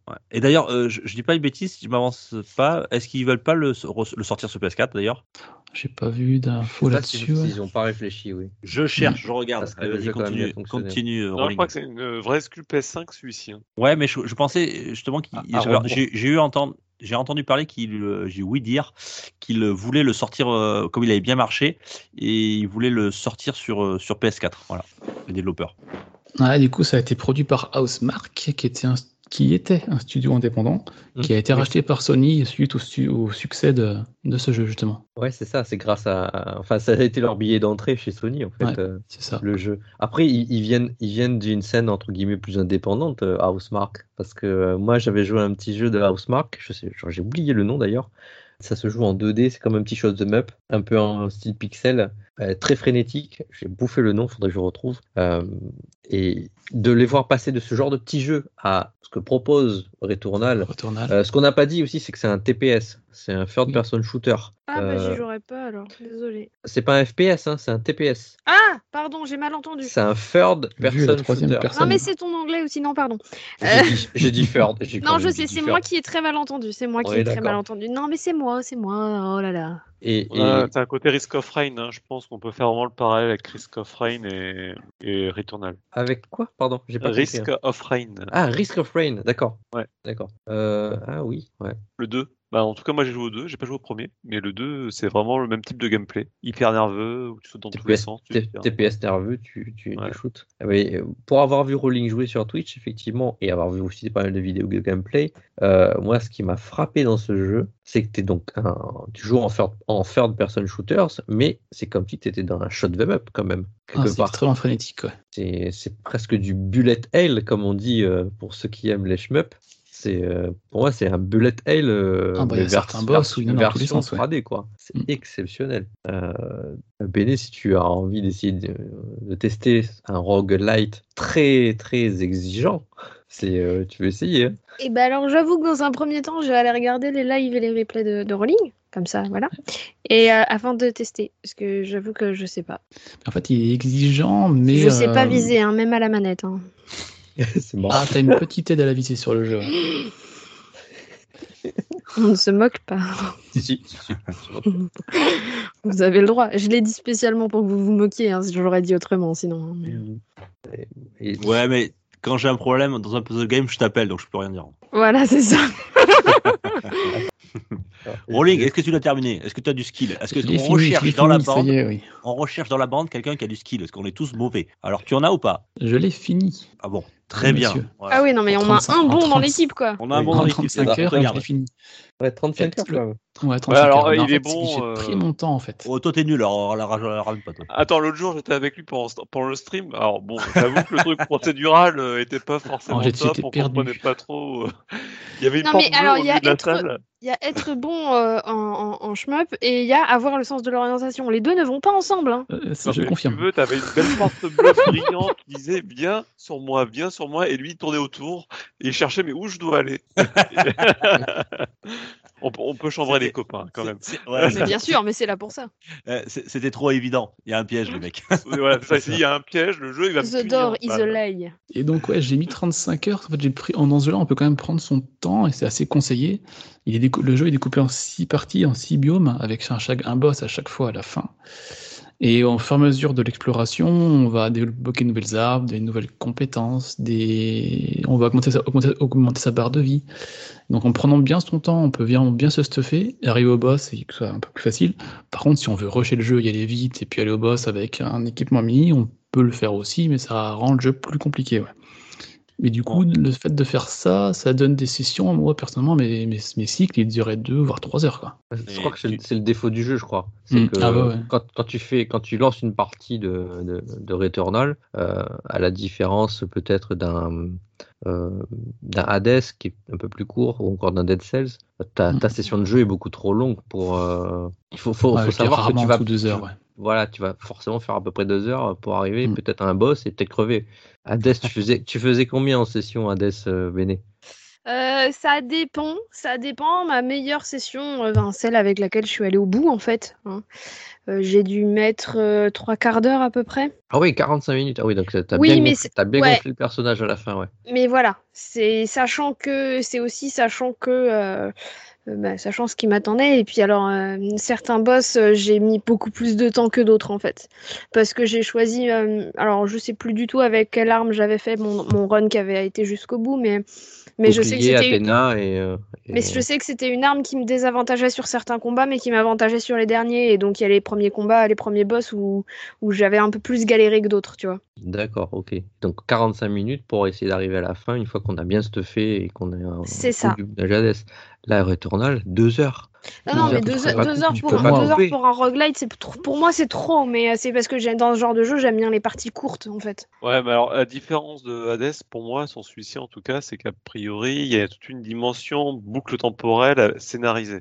ouais. Et d'ailleurs, euh, je, je dis pas une bêtise, si je m'avance pas. Est-ce qu'ils veulent pas le, le sortir sur PS4 d'ailleurs? J'ai pas vu d'infos là-dessus. ouais. s'ils ont pas réfléchi, oui. Je cherche, je regarde. Même, continue, continue. euh, Non, je crois que c'est une euh, vraie exclu PS5 celui-ci. hein. Ouais, mais je, je pensais justement qu'il. J'avais- rebours. J'ai eu entendre. J'ai entendu parler qu'il, euh, j'ai ouï dire qu'il voulait le sortir euh, comme il avait bien marché et il voulait le sortir sur euh, sur PS4. Voilà, les développeurs. Ouais, du coup, ça a été produit par Housemark, qui était un, qui était un studio indépendant, qui a été racheté par Sony suite au, su- au succès de, de ce jeu, justement. Ouais, c'est ça, c'est grâce à. Enfin, ça a été leur billet d'entrée chez Sony, en fait, Ouais, euh, c'est ça. le jeu. Après, ils, ils viennent, ils viennent d'une scène, entre guillemets, plus indépendante, euh, Housemark. Parce que euh, moi, j'avais joué à un petit jeu de Housemark, j'ai oublié le nom d'ailleurs. Ça se joue en 2D, c'est comme un petit chose de up, un peu en style pixel, très frénétique. J'ai bouffé le nom, faudrait que je retrouve. Euh, et de les voir passer de ce genre de petit jeu à ce que propose Returnal. Returnal. Euh, ce qu'on n'a pas dit aussi, c'est que c'est un TPS, c'est un third person shooter. Ah, bah, Euh, j'y jouerai pas alors, désolé. c'est pas un FPS, hein, c'est un TPS. Ah, pardon, j'ai mal entendu. C'est un third person shooter. personne. Non, mais c'est ton anglais aussi, non, pardon. J'ai Euh, dit- J'ai dit third. Non, je sais, c'est moi qui ai très mal entendu. C'est moi qui ai très mal entendu. Non, mais c'est moi, c'est moi. Oh là là. Et, et- Ouais, c'est un côté Risk of Rain. hein. Je pense qu'on peut faire vraiment le parallèle avec Risk of Rain et, et Returnal. avec quoi? Pardon, j'ai pas compris, Risk hein. of Rain. Ah, Risk of Rain, d'accord. Ouais. D'accord. Euh, ah oui, ouais. Le 2. Bah, en tout cas, moi j'ai joué au 2, j'ai pas joué au premier, mais le 2, c'est vraiment le même type de gameplay. Hyper nerveux, où tu sautes dans tous les TPS, sens. tu. TPS nerveux, tu, tu, tu Ouais. shootes. Ah oui, euh, pour avoir vu Rolling jouer sur Twitch, effectivement, et avoir vu aussi pas mal de vidéos de gameplay, euh, moi, ce qui m'a frappé dans ce jeu, c'est que t'es donc un, tu joues en third, en third person shooters, mais c'est comme si tu étais dans un shot them up quand même. Ah, c'est extrêmement frénétique, ouais. C'est c'est presque du bullet hell, comme on dit euh, pour ceux qui aiment les shmups. C'est euh, pour moi c'est un bullet hell. euh, Ah bah, boss version sens, ouais. 3D quoi. C'est Mm. exceptionnel. Euh, Béné, si tu as envie d'essayer de, de tester un roguelite très très exigeant, c'est euh, tu veux essayer. hein. Et bah alors, j'avoue que dans un premier temps, je vais aller regarder les lives et les replays de, de Rolling. Comme ça, voilà. Et euh, avant de tester. Parce que j'avoue que je sais pas. En fait, il est exigeant, mais. je sais pas viser, hein, même à la manette. hein. c'est marrant. Ah, t'as une petite aide à la visée sur le jeu. On ne se moque pas. Si, si. Vous avez le droit. Je l'ai dit spéciaalement pour que vous vous moquiez, hein, si je l'aurais dit autrement, sinon. hein, mais- Et- Ouais, mais quand j'ai un problème dans un puzzle game, je t'appelle, donc je peux rien dire. Voilà, c'est ça. Rolling, est-ce que tu l'as terminé? Est-ce que tu as du skill? Est-ce que fini, recherche dans la bande y est, oui. On recherche dans la bande quelqu'un qui a du skill? Est-ce qu'on est tous mauvais? Alors tu en as ou pas? Je l'ai fini. Ah bon, très bien. Voilà. Ah oui, non, mais on a 35, un bon dans 30. l'équipe, quoi. On a un bon dans l'équipe. 35 c'est ça, heures, regarde. je l'ai fini. Ouais, 35 heures. Ouais, 35 alors, heures. Mais il en est fait, bon, que euh, J'ai pris mon temps, en fait. Oh, toi t'es nul, alors la rage ramène pas toi. Attends, l'autre jour, j'étais avec lui pendant, pendant le stream. Alors bon, j'avoue que le truc procédural euh, était pas forcément Alors, j'ai- top. On perdu. comprenait pas trop. euh, Il y avait une Non, porte mais bleue alors, au milieu de la salle. Il y a être bon euh, en, en, en shmup et il y a avoir le sens de l'orientation. Les deux ne vont pas ensemble. Hein. Euh, Non, je confirme. Si tu veux, t'avais une belle porte bleue brillante qui disait bien sur moi, bien sur moi, et lui il tournait autour et il cherchait mais où je dois aller? on, peut- on peut chambrer les copains quand même. C'est- ouais, Mais bien sûr, mais c'est là pour ça. euh, C'était trop évident. Il y a un piège, le mec. voilà, il y a un piège, le jeu il va me The door is bam. a lie. Et donc, ouais, j'ai mis 35 heures. En fait, j'ai pris, en dans ce jeu-là, on peut quand même prendre son temps et c'est assez conseillé. Il est décou- le jeu est découpé en six parties, en six biomes, avec un boss à chaque fois à la fin. Et au fur et à mesure de l'exploration, on va débloquer de nouvelles armes, des nouvelles compétences, des... on va augmenter sa, augmenter, sa barre de vie. Donc en prenant bien son temps, on peut bien, bien se stuffer, arriver au boss et que ce soit un peu plus facile. Par contre, si on veut rusher le jeu, y aller vite, et puis aller au boss avec un équipement mini, on peut le faire aussi, mais ça rend le jeu plus compliqué. Ouais. Mais du coup, le fait de faire ça, ça donne des sessions. Moi, personnellement, mes, mes, mes cycles, ils duraient deux voire trois heures. Quoi. Je crois que c'est le, défaut du jeu, je crois. C'est Mm. que Ah bah ouais. quand, quand tu fais, quand tu lances une partie de, de, de Returnal, euh, à la différence peut-être d'un euh, d'un Hades qui est un peu plus court ou encore d'un Dead Cells, ta, ta session de jeu est beaucoup trop longue pour. euh, Il faut, faut, Ouais, faut je dirais savoir que tu vas. deux heures, ouais. Voilà, tu vas forcément faire à peu près deux heures pour arriver Mm. peut-être à un boss et peut-être crever. Hades, tu faisais, tu faisais combien en session Hades, euh, Béné? Euh, ça dépend, ça dépend. Ma meilleure session, euh, ben, celle avec laquelle je suis allée au bout, en fait. hein. Euh, J'ai dû mettre trois quarts d'heure à peu près. Ah oui, 45 minutes. Ah oui, donc t'as Oui, bien, gonflé, t'as bien ouais. gonflé le personnage à la fin, ouais. Mais voilà, c'est sachant que c'est aussi sachant que bah, sachant ce qui m'attendait et puis alors euh, certains boss euh, j'ai mis beaucoup plus de temps que d'autres en fait parce que j'ai choisi euh, alors je sais plus du tout avec quelle arme j'avais fait mon, mon run qui avait été jusqu'au bout mais mais je sais que c'était Athéna et, euh, et- mais je sais que c'était une arme qui me désavantageait sur certains combats, mais qui m'avantageait sur les derniers. Et donc, il y a les premiers combats, les premiers boss où, où j'avais un peu plus galéré que d'autres, tu vois. D'accord, ok. Donc 45 minutes pour essayer d'arriver à la fin une fois qu'on a bien stuffé et qu'on est C'est ça. de Hades. Là, Returnal, deux heures. Non, non, Deux mais heures, deux, heures- deux heures tu pour, deux heures pour un roguelite, c'est trop- pour moi, c'est trop. Mais euh, c'est parce que j'ai- dans ce genre de jeu, j'aime bien les parties courtes, en fait. Ouais, mais alors la différence de Hades pour moi, sur celui-ci en tout cas, c'est qu'a priori, il y a toute une dimension boucle temporelle euh, scénarisée.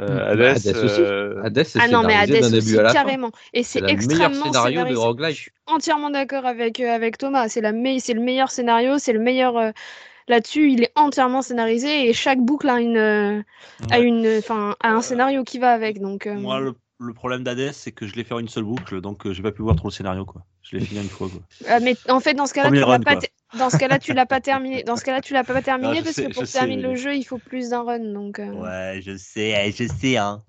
Euh, Bah, Hades, Hades aussi. euh, Hades, c'est Ah non, mais Hades aussi, début à la fin. carrément. Et C'est c'est le meilleur extrêmement scénario de scénarisé. roguelike. Je suis entièrement d'accord avec, euh, avec Thomas. C'est la me- c'est le meilleur scénario, c'est le meilleur. Euh, Là-dessus, il est entièrement scénarisé et chaque boucle a une, euh, a une, enfin, a un scénario qui va avec. Donc, euh, Moi, le, le problème d'Hades, c'est que je l'ai fait en une seule boucle, donc euh, j'ai pas pu voir trop le scénario, quoi. Je l'ai fini une fois, quoi. Ah, mais en fait, dans ce cas-là, tu l'as pas. Dans ce cas-là, tu l'as pas terminé. Dans ce cas-là, tu l'as pas terminé Ah, je parce sais, que pour terminer le jeu, il faut plus d'un run. Donc. euh, Ouais, je sais, je sais, hein.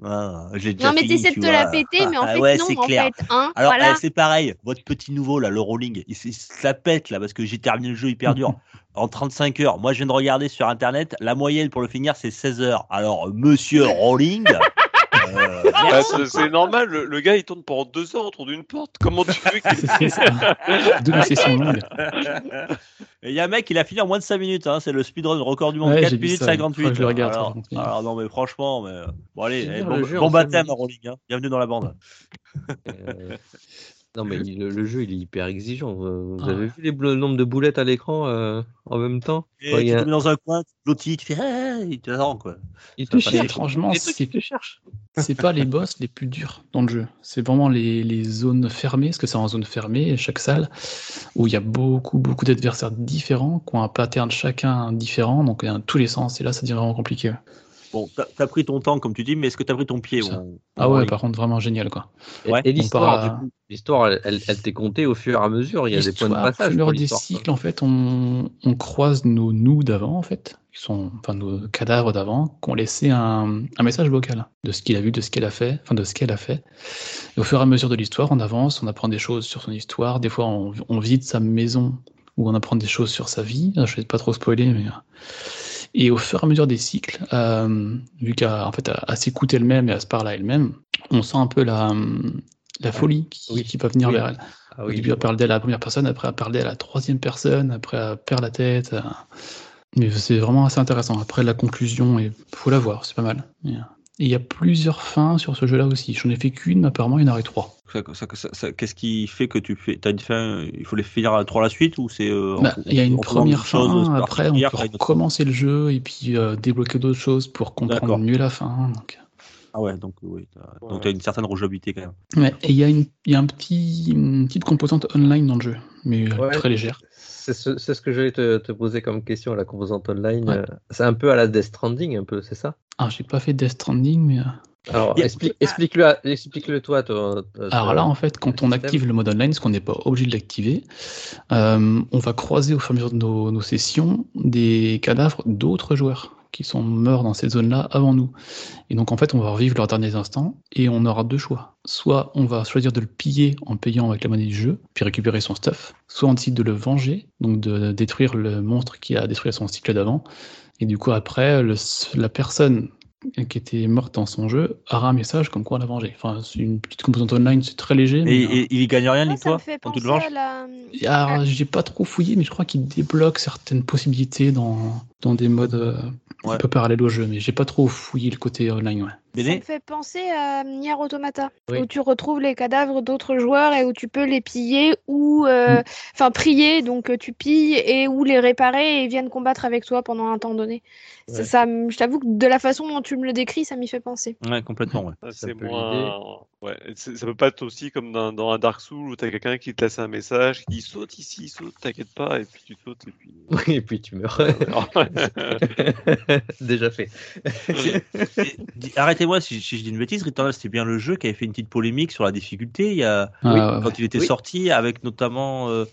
j'ai déjà Non, mais t'essaies de te la péter, mais en Ah fait, ouais, non, en clair. fait, hein, Alors, voilà. eh, c'est pareil, votre petit nouveau, là, le rolling, il, se- il se la pète, là, parce que j'ai terminé le jeu hyper dur. En 35 heures. Moi, je viens de regarder sur Internet, la moyenne pour le finir, c'est 16 heures. Alors, monsieur Rolling, euh, bah, c'est normal, le, le gars il tourne pendant deux heures autour d'une porte. Comment tu veux qu'il Double session longue. Et il y a un mec, il a fini en moins de 5 minutes. Hein, c'est le speedrun record du monde. Ouais, 4 j'ai vu minutes ça. 58. Faudrait que je le regarde, alors, non, mais franchement, mais... bon, allez, Finir eh, le bon, en baptême, cinq Rolling. Hein. Bienvenue dans la bande. Euh, Non, mais il- le, le jeu, il est hyper exigeant. Vous Ah avez vu les le nombre de boulettes à l'écran euh, en même temps? Et il y tu a- te mets dans un coin, tu blottis, tu fais hey, tu attends, quoi. Il te cherche. étrangement, c'est- te. C'est pas les boss les plus durs dans le jeu. C'est vraiment les, les zones fermées, parce que c'est en zone fermée, chaque salle, où il y a beaucoup, beaucoup d'adversaires différents, qui ont un pattern chacun différent, donc dans tous les sens. Et là, ça devient vraiment compliqué. Bon, t'as as pris ton temps, comme tu dis, mais est-ce que t'as pris ton pied on- Ah ouais, par contre, vraiment génial, quoi. Et, Ouais. et l'histoire, l'histoire, elle, elle, elle t'est comptée au fur et à mesure. Il y a des points de L'histoire, passage. au des quoi. cycles, en fait, on, on croise nos nous d'avant, en fait, qui sont, enfin, nos cadavres d'avant, qui ont laissé un, un message vocal de ce qu'il a vu, de ce qu'elle a fait, enfin, de ce qu'elle a fait. Et au fur et à mesure de l'histoire, on avance, on apprend des choses sur son histoire. Des fois, on, on visite sa maison où on apprend des choses sur sa vie. Je vais pas trop spoiler, mais. Et au fur et à mesure des cycles, euh, vu qu'à en fait, à, à s'écouter elle-même et à se parler à elle-même, on sent un peu la, la folie qui, qui va venir Oui. vers elle. Ah Au oui, début, je elle parle d'elle à la première personne, après, elle parle d'elle à la troisième personne, après, elle perd la tête. euh. Mais c'est vraiment assez intéressant. Après, la conclusion, il faut la voir, c'est pas mal. Et euh, il y a plusieurs fins sur ce jeu-là aussi. J'en ai fait qu'une, mais apparemment, il y en aurait trois. Ça- ça- ça- ça- Qu'est-ce qui fait que tu fais T'as une fin Il faut les finir à trois à la suite ou c'est euh, Bah, Il y a une première chose fin, après, on peut recommencer le jeu et puis euh, débloquer d'autres choses pour comprendre mieux la fin. Donc. Ah ouais, donc oui, t'as donc t'as une certaine rejouabilité quand même. Ouais, et il y a, une, il y a un petit, une petite composante online dans le jeu, mais euh, Ouais. très légère. C'est ce, que j'allais te, te poser comme question, la composante online. euh, C'est un peu à la Death Stranding, un peu, c'est ça? Ah, j'ai pas fait Death Stranding, mais. euh, Alors, explique, explique-le, à- explique-le toi. toi, toi, Alors là, en fait, quand on active le mode online, ce qu'on n'est pas obligé de l'activer, euh, on va croiser au fur et à mesure de nos, nos sessions des cadavres d'autres joueurs qui sont morts dans cette zone-là avant nous. Et donc, en fait, on va revivre leurs derniers instants et on aura deux choix. Soit on va choisir de le piller en payant avec la monnaie du jeu, puis récupérer son stuff, soit on décide de le venger, donc de détruire le monstre qui a détruit son cycle d'avant. Et du coup, après, le- la personne qui était morte dans son jeu aura un message comme quoi on l'a vengé. Enfin, c'est une petite composante online, c'est très léger. Et, mais, et il gagne rien, le penser venges à la... Alors, j'ai pas trop fouillé, mais je crois qu'il débloque certaines possibilités dans, dans des modes euh, un peu parallèles au jeu, mais j'ai pas trop fouillé le côté online. Ouais. Ça me fait penser à Nier Automata, Oui. où tu retrouves les cadavres d'autres joueurs et où tu peux les piller ou, euh, Mm. enfin, prier, donc euh, tu pilles et ou les réparer et ils viennent combattre avec toi pendant un temps donné. Ça, Ouais. ça me- je t'avoue que de la façon dont tu me le décris, ça m'y fait penser. Ouais, complètement, ouais. Ça C'est peut moins. Ouais, c'est- ça peut pas être aussi comme dans, dans un Dark Souls où t'as quelqu'un qui te laisse un message qui dit saute ici, saute, t'inquiète pas, et puis tu sautes et puis. Oui, et puis tu meurs. Déjà fait. Dis- Arrêtez-moi si, si je dis une bêtise, Returnal c'était bien le jeu qui avait fait une petite polémique sur la difficulté il y a, Ah, quand ouais. il était Oui. sorti avec notamment euh,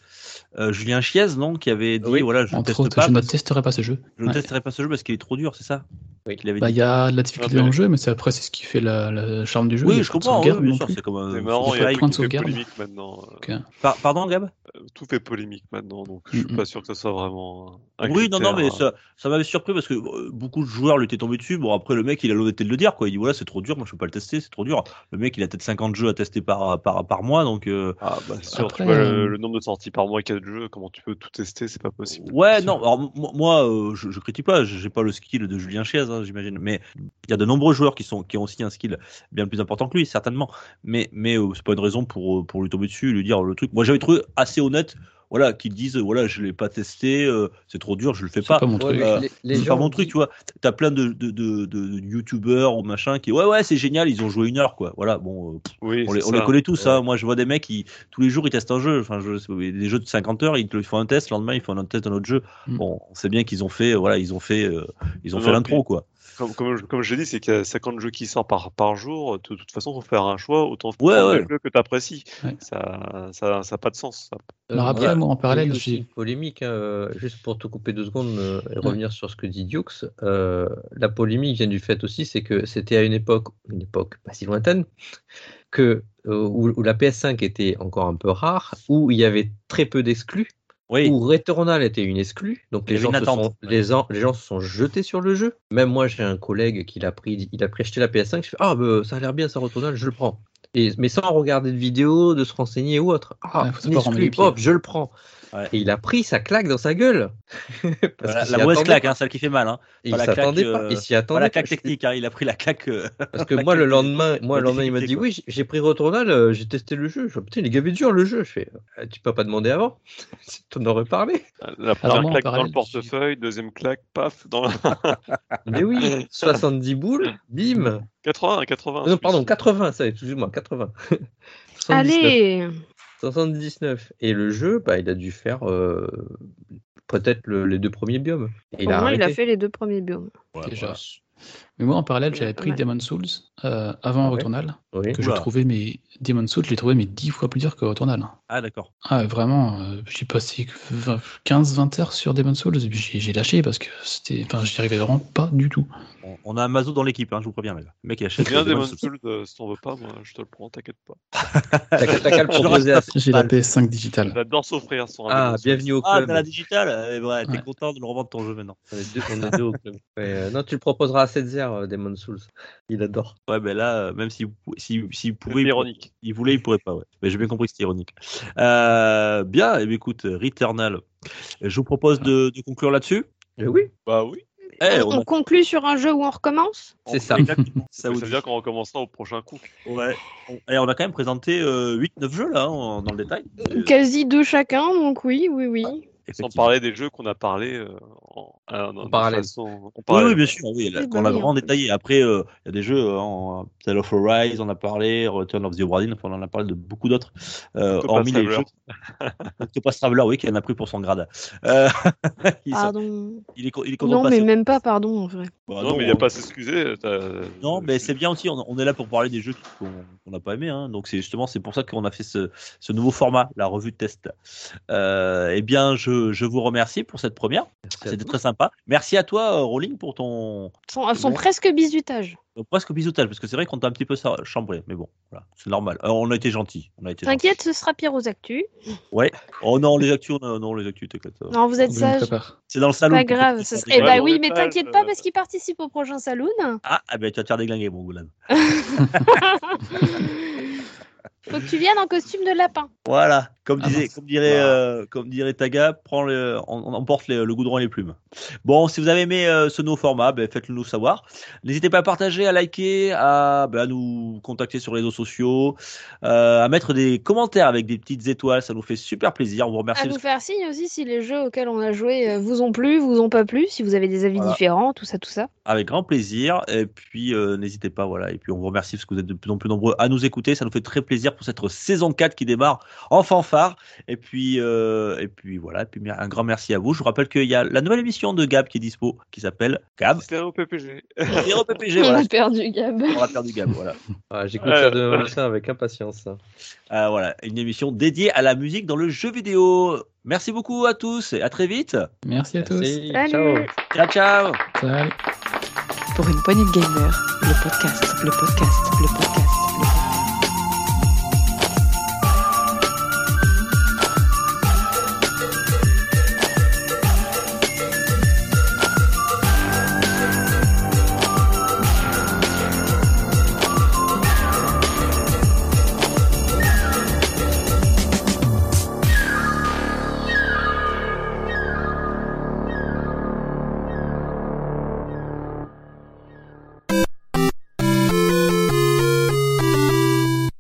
euh, Julien Chiez non qui avait dit Oui. voilà je ne Entre teste autres, pas je ne parce- testerai pas ce jeu. je ne testerai pas ce jeu parce qu'il est trop dur c'est ça avait Bah, dit. il y a de la difficulté Ah, dans le jeu, mais c'est après, c'est ce qui fait la, la charme du jeu. Oui, je comprends, oui, c'est comme un- marrant, il y a fait sauvegarde. polémique maintenant. euh, pardon Gab? Tout fait polémique maintenant, donc je suis Mm, pas sûr que ça soit vraiment. un Oui, non, non, mais ça, ça m'avait surpris parce que euh, beaucoup de joueurs lui étaient tombés dessus. Bon, après, le mec, il a l'honnêteté de le dire, quoi. Il dit, voilà, c'est trop dur, moi, je peux pas le tester, c'est trop dur. Le mec, il a peut-être 50 jeux à tester par, par, par mois, donc. euh, Ah, bah, c'est sûr, Après, tu vois euh, le, le nombre de sorties par mois qu'il y a de jeux, comment tu peux tout tester, c'est pas possible. Ouais, non, alors moi, euh, je, je critique pas, j'ai pas le skill de Julien Chiez, hein, j'imagine, mais il y a de nombreux joueurs qui, sont, qui ont aussi un skill bien plus important que lui, certainement, mais, mais euh, c'est pas une raison pour, euh, pour lui tomber dessus, lui dire le truc. Moi, j'avais trouvé assez honnête, voilà, qu'ils disent, voilà, je l'ai pas testé, euh, c'est trop dur, je le fais pas. pas mon truc. Euh, Les- les c'est gens pas mon truc, dit- tu vois. T'as plein de, de, de, de youtubeurs ou machin qui, ouais, ouais, c'est génial, ils ont joué une heure, quoi. Voilà, bon, euh, pff, Oui, on, les, on les connaît tous, Ouais. hein. Moi, je vois des mecs qui, tous les jours, ils testent un jeu. Enfin, je, des jeux de 50 heures, ils te font un test, le lendemain, ils font un autre test d'un autre jeu. Mm. Bon, on sait bien qu'ils ont fait, euh, voilà, ils ont fait, euh, ils ont Non, fait l'intro, quoi. Comme, comme, je- comme je l'ai dit, c'est qu'il y a 50 jeux qui sortent par, par jour. De toute façon, faut faire un choix. Autant Ouais, le jeu que tu apprécies. Ouais. Ça ça, ça a pas de sens. ça. Alors Euh, après, voilà. moi, en Il parallèle, une polémique, hein, euh, juste pour te couper deux secondes euh, et revenir sur ce que dit Dukes. euh, la polémique vient du fait aussi, c'est que c'était à une époque, une époque pas si lointaine, que, euh, où, où la PS5 était encore un peu rare, où il y avait très peu d'exclus, Oui. où Returnal était une exclue. Donc les gens, se sont, les, gens, les gens se sont jetés sur le jeu. Même moi, j'ai un collègue qui l'a pris, il a pris acheté la PS5. Je fais ah bah, ça a l'air bien, ça Returnal, je le prends. Et, mais sans regarder de vidéo, de se renseigner ou autre. Ah, Ouais, faut une exclue, hop, je le prends. Ouais. Et il a pris sa claque dans sa gueule. Parce La, la mauvaise claque, hein, celle qui fait mal. Hein. Il la s'attendait pas. euh, Il s'y Pas attendait la pas. claque technique, hein, il a pris la claque. euh, Parce que la moi, le lendemain, moi, la le lendemain, il m'a dit quoi. oui, j'ai- pris Returnal, euh, j'ai testé le jeu. Je fais, putain, il est gavé dur le jeu. Je fais, euh, tu peux pas demander avant. T'en aurais parlé. La première claque dans le portefeuille, deuxième claque, paf, dans la... Mais oui, 70 boules, bim. 80, 80. Non, pardon, 80, ça, excuse-moi, 80. 79. Allez 79. Et le jeu, bah, il a dû faire euh, peut-être le- les deux premiers biomes. Et Au il a moins, il a fait les deux premiers biomes. déjà. Mais moi, en parallèle, j'avais pris Demon Souls euh, avant ah. Returnal, que je trouvais mes Demon Souls, je l'ai trouvé mais 10 fois plus dur que Returnal. Ah d'accord. Ah vraiment, euh, j'ai passé 15-20 heures sur Demon Souls, et puis j'ai lâché parce que c'était, enfin, j'y arrivais vraiment pas du tout. On, a un mazo dans l'équipe, hein, je vous préviens. Mais le mec, il achète. Bien Demon Souls, euh, si t'en veux pas, moi, je te le prends, t'inquiète pas. t'as qu'à le. J'ai la PS5 digitale. J'adore s'offrir sur un. Ah, bienvenue au ah, club. Ah, t'as la digitale. Eh, ben, ouais. T'es content de le revendre ton jeu maintenant. Deux, au club. Euh, non, tu le proposeras à 7-0 faire, euh, Demon Souls. Il adore. Ouais, mais là, euh, même s'il si, si pouvait. Il, ironique. il voulait, il pourrait pas. Ouais. Mais j'ai bien compris que c'était ironique. Euh, bien, eh et écoute, Returnal. Je vous propose de, conclure là-dessus. Eh oui. Bah oui. Eh, on, conclut sur un jeu où on recommence? C'est ça. Exactement. ça, veut dire qu'on recommencera au prochain coup. Ouais. Et on a quand même présenté euh, 8-9 jeux là, hein, dans le détail. Quasi deux chacun, donc oui, oui, oui. Ah. Sans parler des jeux qu'on a parlé euh, en, parallèle. façon- en Oui, parallèle. oui, bien sûr, oui, qu'on a vraiment détaillé. Après, euh, il y a des jeux, euh, en Tale of Arise, on a parlé, Return of the Obra Dinn, enfin, on en a parlé de beaucoup d'autres, euh, hormis les jeux. Octopath Traveler, oui, qui en a pris pour son grade. Euh, il, Pardon. il est, il est content Non, de mais même pas pardon, en vrai. Bah, non, mais il n'y a on- pas à s'excuser. Non, je mais c'est bien aussi, on, on est là pour parler des jeux qu'on n'a pas aimé. Hein. Donc, c'est justement, c'est pour ça qu'on a fait ce, ce nouveau format, la revue de test. Euh, eh bien, je, je vous remercie pour cette première. C'était très sympa. Merci à toi, euh, Rowling, pour ton, Son, son Bon. presque bisutage. presque bisoutage, parce que c'est vrai qu'on t'a un petit peu chambré, mais bon, voilà, c'est normal. Euh, on a été gentil. T'inquiète, ce sera pire aux actus. Ouais. Oh non, les actus, non, non, les actus, t'inquiète. Non, vous êtes sage. C'est dans le salon. Pas grave. Ce serait... Eh bah oui, mais t'inquiète pas euh, parce qu'il participe au prochain saloon. Ah, ah ben tu vas te faire déglinguer, mon Goulan. Faut que tu viennes en costume de lapin. Voilà, comme, Ah disait, comme, dirait, Ah. euh, comme dirait Taga, prends le, on, on emporte les- le goudron et les plumes. Bon, si vous avez aimé euh, ce nouveau format, ben, faites-le nous savoir. N'hésitez pas à partager, à liker, à, ben, à nous contacter sur les réseaux sociaux, euh, à mettre des commentaires avec des petites étoiles, ça nous fait super plaisir. On vous remercie. À nous faire signe aussi si les jeux auxquels on a joué vous ont plu, vous ont pas plu, si vous avez des avis Voilà. différents, tout ça, tout ça. Avec grand plaisir. Et puis, euh, n'hésitez pas, voilà. Et puis, on vous remercie parce que vous êtes de plus en plus nombreux à nous écouter. Ça nous fait très plaisir pour cette saison 4 qui démarre en fanfare. Et puis, euh, et puis voilà. Et puis, un grand merci à vous. Je vous rappelle qu'il y a la nouvelle émission de Gab qui est dispo, qui s'appelle Gab. Stéréo PPG. Stéréo PPG, on voilà. a perdu Gab. On a perdu Gab, voilà. Ah, J'écoute ça, avec impatience. Euh, voilà. Une émission dédiée à la musique dans le jeu vidéo. Merci beaucoup à tous et à très vite. Merci à Merci, Salut. ciao. Ciao, ciao. tous. Salut. Pour une poignée de gamers, le podcast, le podcast, le podcast.